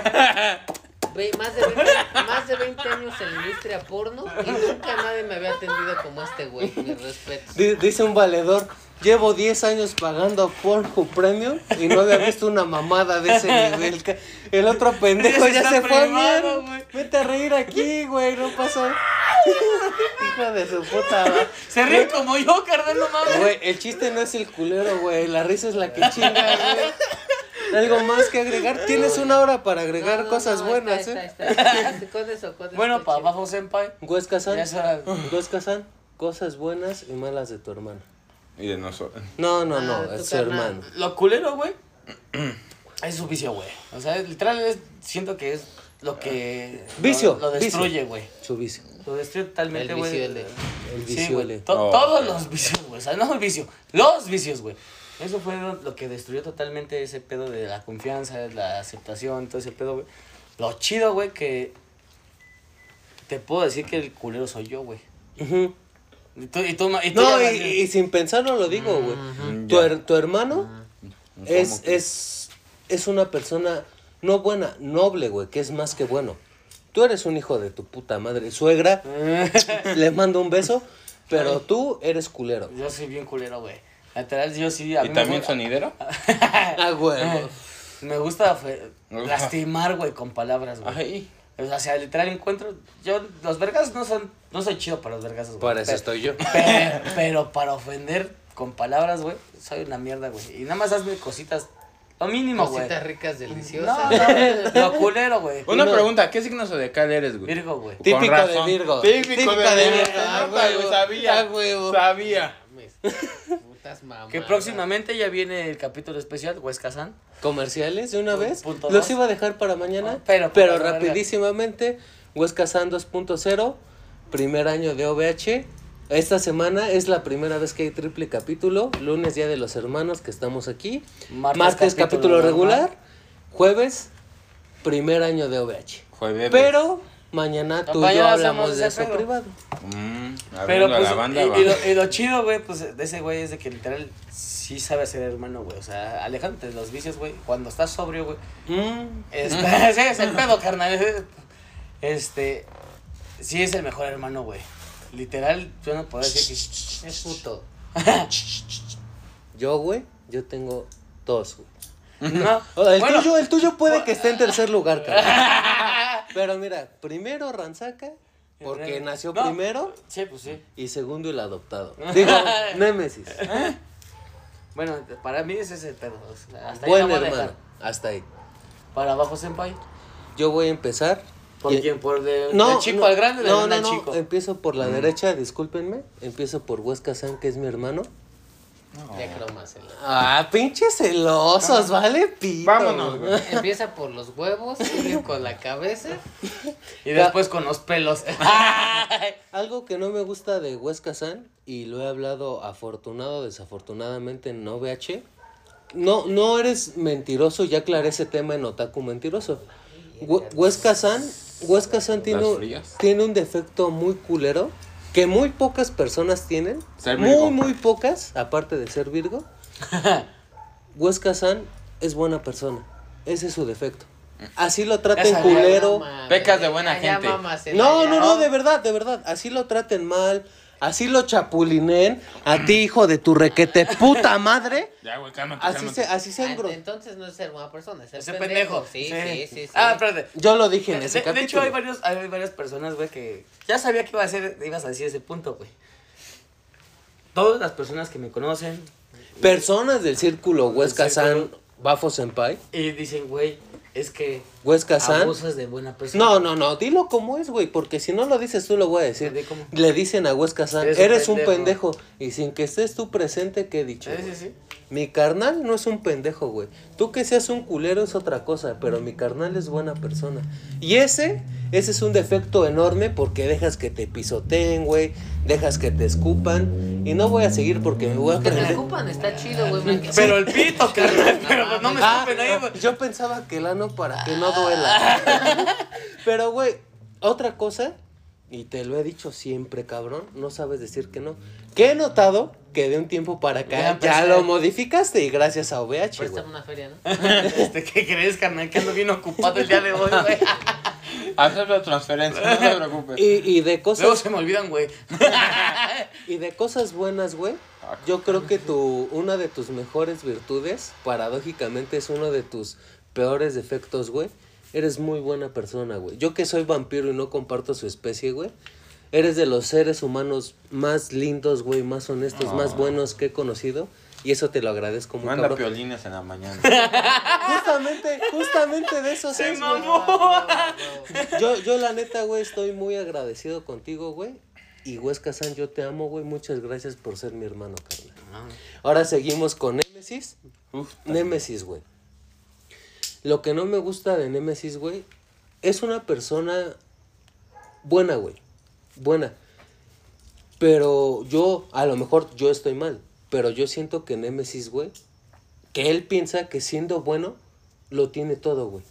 Ve, más, de 20, más de 20 años en la industria porno y nunca nadie me había atendido como este güey. Mis respetos. Di- Dice un valedor, llevo 10 años pagando Pornhub Premium y no había visto una mamada de ese nivel. El otro pendejo ya se fue güey. Vete a reír aquí, güey, no pasó. Hijo de su puta madre. Se ríe como yo, carnal, no mames. Güey, el chiste no es el culero, güey. La risa es la que chinga, güey. Algo más que agregar. Tienes una hora para agregar No, no, cosas no, buenas, está, ¿eh? está, está, eso. Bueno, para abajo, senpai. Huesca San. Ya es hora. Huesca San. Cosas buenas y malas de tu hermano. Y de nosotros. No, no, no, Ah, tu es su carnal. hermano. Lo culero, güey. Es su vicio, güey. O sea, literal, es- siento que es lo que. Vicio, Lo, vicio. destruye, güey. Su vicio. Lo destruye totalmente, El güey. vicio, el Sí, vicio. güey. To- Oh. Todos los vicios, güey. O sea, no el vicio. Los vicios, güey. Eso fue lo lo que destruyó totalmente ese pedo de la confianza, la aceptación, todo ese pedo, güey. Lo chido, güey, que te puedo decir que el culero soy yo, güey. Ujú. Y tú, y tú, y tú No, y, sin pensarlo lo digo, güey. Mm, Tu, her- tu hermano es, es, es una persona no buena, noble, güey, que es más que bueno. Tú eres un hijo de tu puta madre. Suegra, le mando un beso, pero tú eres culero. Yo soy bien culero, güey. Literal, yo sí. A ¿Y también sonidero? Ah, güey. Me gusta fe- lastimar, güey, con palabras, güey. O sea, literal encuentro. Yo, los vergas no son. No soy chido para los vergazos, güey. Para eso Pero- estoy yo. Pero, pero para ofender con palabras, güey, soy una mierda, güey. Y nada más hazme cositas. Lo mínimo, güey. Cositas ricas, No, deliciosas. no, lo culero, güey. Una no. pregunta, ¿qué signo zodiacal eres, güey? Virgo, güey. Típico Con de razón. Virgo. Típico, Típico de, de Virgo. Virgo. Ah, nota, güey, huevo. Sabía. Ah, huevo. Sabía. Que próximamente ya viene el capítulo especial, Huesca San. ¿Comerciales de una vez? punto Los dos. iba a dejar para mañana, Ah, pero- pero, pero, rapidísimamente, Huesca San 2.0, primer año de OVH. Esta semana es la primera vez que hay triple capítulo, lunes Día de los Hermanos que estamos aquí, Martes martes, capítulo capítulo, regular, jueves primer año de OVH. Jueves. Pero mañana tú y yo hablamos de eso privado. Mm, Pero pues, la banda, y, va. y lo, y lo chido, güey, pues de ese güey es de que literal sí sabe ser hermano, güey. O sea, alejándote de los vicios, güey. Cuando estás sobrio, güey. Mm, Este, ese es el pedo, carnal. Este, sí es el mejor hermano, güey. Literal, yo no puedo decir que... Es puto. Yo, güey, yo tengo dos, güey. No, El, bueno, tuyo, el tuyo puede que esté en tercer lugar, cabrón. Pero mira, primero Ranzaca, porque nació No. primero, Sí, pues sí. y segundo el adoptado. Digo, Némesis. Bueno, para mí ese es el pedo. hasta ahí Buen a hermano. Hasta ahí. Para abajo, senpai. Yo voy a empezar. ¿Por y- quién? ¿Por del, No, del chico no, al grande o del no, no, no, chico? Empiezo por la derecha, discúlpenme. Empiezo por Huesca San, que es mi hermano. Ya cromas. Ah, pinches celosos, ¿vale? Pito. Vámonos, güey. Empieza por los huevos, sigue con la cabeza. Y después con los pelos. Algo que no me gusta de Huesca San, y lo he hablado afortunado, desafortunadamente en OVH, no, no eres mentiroso, ya aclaré ese tema en Otaku Mentiroso. Hue- Huesca San, Huesca San tiene, un- tiene un defecto muy culero, que muy pocas personas tienen, Ser Virgo. muy, muy pocas, aparte de ser Virgo. Huesca San es buena persona, ese es su defecto. Así lo traten culero. Pecas de buena gente. No, no, no, de verdad, de verdad. Así lo traten mal, así lo chapulinen. A ti, hijo de tu requete puta madre. Ya, güey, cálmate, Así cálmate. se, así se engro- Entonces no es ser buena persona, es ser Ese pendejo. pendejo. Sí, sí, sí, sí. Ah, espérate. Yo lo dije en De, ese de capítulo. hecho, hay, varios, hay varias personas, güey, que ya sabía que iba a ser, ibas a decir ese punto, güey. Todas las personas que me conocen, Personas del círculo Huesca San. Bafo Senpai, Y dicen, güey, es que Huesca San. abusas de buena persona. No, no, no, dilo como es, güey, porque si no lo dices tú lo voy a decir. Di cómo. Le dicen a Huesca San, Eres eres, un un pendejo". pendejo. Y sin que estés tú presente, ¿qué he dicho? Sí, sí, sí. Mi carnal no es un pendejo, güey. Tú que seas un culero es otra cosa, pero mi carnal es buena persona. Y ese, ese es un defecto enorme porque dejas que te pisoteen, güey. Dejas que te escupan. Y no voy a seguir porque me voy a Que te escupan, está chido, güey. me- Pero el pito, carnal. Pero no me Ah, escupen ahí, güey. yo pensaba que el ano para que no duela. Pero, güey, otra cosa, y te lo he dicho siempre, cabrón, no sabes decir que no. Que he notado que de un tiempo para acá ya, empecé. lo modificaste y gracias a OVH, güey. Una feria, ¿no? Este, ¿Qué crees, carnal? Que ando bien ocupado el día de hoy, güey. Hacer la transferencia, no te preocupes. Y, y de Luego cosas se me olvidan, güey. y de cosas buenas, güey. Yo creo que tu una de tus mejores virtudes, paradójicamente, es uno de tus peores defectos, güey. Eres muy buena persona, güey. Yo que soy vampiro y no comparto su especie, güey. Eres de los seres humanos más lindos, güey, más honestos, más Ah. buenos que he conocido. Y eso te lo agradezco muy Manda cabrón. piolines en la mañana. Justamente, justamente de eso Se es, güey. mamó. Yo, yo la neta, güey, estoy muy agradecido contigo, güey. Y Huesca San, yo te amo, güey. Muchas gracias por ser mi hermano, carnal. Ahora seguimos con Némesis. Uf, Némesis, güey. Lo que no me gusta de Némesis, güey, es una persona buena, güey. Buena. Pero yo, a lo mejor yo estoy mal. Pero yo siento que Némesis, güey, que él piensa que siendo bueno, lo tiene todo, güey.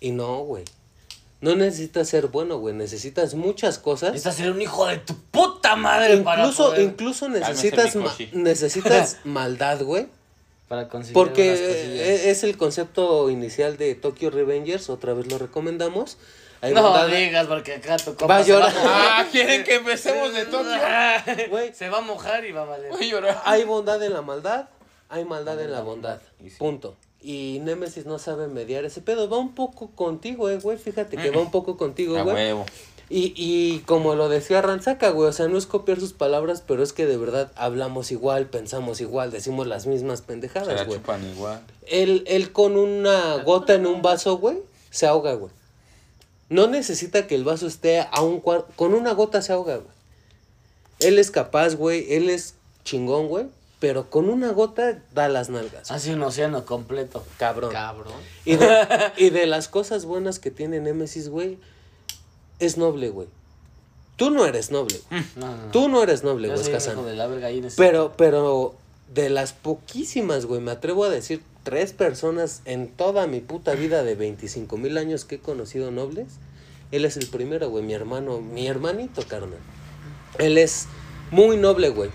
Y no, güey. No necesitas ser bueno, güey. Necesitas muchas cosas. Necesitas ser un hijo de tu puta madre para Incluso, poder- incluso necesitas, ma- necesitas maldad, güey. Para conseguir Porque e- es el concepto inicial de Tokyo Revengers, otra vez lo recomendamos. Hay No bondad- digas, porque acá tu Va compa a se llorar. Ah, ¿quieren que empecemos de Tokio? Se va a mojar y va a valer. Voy a llorar. hay bondad en la maldad, hay maldad en la bondad. Y sí. Punto. Y Nemesis no sabe mediar ese pedo. Va un poco contigo, eh, güey. Fíjate que va un poco contigo, A güey. Y, y como lo decía Ranzaca, güey, o sea, no es copiar sus palabras, pero es que de verdad hablamos igual, pensamos igual, decimos las mismas Se pendejadas, la güey. chupan igual. Él, él con una gota en un vaso, güey, se ahoga, güey. No necesita que el vaso esté a un cuarto. Con una gota se ahoga, güey. Él es capaz, güey. Él es chingón, güey. Pero con una gota da las nalgas. Hace un océano completo. Cabrón. Cabrón. Y de, y de las cosas buenas que tiene Nemesis, güey, es noble, güey. Tú no eres noble. güey. No, no, no. Tú no eres noble, Yo güey, soy un Escazán. hijo de la verga y necesito- Pero, pero de las poquísimas, güey, me atrevo a decir, tres personas en toda mi puta vida de 25 mil años que he conocido nobles, él es el primero, güey, mi hermano, mi hermanito, carnal. Él es muy noble, güey.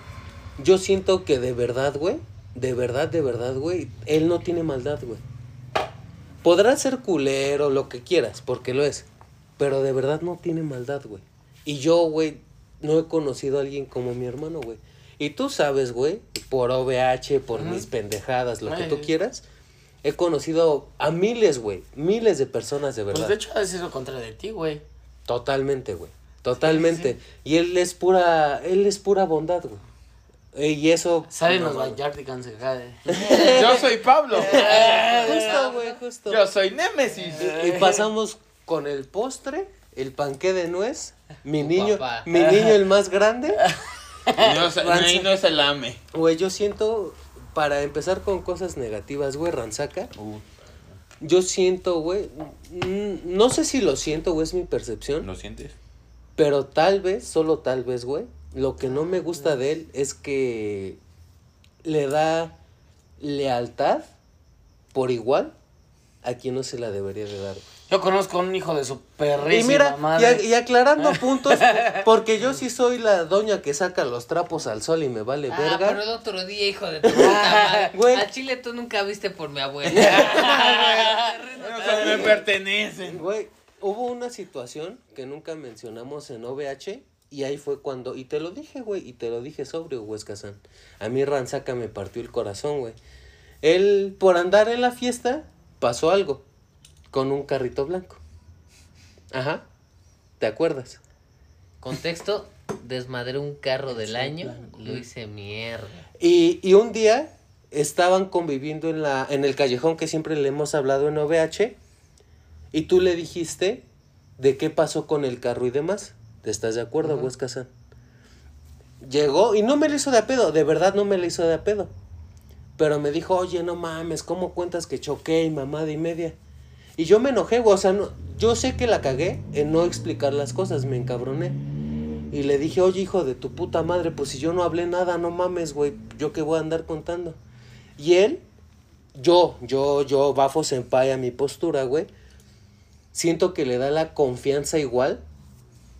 Yo siento que de verdad, güey, de verdad, de verdad, güey, él no tiene maldad, güey. Podrá ser culero, lo que quieras, porque lo es. Pero de verdad no tiene maldad, güey. Y yo, güey, no he conocido a alguien como mi hermano, güey. Y tú sabes, güey, por OVH, por mis pendejadas, lo que tú quieras, he conocido a miles, güey, miles de personas de verdad. Pues de hecho, es lo contrario de ti, güey. Totalmente, güey. Totalmente. Y él es pura, él es pura bondad, güey. Eh, Y eso. Salen no, los. Vallardigans acá. Yo soy Pablo. Justo, güey, justo. Yo soy Némesis. Y pasamos con el postre, el panqué de nuez, mi Tu niño, papá. mi niño el más grande. No, no, no es el AME. Güey, yo siento, para empezar con cosas negativas, güey, Ranzaca, Uh, yo siento, güey, mm, no sé si lo siento o es mi percepción, ¿Lo sientes? pero tal vez, solo tal vez, güey, lo que no me gusta de él es que le da lealtad por igual a quien no se la debería de dar. Yo conozco a un hijo de su perrísima Y mira, y, madre. a- y aclarando puntos, porque yo sí soy la doña que saca los trapos al sol y me vale Ah, verga. pero el otro día, hijo de tu puta madre. Güey. A Chile tú nunca viste por mi abuela. Esos me pertenecen. Güey, hubo una situación que nunca mencionamos en OVH y ahí fue cuando, y te lo dije, güey, y te lo dije sobrio, Huescazán. A mí Ranzaca me partió el corazón, güey. Él, por andar en la fiesta, pasó algo con un carrito blanco. Ajá, ¿te acuerdas? Contexto, desmadré un carro del año, lo hice mierda. Y, y un día estaban conviviendo en, la, en el callejón que siempre le hemos hablado en OVH y tú le dijiste de qué pasó con el carro y demás. ¿Te estás de acuerdo, Ujú. Huesca San? Llegó y no me lo hizo de a pedo, de verdad no me lo hizo de a pedo. Pero me dijo, oye, no mames, ¿cómo cuentas que choqué y mamada y media? Y yo me enojé, güey, o sea, no, yo sé que la cagué en no explicar las cosas, me encabroné. Y le dije, oye, hijo de tu puta madre, pues si yo no hablé nada, no mames, güey, yo qué voy a andar contando. Y él, yo, yo, yo, Bafo Senpai a mi postura, güey, siento que le da la confianza igual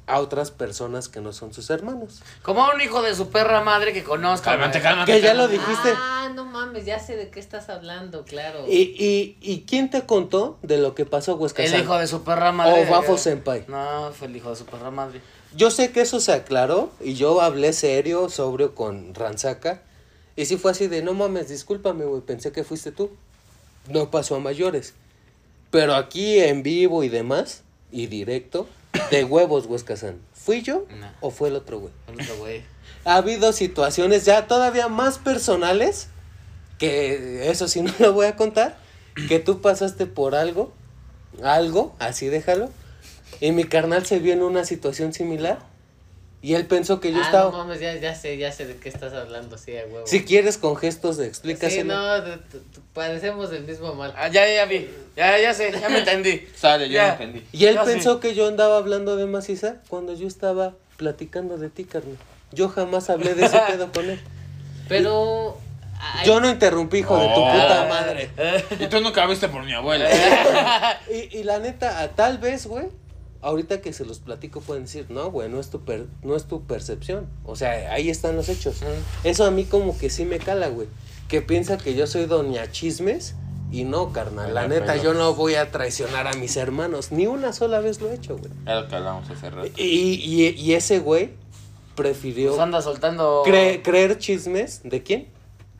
a otras personas que no son sus hermanos. Como a un hijo de su perra madre que conozca. Cálmate, cálmate. Que ya lo cálmate. dijiste. Ah, no mames, ya sé de qué estás hablando, claro. ¿Y, y, y quién te contó de lo que pasó, Huesca El San? hijo de su perra madre. O Bafo Senpai. No, fue el hijo de su perra madre. Yo sé que eso se aclaró y yo hablé serio, sobrio con Ranzaca. Y sí fue así de, no mames, discúlpame, güey, pensé que fuiste tú. No pasó a mayores. Pero aquí en vivo y demás, y directo, de huevos, Huesca San. ¿Fui yo No. o fue el otro güey? El otro güey. Ha habido situaciones ya todavía más personales, que eso sí no lo voy a contar, que tú pasaste por algo, algo, así déjalo, y mi carnal se vio en una situación similar, y él pensó que yo ah, estaba... no mames, ya, ya sé, ya sé de qué estás hablando, sí, a huevo. Si quieres con gestos de Sí, explícaselo. no, de- de- de- parecemos del mismo mal. Ah, ya, ya vi. Ya, ya sé, ya me entendí. Sale, Ya. no entendí. Y él Ya pensó que yo andaba hablando de maciza cuando yo estaba platicando de ti, carnal. Yo jamás hablé de ese pedo con él. Pero. ay, Yo no interrumpí, hijo de tu puta madre. Y tú nunca viste por mi abuela. Y, y la neta, tal vez, güey, ahorita que se los platico pueden decir, no, güey, no es tu per- no es tu percepción. O sea, ahí están los hechos. Eso a mí como que sí me cala, güey. Que piensa que yo soy doña chismes y no, carnal. La neta, yo no voy a traicionar a mis hermanos. Ni una sola vez lo he hecho, güey. Lo que hablábamos hace rato. Y, y, y ese güey prefirió Pues anda soltando. cre- creer chismes. ¿De quién?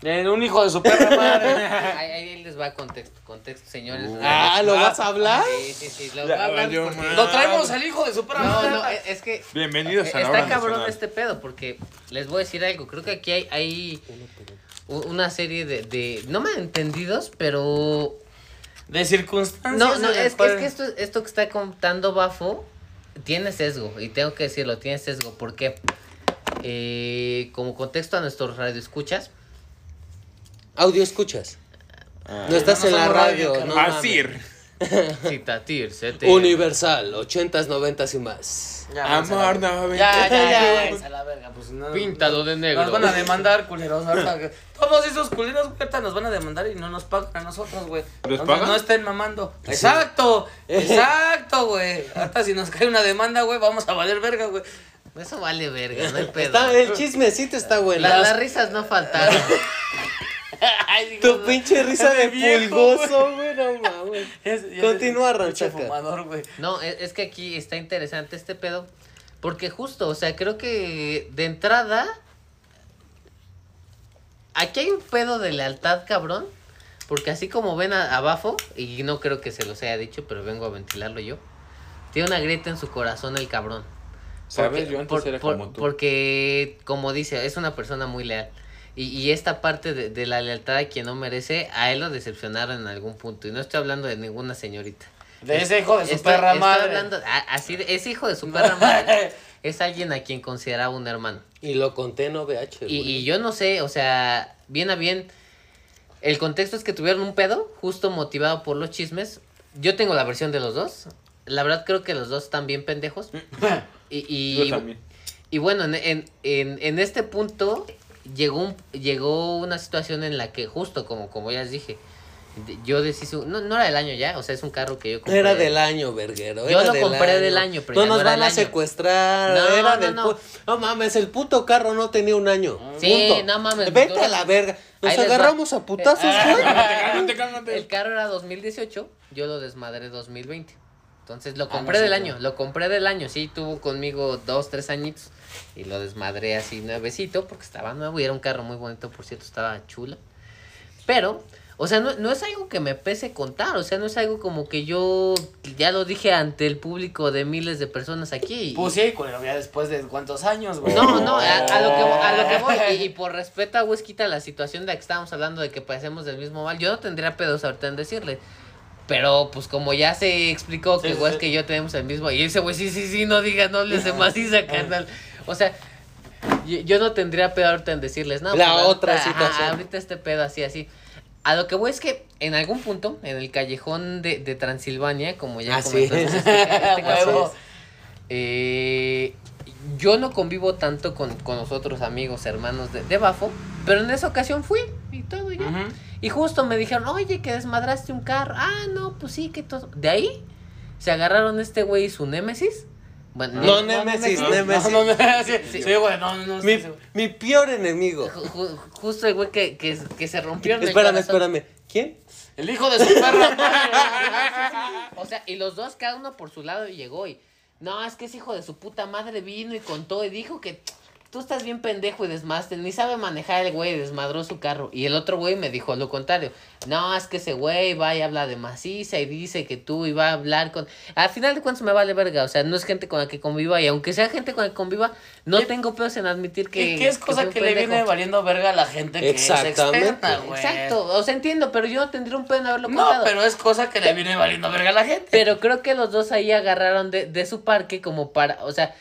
Eh, un hijo de su perra madre. Ahí, ahí les va contexto, contexto, señores. Uh. Ah, ¿lo vas a hablar? Sí, sí, sí, lo Ya a hablar valió porque- madre. Lo traemos al hijo de su perra No, madre. no, es- es que Bienvenidos a la está cabrón nacional. este pedo porque les voy a decir algo. Creo que aquí hay, hay u- una serie de, de no malentendidos, pero De circunstancias. no, no, en las es, es cuales- que esto, esto que está contando Bafo tiene sesgo y tengo que decirlo, tiene sesgo porque eh, como contexto a nuestros radioescuchas, Audio escuchas. Ah. No estás no en la radio, radio. no Asir. Citatir, CT, Universal, 80s, 90s y más. Ya, Amor, no, Ya, ya, ya, Ya. a la verga. Pues no. Píntalo de negro. Nos van a demandar, culeros. Todos esos culeros, güey, ahorita nos van a demandar y no nos pagan a nosotros, güey. ¿Los Entonces, pagan? No estén mamando. Exacto, exacto, güey. Ahorita si nos cae una demanda, güey, vamos a valer verga, güey. Eso vale verga, no hay pedo. Está, el chismecito está bueno. La- las risas no faltaron. Ay, Tu de- pinche risa de pulgoso, güey, no mames. Continúa, Ranchaca. No, es, es que aquí está interesante este pedo. Porque justo, o sea, creo que de entrada. Aquí hay un pedo de lealtad, cabrón. Porque así como ven a, a Bafo, y no creo que se los haya dicho, pero vengo a ventilarlo yo. Tiene una grieta en su corazón el cabrón. ¿Sabes? Porque- Yo antes por- era por- como tú. Porque, como dice, es una persona muy leal. Y, y esta parte de, de la lealtad a quien no merece, a él lo decepcionaron en algún punto. Y no estoy hablando de ninguna señorita. De ese hijo de su Estoy- perra estoy madre. hablando, a- así de- ese hijo de su perra madre es alguien a quien consideraba un hermano. Y lo conté en OVH, Y, y yo no sé, o sea, bien a bien, el contexto es que tuvieron un pedo, justo motivado por los chismes. Yo tengo la versión de los dos. La verdad creo que los dos están bien pendejos. Y, y, Yo también. y bueno, en, en, en, en este punto llegó, un, llegó una situación en la que justo como, como ya les dije, yo deshice, no, no era del año ya, o sea, es un carro que yo compré. Era del año, verguero. Yo era lo del compré del año, pero no ya no nos era van a del año. secuestrar. No, era no, del no. no mames, el puto carro no tenía un año. Sí, Punto. no mames, Vete a la verga. Nos Ahí agarramos a putazos, Eh, güey. Cálmate, cálmate. El carro era 2018, yo lo desmadré 2020. Entonces lo Ah, compré no, del sí, año, lo compré del año, sí, tuvo conmigo dos, tres añitos y lo desmadré así nuevecito porque estaba nuevo y era un carro muy bonito, por cierto, estaba chulo. Pero, O sea, no, no es algo que me pese contar, o sea, no es algo como que yo ya lo dije ante el público de miles de personas aquí. Pues sí, ya después de cuántos años, güey. No, no, a, a lo que, a lo que voy, y, y por respeto a Whisquita la situación de que estábamos hablando de que parecemos del mismo mal, yo no tendría pedos ahorita en decirle. Pero pues como ya se explicó Sí, que sí, güey sí. es que yo tenemos el mismo, y ese güey sí, sí, sí, no digas, no les de maciza, carnal. O sea, yo, yo no tendría pedo ahorita en decirles, no. La pues, otra ahorita, ajá, situación. ahorita este pedo así, así. A lo que voy es que en algún punto, en el callejón de, de Transilvania, como ya sí. comentó este, este caso, eh, yo no convivo tanto con, con los otros amigos, hermanos de, de Bafo, pero en esa ocasión fui y todo ya. Y justo me dijeron, oye, que desmadraste un carro. Ah, no, pues sí, que todo. De ahí se agarraron este güey y su némesis. Bueno, No, ne- Némesis, No, no, no, sí, güey, no, no. Mi, mi peor enemigo. ju- ju- justo el güey que, que, que se rompió en el Espérame, corazón. espérame. ¿Quién? El hijo de su perra. O sea, y los dos, cada uno por su lado, llegó y. No, es que ese hijo de su puta madre vino y contó y dijo que tú estás bien pendejo y desmaste. Ni sabe manejar el güey, desmadró su carro. Y el otro güey me dijo lo contrario. No, es que ese güey va y habla de maciza y dice que tú iba a hablar con. Al final de cuentas me vale verga. O sea, no es gente con la que conviva. Y aunque sea gente con la que conviva, no ¿Qué- tengo peos en admitir que. ¿Y qué es cosa que le pendejo. viene valiendo verga a la gente que es Exactamente. experta, güey? Exacto, o sea, entiendo, pero yo no tendría un pedo en haberlo No, contado. pero es cosa que le viene valiendo verga a la gente. Pero creo que los dos ahí agarraron de, de su parque como para, o sea,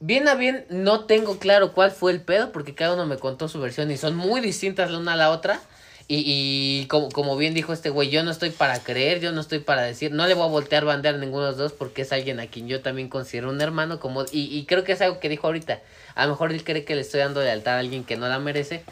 bien a bien no tengo claro cuál fue el pedo porque cada uno me contó su versión y son muy distintas la una a la otra. Y, y como, como bien dijo este güey, yo no estoy para creer, yo no estoy para decir, no le voy a voltear bandear a ninguno de los dos porque es alguien a quien yo también considero un hermano, como y, y creo que es algo que dijo ahorita. A lo mejor él cree que le estoy dando lealtad a alguien que no la merece,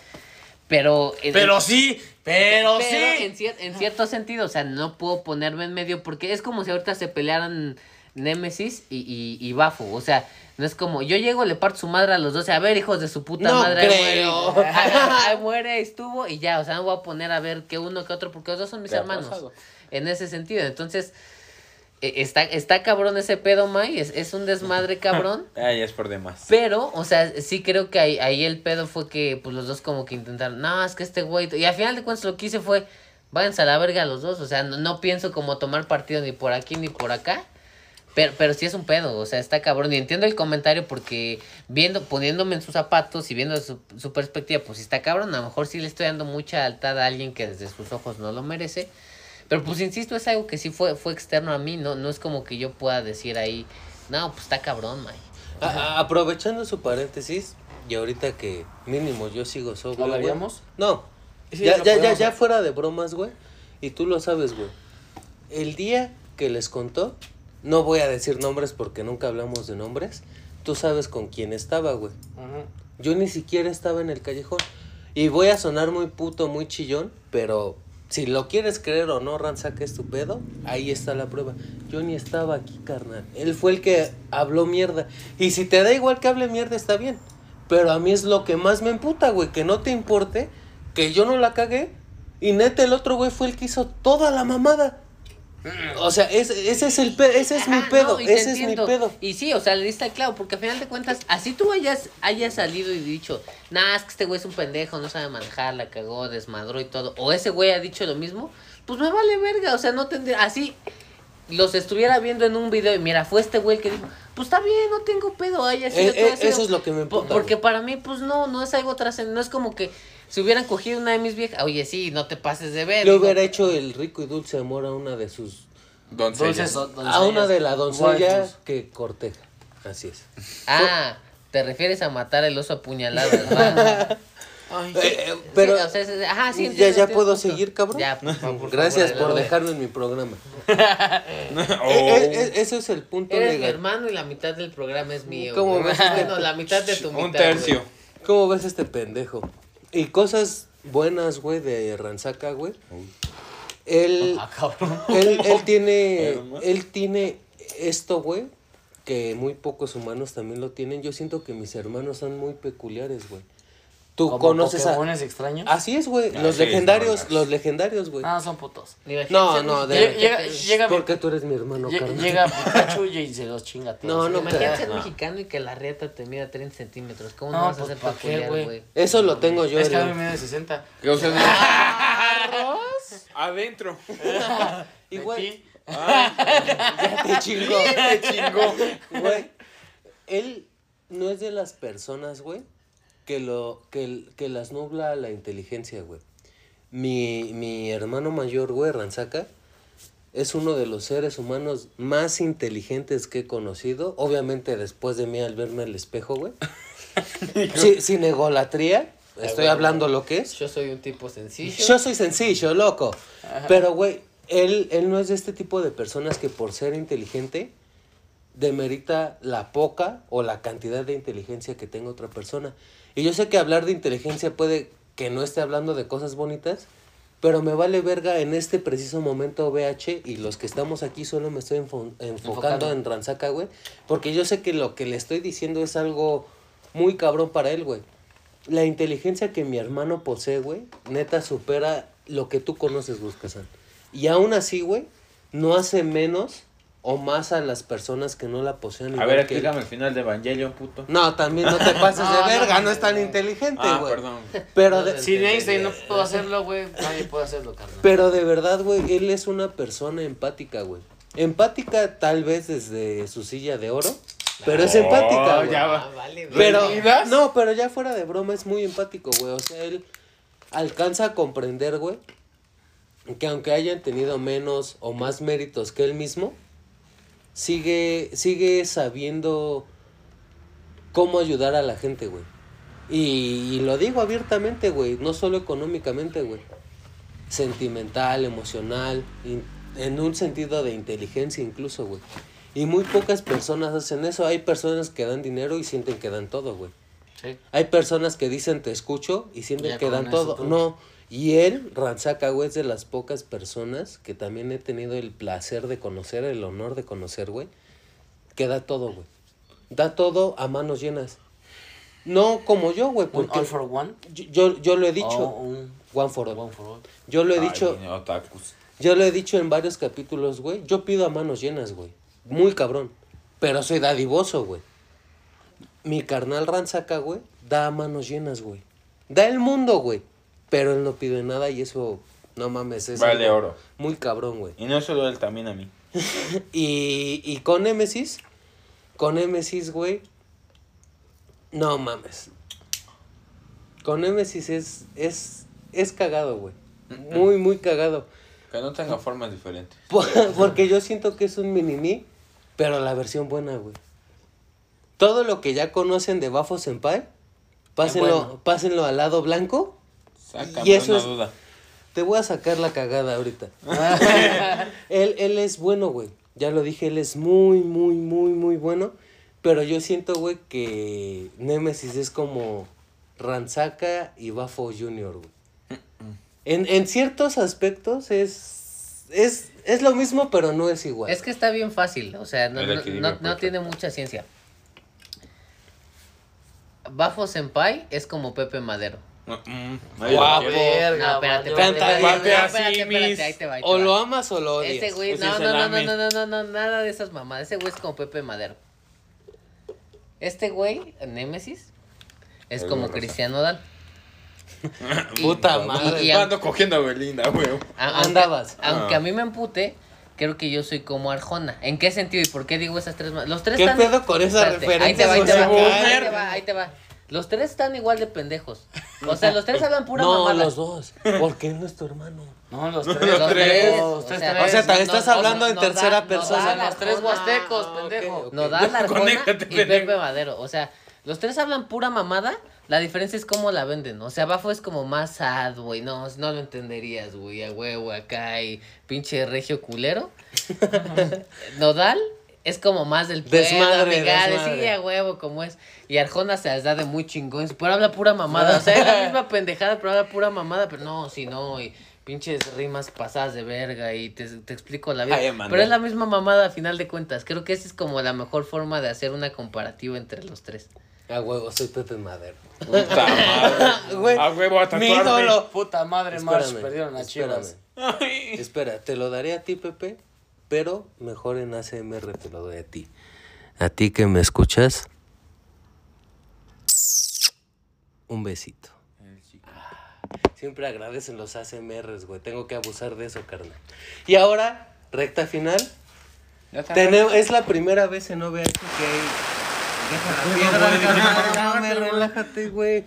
pero... en- Pero sí, pero, pero sí. En, cier- en cierto sentido, o sea, no puedo ponerme en medio porque es como si ahorita se pelearan Némesis y, y, y Bafo. O sea, no es como yo llego, le parto su madre a los dos. A ver, hijos de su puta No madre. ahí creo. muere. Ahí- muere, ahí estuvo y ya. O sea, no voy a poner a ver que uno que otro porque los dos son mis ¿Te ha hermanos. pasado? En ese sentido. Entonces, eh, está, está cabrón ese pedo, May. Es, es un desmadre cabrón. Ah, ya es por demás. Pero, o sea, sí creo que ahí, ahí el pedo fue que pues los dos como que intentaron, no, es que este güey, y al final de cuentas lo que hice fue, váyanse a la verga los dos, o sea, no, no pienso como tomar partido ni por aquí ni por acá, pero, pero sí es un pedo, o sea, está cabrón, y entiendo el comentario porque viendo, poniéndome en sus zapatos y viendo su, su perspectiva, pues sí está cabrón, a lo mejor sí le estoy dando mucha altada a alguien que desde sus ojos no lo merece, pero pues insisto, es algo que sí fue, fue externo a mí, no, no es como que yo pueda decir ahí, no, pues está cabrón, May. A- aprovechando su paréntesis, y ahorita que mínimo yo sigo sobrio. ¿Lo güey. haríamos? No. Sí, ya, ya, ya, ya fuera de bromas, güey. Y tú lo sabes, güey. El día que les contó, no voy a decir nombres porque nunca hablamos de nombres. Tú sabes con quién estaba, güey. Yo ni siquiera estaba en el callejón. Y voy a sonar muy puto, muy chillón, pero si lo quieres creer o no, Ransaca es tu pedo, ahí está la prueba. Yo ni estaba aquí, carnal. Él fue el que habló mierda. Y si te da igual que hable mierda, está bien. Pero a mí es lo que más me emputa, güey, que no te importe, que yo no la cagué. Y neta, el otro güey fue el que hizo toda la mamada. O sea, ese, ese es el pedo, ese es mi Ajá, pedo, no, ese es mi pedo. Y sí, o sea, le diste clavo, porque al final de cuentas, así tú hayas, hayas salido y dicho, nah, es que este güey es un pendejo, no sabe manejar, la cagó, desmadró y todo, o ese güey ha dicho lo mismo, pues me vale verga, o sea, no tendría, así los estuviera viendo en un video y mira, fue este güey el que dijo, pues está bien, no tengo pedo, haya sido, Eh, todo eh, ha sido". eso es lo que me Po- emputa. Porque para mí, pues no, no es algo trascendente, no es como que si hubieran cogido una de mis viejas, oye, sí, no te pases de ver. Le digo, hubiera hecho el rico y dulce amor a una de sus Doncellas. Dulces, don- A una de la doncellas, que corteja. Así es. Ah, te refieres a matar el oso apuñalado, ¿verdad? Ay, Eh, eh, pero Sí, o sea, es- ajá, sí, ya, ya puedo punto. seguir, cabrón. Ya, por favor, por Gracias favor, por dejarme en mi programa. Oh. Eh, eh, eh, ese es el punto Eres mi legal. hermano y la mitad del programa es mío. ¿Cómo ves? Bueno, la mitad de tu mitad. Un tercio. güey. ¿Cómo ves este pendejo? Y cosas buenas, güey, de Ransaca, güey. Él, Ah, cabrón. él, él tiene, él tiene esto, güey, que muy pocos humanos también lo tienen. Yo siento que mis hermanos son muy peculiares, güey. Tú ¿Como conoces a... Pokémones extraños? Así es, güey. Ah, Los sí, legendarios, no, no. los legendarios, güey. Ah, son putos. No, no, de- Llega, llega, Porque tú eres mi hermano, lle- carnal. llega Pikachu y se los chinga a todos. No, no, Imagínate ser No. mexicano y que la rieta te mida 30 centímetros. ¿Cómo no, No, vas a pues, ¿pa' qué, peculiar, güey? Eso lo tengo yo. Es que a mí me de 60. Que ustedes- Adentro. Y güey, ya te chingó. Me chingó. Güey, él no es de las personas, güey, que lo que, que las nubla la inteligencia, güey. Mi, mi hermano mayor, güey, Ranzaca, es uno de los seres humanos más inteligentes que he conocido. Obviamente después de mí al verme al espejo, güey. Sí, sin egolatría. Estoy güey, hablando lo que es. Yo soy un tipo sencillo. Yo soy sencillo, loco. Pero, güey, él, él no es de este tipo de personas que por ser inteligente demerita la poca o la cantidad de inteligencia que tenga otra persona. Y yo sé que hablar de inteligencia puede que no esté hablando de cosas bonitas, pero me vale verga en este preciso momento BH y los que estamos aquí solo me estoy enfo- enfocando Enfocando. en Ranzaca, güey, porque yo sé que lo que le estoy diciendo es algo muy cabrón para él, güey. La inteligencia que mi hermano posee, güey, neta supera lo que tú conoces, Buscasan. Y aún así, güey, no hace menos o más a las personas que no la poseen. A ver, que explícame el final de Evangelion, puto. No, también no te pases No, de verga, no, no, es tan no. inteligente, Ah, güey. perdón. Pero de, Si Einstein no puedo hacerlo, güey, nadie puede hacerlo, carnal. pero de verdad, güey, él es una persona empática, güey. Empática tal vez desde su silla de oro, pero es Oh, empática, güey. ya Ah, va. vale, güey. Pero, no, pero ya fuera de broma es muy empático, güey. O sea, él alcanza a comprender, güey, que aunque hayan tenido menos o más méritos que él mismo, sigue, sigue sabiendo cómo ayudar a la gente, güey. Y, y lo digo abiertamente, güey, no solo económicamente, güey. Sentimental, emocional, in- en un sentido de inteligencia incluso, güey. Y muy pocas personas hacen eso. Hay personas que dan dinero y sienten que dan todo, güey. Sí. Hay personas que dicen te escucho y sienten Ya que dan todo. tú. No. Y él, Ranzaca, güey, es de las pocas personas que también he tenido el placer de conocer, el honor de conocer, güey, que da todo, güey. Da todo a manos llenas. No como yo, güey, ¿Un all for one? yo, yo, yo lo he dicho. O un One for all. one for all. Yo lo he Ay, dicho. Yo lo he dicho en varios capítulos, güey. Yo pido a manos llenas, güey. Muy cabrón. Pero soy dadivoso, güey. Mi carnal Ranzaca, güey, da a manos llenas, güey. Da el mundo, güey. Pero él no pide nada y eso, no mames, es Vale oro. muy cabrón, güey. Y no solo él, también a mí. Y, y con Nemesis, con Nemesis, güey, no mames. Con Nemesis es, es, es cagado, güey. Muy, muy cagado. Que no tenga formas diferentes. Por- Porque yo siento que es un mini pero la versión buena, güey. Todo lo que ya conocen de Bafo Senpai, pásenlo, bueno. pásenlo al lado blanco. Sácame Y eso una es- duda. Te voy a sacar la cagada ahorita. él, él es bueno, güey. Ya lo dije, él es muy, muy, muy, muy bueno. Pero yo siento, güey, que Nemesis es como Ranzaka y Bafo Junior, güey. En, en ciertos aspectos es, es, es lo mismo, pero no es igual. Es que está bien fácil, o sea, no, no, no- no tiene mucha ciencia. Bafo Senpai es como Pepe Madero. Mm, Guapo. Verga, No, espérate, espérate, espérate, ahí te va, O lo amas o lo odias. Ese güey, no, no, no, no, no, no, no, no, nada de esas mamadas. Ese güey es como Pepe Madero. Este güey, Némesis, es como. Cristiano Dal. Y- Puta madre. y- Ando cogiendo a Belinda, güey. Andabas. Aunque Ah. a mí me empute, creo que yo soy como Arjona. ¿En qué sentido y por qué digo esas tres? Los tres ¿Qué están. pedo con esas Espérate, Ahí te va, ahí te referencias, va, güey? ahí te va, ahí te va. Los tres están igual de pendejos. O sea, los tres hablan pura no, mamada. los dos. Porque él no es tu hermano. No, los tres. Los tres. Los tres, O sea, tres. O sea, no, estás no, hablando no, en no tercera da- no persona. da Son los tres huastecos, Ah, pendejo. ok. Nodal, Arjona Conéctate, y pendejo. Pepe Madero. O sea, los tres hablan pura mamada. La diferencia es cómo la venden. O sea, Bafo es como más sad, güey. No, no lo entenderías, güey. A huevo acá y pinche regio culero. Nodal es como más del pedo, Desmadre, desmadre. sí, a huevo, como es. Y Arjona se las da de muy chingón. Pero habla pura mamada. O sea, es la misma pendejada, pero habla pura mamada. Pero no, si no, y pinches rimas pasadas de verga. Y te, te explico la vida. Ay, pero es la misma mamada a final de cuentas. Creo que esa es como la mejor forma de hacer una comparativa entre los tres. A huevo, soy Pepe Madero. Puta madre. Güey, A huevo a mi ídolo. Puta madre, Marsh, Espérame, perdieron las chivas. Espera, te lo daré a ti, Pepe, pero mejor en ACMR te lo doy a ti. A ti que me escuchas, un besito. Siempre agradecen los ASMRs, güey. Tengo que abusar de eso, carnal. Y ahora, recta final. Tenemos, es la primera vez en OVH que hay. Deja la relájate, güey.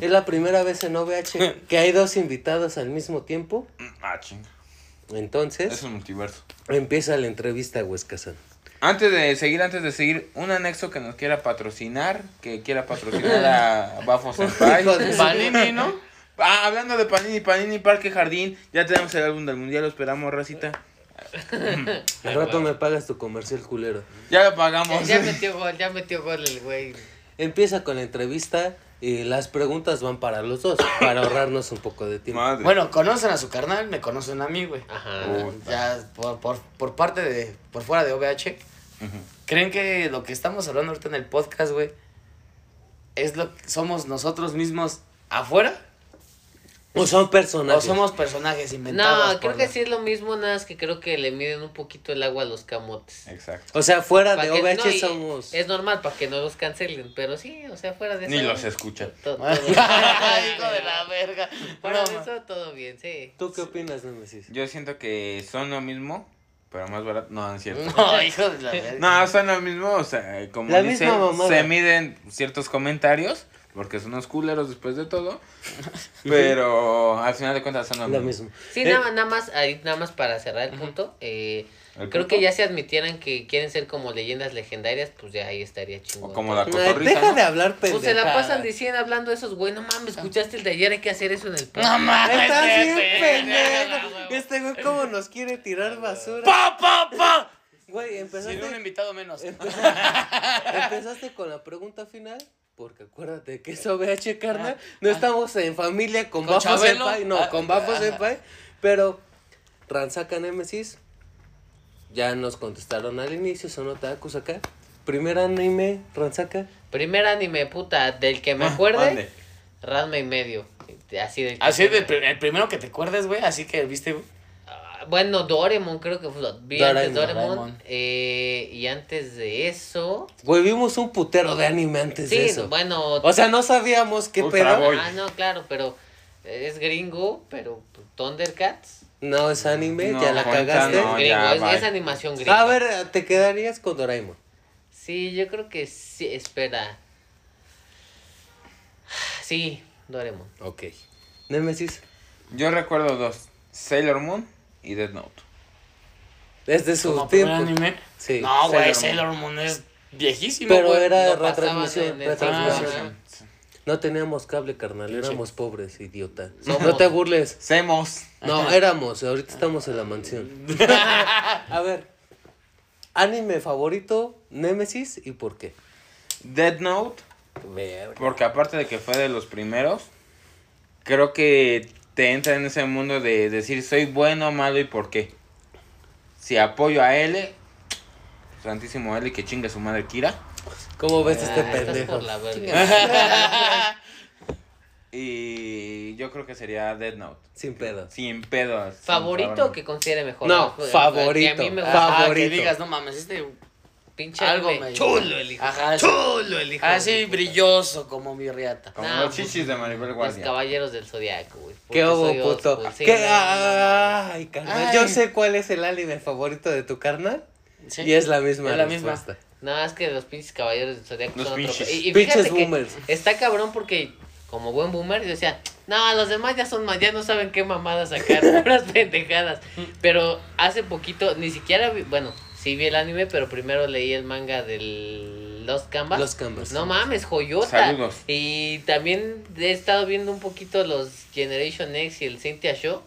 Es la primera vez en OVH que hay dos invitados al mismo tiempo. Ah, chinga. Entonces, Es un multiverso. empieza la entrevista, Huescazán. Antes de seguir, antes de seguir, un anexo que nos quiera patrocinar, que quiera patrocinar a Bafo Senpai. Panini, ¿no? Ah, hablando de Panini, Panini Parque Jardín, ya tenemos el álbum del mundial, lo esperamos, racita. Al rato me pagas tu comercial culero. Ya lo pagamos. Ya metió gol, ya metió gol el güey. Empieza con la entrevista y las preguntas van para los dos, para ahorrarnos un poco de tiempo. Madre. Bueno, conocen a su carnal, me conocen a mí, güey. Ajá. Ya por, por, por parte de, por fuera de OVH, Ujú. ¿creen que lo que estamos hablando ahorita en el podcast, güey, es lo que somos nosotros mismos afuera? O son personajes. ¿O somos personajes inventados? No, creo por que la- sí es lo mismo, nada más que creo que le miden un poquito el agua a los camotes. Exacto. O sea, fuera Pa' de que- OVH no, somos. Es normal para que no los cancelen, pero sí, o sea, fuera de eso. Ni los escucha. to- todo- Hijo de la verga. Fuera No, de eso, todo bien, sí. ¿Tú qué opinas, Nemesis? Yo siento que son lo mismo, pero más barato. No, no es cierto. No, hijo de la verga. No, son lo mismo, o sea, como La dice, misma mamada. se miden ciertos comentarios, porque son unos culeros después de todo, pero al final de cuentas son lo Lo mismo. mismo. Sí, Eh, nada, nada más, ahí nada más para cerrar el punto. eh, ¿El creo punto? que ya se admitieran que quieren ser como leyendas legendarias, pues ya ahí estaría chingón. O como la cotorriza, deja ¿no? de hablar Pues se la pendejada. pasan diciendo, hablando de esos, güey, no mames, escuchaste el de ayer, hay que hacer eso en el podcast. No mames, Estás qué bien pendejo. Este güey cómo nos quiere tirar basura. ¡Pa, pa, pa! Güey, Sin un empezaste, invitado menos. empezaste con la pregunta final. Porque acuérdate que es OVH, carnal. No estamos en familia con, ¿Con Bafo? Senpai. No, Ah, con Bafo ah. Senpai. Pero Ransaca Nemesis. Ya nos contestaron al inicio, son otakus acá. Primer anime, Ransaca. Primer anime, puta, del que me Ah, acuerde. Ranma y medio. Así de Así de pri- el primero que te acuerdes, güey, así que viste, güey. Bueno, Doraemon creo que fue. Vi antes Doraemon, Doraemon. Doraemon. eh, y antes de eso. Güey, vimos un putero de anime antes de Sí, eso. bueno. O sea, no sabíamos qué Ultra pedo. Boy. Ah, no, claro, pero es gringo, pero Thundercats. No es anime, No, ya la cagaste. no. gringo, ya, es, es animación gringa. A ver, te quedarías con Doraemon. Sí, yo creo que sí, espera. Sí, Doraemon. Ok. Nemesis. Yo recuerdo dos, Sailor Moon y Death Note. Es de su Como primer tiempo. anime. Sí. No, güey, Sailor Moon. Sailor Moon es viejísimo, Pero era pasaban retransmisión. Ah, No teníamos cable, carnal. Pinche. Éramos pobres, idiota. Somos. No te burles. Semos. No, éramos. Ahorita estamos en la mansión. A ver. Anime favorito, Nemesis, ¿y por qué? Death Note, Verga. porque aparte de que fue de los primeros, creo que te entra en ese mundo de decir soy bueno, malo y por qué. Si apoyo a L, Santísimo L, que chingue su madre Kira. ¿Cómo ves Ah, este pendejo? por la verga. Y yo creo que sería Death Note. Sin pedos. Sin pedos. sin ¿Favorito cabrón. que considere mejor? No, Que favorito. a mí me gusta. Favorito. que digas, no mames, este Pinche algo me- Chulo el hijo. Ajá, Chulo el hijo. así puta. brilloso como mi riata. Como No, los chichis de Maribel Los Guardia. caballeros del zodiaco, güey. ¿Qué hubo, puto? ¿Qué? Ay, carnal. Ay. Yo sé cuál es el anime favorito de tu carnal. Sí. Y es la misma Es la misma. respuesta. No, es que los pinches caballeros del zodiaco Los son otro pinches. pe- Y, y Pinches boomers. está cabrón porque como buen boomer yo decía, no, los demás ya son más, ya no saben qué mamadas sacar, puras pendejadas. Pero hace poquito, ni siquiera vi, bueno, sí vi el anime, pero primero leí el manga del Lost Canvas. Los Canvas. No mames, joyota. Saludos. Y también he estado viendo un poquito los Generation X y el Cynthia Show.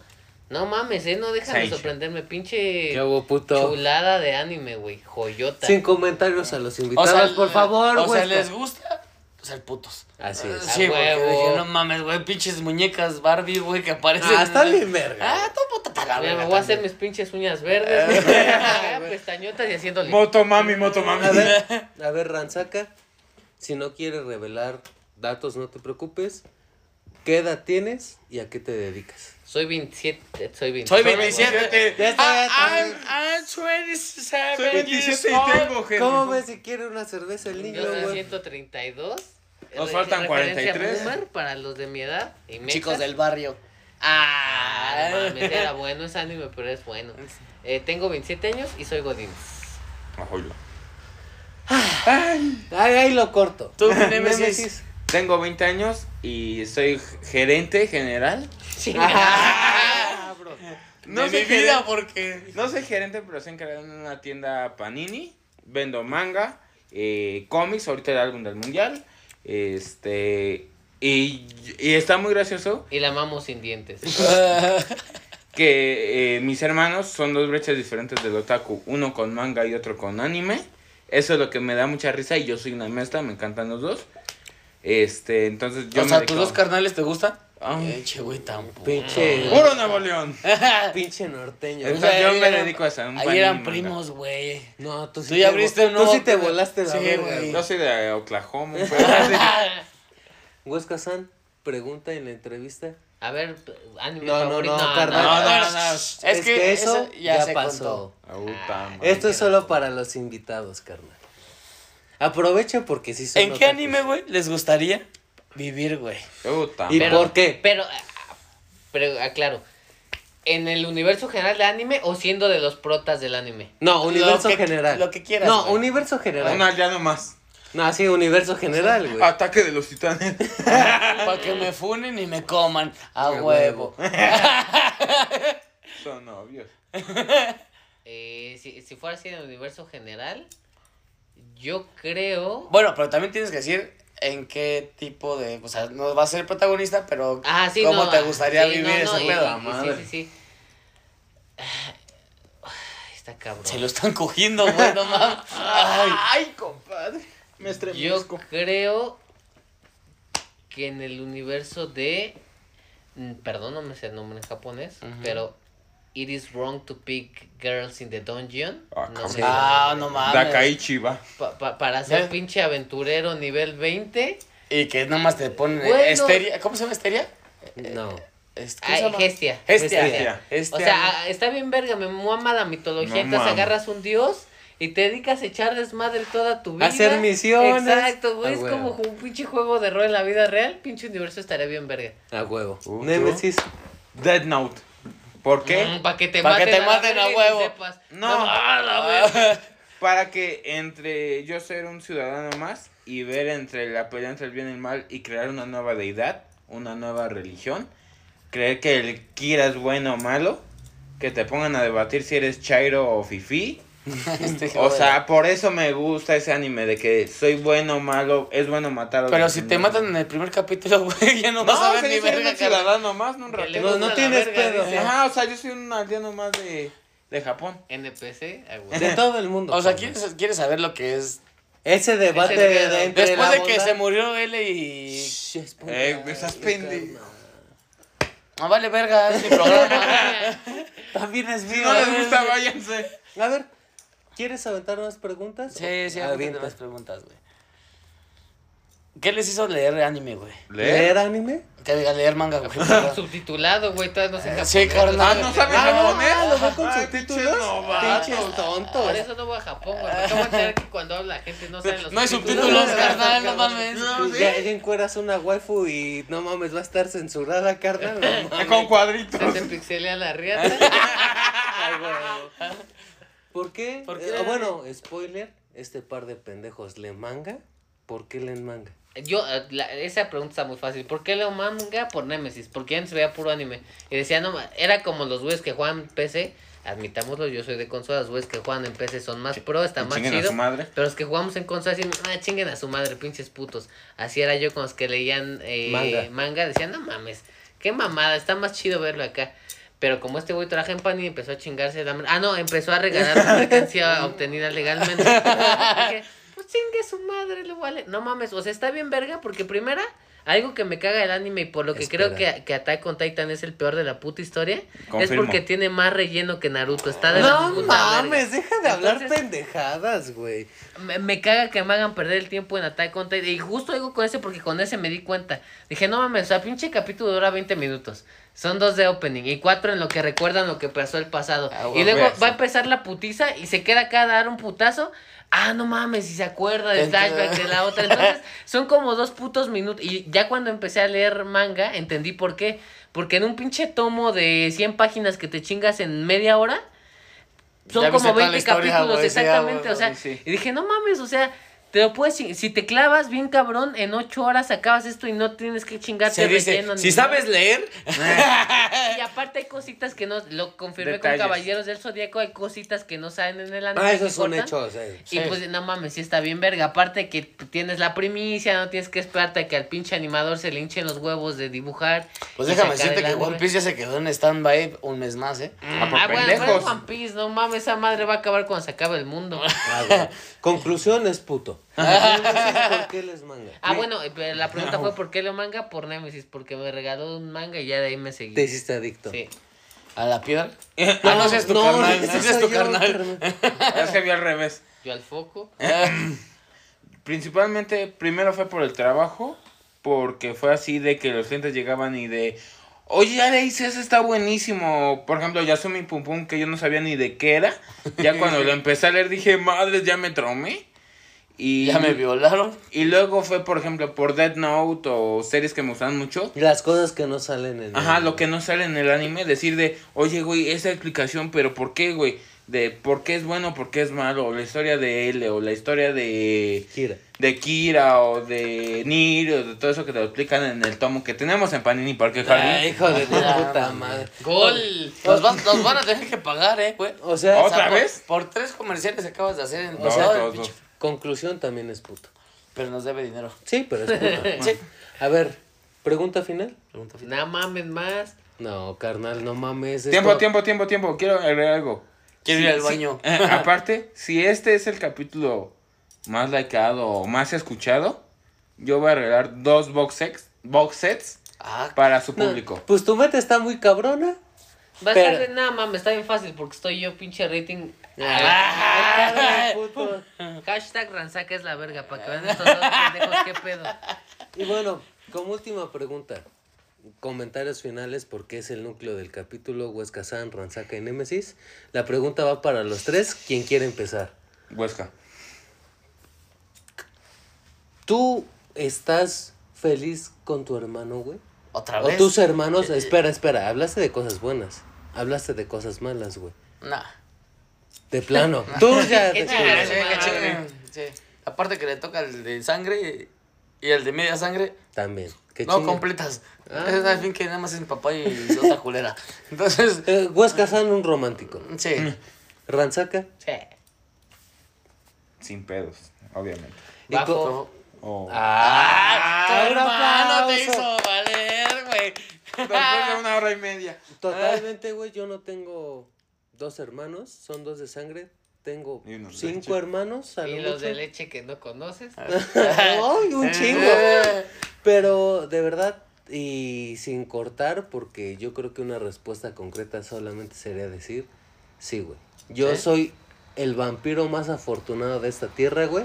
No mames, eh, no dejan de sorprenderme, pinche ¿Qué hubo, puto? chulada de anime, güey, joyota. Sin comentarios a los O invitados, sea, por favor, O sea, güey. les gusta ser putos. Así es. Sí, A porque huevo. dije, no mames, güey, pinches muñecas Barbie, güey, que aparecen. Ah, está bien verga. Ah, tú puta ta la verga me voy a hacer mis pinches uñas verdes, güey, acá, pestañotas y haciéndole. Motomami, motomami. A ver, a ver, Ransaca, si no quieres revelar datos, no te preocupes. ¿Qué edad tienes y a qué te dedicas? Soy 27, soy 27. Soy 27. Ya está, Ah. I'm, I'm 27 Soy 27 years y tengo, jefe. ¿Cómo ves si quiere una cerveza el niño, Yo soy güey? 132 Nos faltan referencia 43. boomer para los de mi edad. Y. Chicos del barrio. Ah, Ah, mames, era bueno, es anime, pero es bueno. Eh, tengo 27 años y soy Godín. Ojo. Ay, ahí lo corto. Tú, mi Némesis. Tengo 20 años y soy gerente general. Ah, bro. No de soy mi vida, gerente- porque. No soy gerente, pero soy encargado en una tienda Panini. Vendo manga, eh, cómics, ahorita el álbum del mundial. Este. Y, y está muy gracioso Y la mamo sin dientes. que eh, mis hermanos son dos brechas diferentes del otaku. Uno con manga y otro con anime. Eso es lo que me da mucha risa y yo soy una mezcla, me encantan los dos. Este, entonces yo o me sea, ¿tus dos carnales te gustan? Ah. Eche, güey, tampoco. Pinche. ¡Puro Nuevo León! Pinche norteño. O sea, yo ahí me eran- dedico a eso, un Ahí eran primos, güey. No, tú sí Tú ya te abriste un Tú sí te volaste la Sí, güey. güey. Yo soy de Oklahoma. Huesca San, pregunta en la entrevista. A ver, anime No, no, favorito. no, carnal. No, no, no. Es, Es que, que eso eso ya ya, se pasó. Ah, madre. Esto es solo para los invitados, carnal. Aprovecha porque si son ¿En qué otakus. anime, güey, les gustaría vivir, güey? Puta ¿Y por qué? Pero, pero aclaro. ¿En el universo general de anime o siendo de los protas del anime? No, universo Lo que- general. lo que quieras, No, güey. universo general. Un aldeano más. No, sí, universo general, güey. Ataque de los titanes. Para que me funen y me coman a huevo. Son novios. Eh, si, si fuera así en el universo general, yo creo... Bueno, pero también tienes que decir en qué tipo de. O sea, no va a ser protagonista, pero. Ah, sí, ¿Cómo no, te gustaría sí, vivir no, no, ese pedo? y- y madre. Sí, sí, sí. Ay, Está cabrón. Se lo están cogiendo, güey, no mames. Ay. Ay, compadre. Me Yo estremezco. creo que en el universo de. Perdón, no me sé el nombre en japonés, pero. It is wrong to pick girls in the dungeon. Ah, no sé. Ah, no mames. Dakaichi va. Pa- pa- para ser pinche aventurero nivel 20. Y que nada más te ponen Bueno. Esteria. ¿Cómo se llama Esteria? No. Est- ¿cómo se Ay? Gestia. Gestia. Gestia. Gestia. O sea, está bien verga, me mama la mitología. No entonces agarras un dios y te dedicas a echar desmadre toda tu vida. Hacer misiones. Exacto, güey. Es huevo. como un pinche juego de rol en la vida real. Pinche universo estaría bien verga. A huevo. Uh, Nemesis. Dead Note. ¿Por qué? para que te Pa' que maten, te a huevo. sepas. No. ah. Para que entre yo ser un ciudadano más y ver entre la pelea entre el bien y el mal y crear una nueva deidad, una nueva religión, creer que el Kira es bueno o malo, que te pongan a debatir si eres Chairo o Fifi. Este, O sea, por eso me gusta ese anime de que soy bueno o malo, es bueno matar a Pero los si te no. matan en el primer capítulo, güey, ya no, No, vas a ver ni verga, ciudadano más, no un ratito. No, no tienes verga, pedo. Ajá, o sea, yo soy un aldeano más de, de Japón. NPC, ah, güey. De todo el mundo. O sea. ¿quieres, quieres saber lo que es. Ese debate Ese pedo. de entre Después la de que bondad- se murió L y. Shh, es Eh, esas pende- carnal. Ah, vale, verga, es mi programa. También es Si mío. no les gusta, váyanse. A ver, ¿quieres aventar unas preguntas? sí, sí, avienta las preguntas, güey. ¿Qué les hizo leer anime, güey? ¿Leer anime? Que diga leer manga, güey. Subtitulado, güey, todavía no sé japonés. Sí, carnal. Ah, ¿no sabes Ah, japonés? no, lo veo con Ah, subtítulos. pinches tontos. Por eso no voy a Japón, güey. De enterar que cuando habla la gente no sabe los No hay subtítulos. carnal, no mames. No, sí. Ya, encueras una waifu y no mames, va a estar censurada, carnal. Con cuadritos. Se te pixelea la riata. Ay, güey. ¿Por qué? ¿Por qué? Eh, bueno, spoiler, este par de pendejos leen manga. ¿Por qué leen manga? Yo, eh, la- esa pregunta está muy fácil. ¿Por qué leo manga? Por Nemesis. Porque antes veía puro anime. Y decía, no, era como los güeyes que juegan PC. Admitámoslo, yo soy de consolas. Los güeyes que juegan en PC son más pro, está más Chinguen a chido. su madre. Pero los que jugamos en consolas dicen, ah, chinguen a su madre, pinches putos. Así era yo con los que leían eh, Manga. manga. Decían, no mames, qué mamada, está más chido verlo acá. Pero como este güey trabaja en Panini, empezó a chingarse la... Ah, no, empezó a regalar mercancía obtenida legalmente. Dije, pues chingue su madre, le vale. No mames, o sea, está bien verga porque primera, algo que me caga el anime y por lo que Espera. creo que, que Attack on Titan es el peor de la puta historia, es Confirmo. porque tiene más relleno que Naruto. Está de la No mames, verga. deja de hablar Entonces- pendejadas, güey. Me, me caga que me hagan perder el tiempo en Attack on Titan. Y justo digo con ese porque con ese me di cuenta. Dije, no mames, o sea, pinche capítulo dura 20 minutos. Son dos de opening y cuatro en lo que recuerdan lo que pasó el pasado. Ah, y luego va a empezar la putiza y se queda acá a dar un putazo. Ah, no mames, y se acuerda del flashback de la otra. Entonces, son como dos putos minutos. Y ya cuando empecé a leer manga, entendí por qué. Porque en un pinche tomo de 100 páginas que te chingas en media hora, son Ya como toda la 20 historia, capítulos, exactamente. o sea, sí. y dije, no mames, o sea, te lo puedes Si te clavas bien cabrón, en 8 horas acabas esto y no tienes que chingarte Se dice, relleno ni si nada". sabes leer, Y aparte hay cositas que no, lo confirmé Detalles. con Caballeros del Zodíaco, hay cositas que no salen en el anime. Ah, eso que es un cortan. hecho. sí. Y Sí. pues no mames, sí está bien verga. Aparte que tienes la primicia, no tienes que esperarte a que al pinche animador se le hinchen los huevos de dibujar. pues déjame decirte que anime. One Piece ya se quedó en stand-by un mes más, ¿eh? Mm, Ah, por ah, bueno, pero One Piece, no mames, esa madre va a acabar cuando se acabe el mundo. Ah, güey. Conclusión es ¿Por qué les manga? ah, bueno, pero la pregunta fue ¿por qué leo manga? Por Nemesis, porque me regaló un manga y ya de ahí me seguí. Te hiciste adicto. Sí. ¿A la piedra? ah, no, ese es tu carnal. ese Ese es soy tu yo, carnal. Es que vi al revés. Yo al foco. Principalmente, primero fue por el trabajo, porque fue así de que los clientes llegaban y de, oye, ya leíste, eso está buenísimo. Por ejemplo, Yasumi Pum Pum, que yo no sabía ni de qué era. Ya cuando lo empecé a leer dije, madres, ya me traumé. Y, Ya me violaron. y luego fue, por ejemplo, por Dead Note o series que me gustan mucho. Las cosas que no salen en Ajá, el- lo que no sale en el anime, decir de, oye, güey, esa explicación, pero ¿por qué, güey? De por qué es bueno, por qué es malo, o la historia de L, o la historia de Kira. de Kira o de Nir o de todo eso que te lo explican en el tomo que tenemos en Panini Parque Jardín. Ay, hijo de puta madre. ¡Gol! Nos, van- nos van a tener que pagar, ¿eh, güey? O sea, ¿Otra por- vez? Por, tres comerciales que acabas de hacer en O sea, todo el dos, pinche- dos. Conclusión también es puto. Pero nos debe dinero. Sí, pero es puto. Sí. A ver, pregunta final. Pregunta final. No mames más. No, carnal, no mames. Tiempo, esto- tiempo, tiempo, tiempo. Quiero agregar algo. Quiero Sí, ir al baño. Eh, aparte, si este es el capítulo más likeado o más escuchado, yo voy a regalar dos box sets, box sets Ah, para su No, público. Pues tu meta está muy cabrona. Va a Pero- estar de nada mames, está bien fácil porque estoy yo pinche rating. Puto. Hashtag Ransaca es la verga, para que vean estos dos pendejos qué pedo. Y bueno, como última pregunta, comentarios finales porque es el núcleo del capítulo Huesca San, Ransaca y Némesis. La pregunta va para los tres. ¿Quién quiere empezar? Huesca. ¿Tú estás feliz con tu hermano, güey? ¿Otra O vez? tus hermanos, espera, espera, hablaste de cosas buenas, hablaste de cosas malas, güey. Nah. De plano. Tú ya Qué te- chingas, Sí, que madre. chinguen, sí. Aparte que le toca el de sangre y el de media sangre, También. Qué no chinga. completas. Ah. Es al fin que nada más es mi papá y su otra culera. Entonces, Eh, Huesca San, un romántico. sí. Ransaca. Sí. Sin pedos, obviamente. Y Bajo. Oh. Ah, tu un hermano te hizo valer, güey. Después de una hora y media. Totalmente, güey, yo no tengo dos hermanos, son dos de sangre. Tengo cinco leche. hermanos, a lo Y los mucho. de leche que no conoces. Ay, un chingo. Pero de verdad, y sin cortar, porque yo creo que una respuesta concreta solamente sería decir, sí, güey. Yo soy el vampiro más afortunado de esta tierra, güey,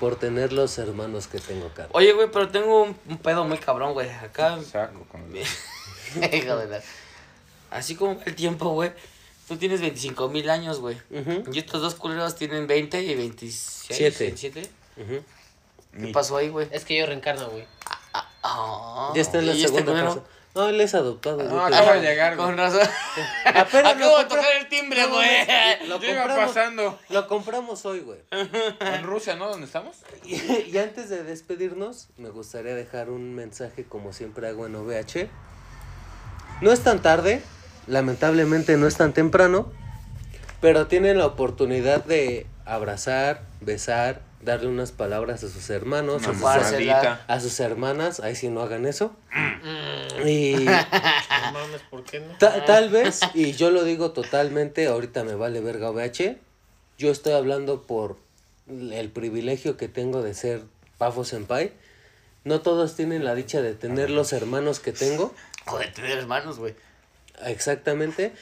por tener los hermanos que tengo acá. Oye, güey, pero tengo un, un pedo muy cabrón, güey. Acá, Saco con los- hijo de la... Así como el tiempo, güey. Tú tienes 25 mil años, güey. Y estos dos culeros tienen 20 y 26. Siete. 27. ujú. ¿Qué pasó ahí, güey? Es que yo reencarno, güey. Ah, Ya está en la ¿y este segunda culero? fase. No, él es adoptado. No, acaba de llegar, güey. Con razón. Apenas Acabo de tocar el timbre, No, güey. Lo iba compramos, pasando. lo compramos hoy, güey. En Rusia, ¿no? ¿Dónde estamos? Y, y antes de despedirnos, me gustaría dejar un mensaje como siempre hago en OVH. No es tan tarde, lamentablemente no es tan temprano, pero tienen la oportunidad de abrazar, besar, darle unas palabras a sus hermanos, a sus, a hermanas, ahí sí no hagan eso. Mm, Y no mames, ¿por qué no? ta- tal vez, y yo lo digo totalmente, ahorita me vale verga OVH, yo estoy hablando por el privilegio que tengo de ser Pafo Senpai. No todos tienen la dicha de tener los hermanos que tengo. O de tener hermanos, güey. Exactamente.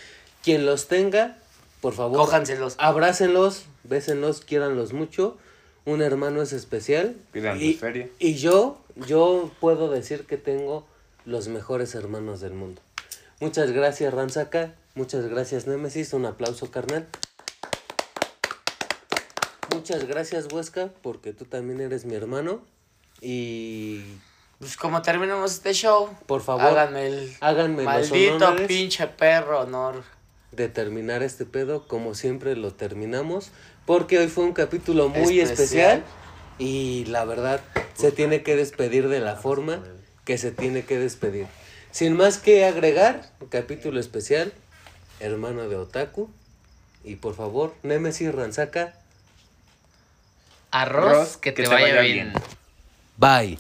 Quien los tenga, por favor, Cójanselos. abrácenlos, bésenlos, quiéranlos mucho. Un hermano es especial. Y, feria. y yo, yo puedo decir que tengo los mejores hermanos del mundo. Muchas gracias, Ranzaka. Muchas gracias, Némesis. Un aplauso, carnal. Muchas gracias, Huesca, porque tú también eres mi hermano. Y Pues como terminamos este show, por favor, háganme el háganme maldito pinche perro honor. de terminar este pedo como siempre lo terminamos. Porque hoy fue un capítulo muy especial. Especial. y la verdad se tiene que despedir de la forma que se tiene que despedir. Sin más que agregar, un capítulo especial, hermano de Otaku. Y por favor, Nemesis Ranzaka, Arroz, Arroz, que te, vaya, bien. bye.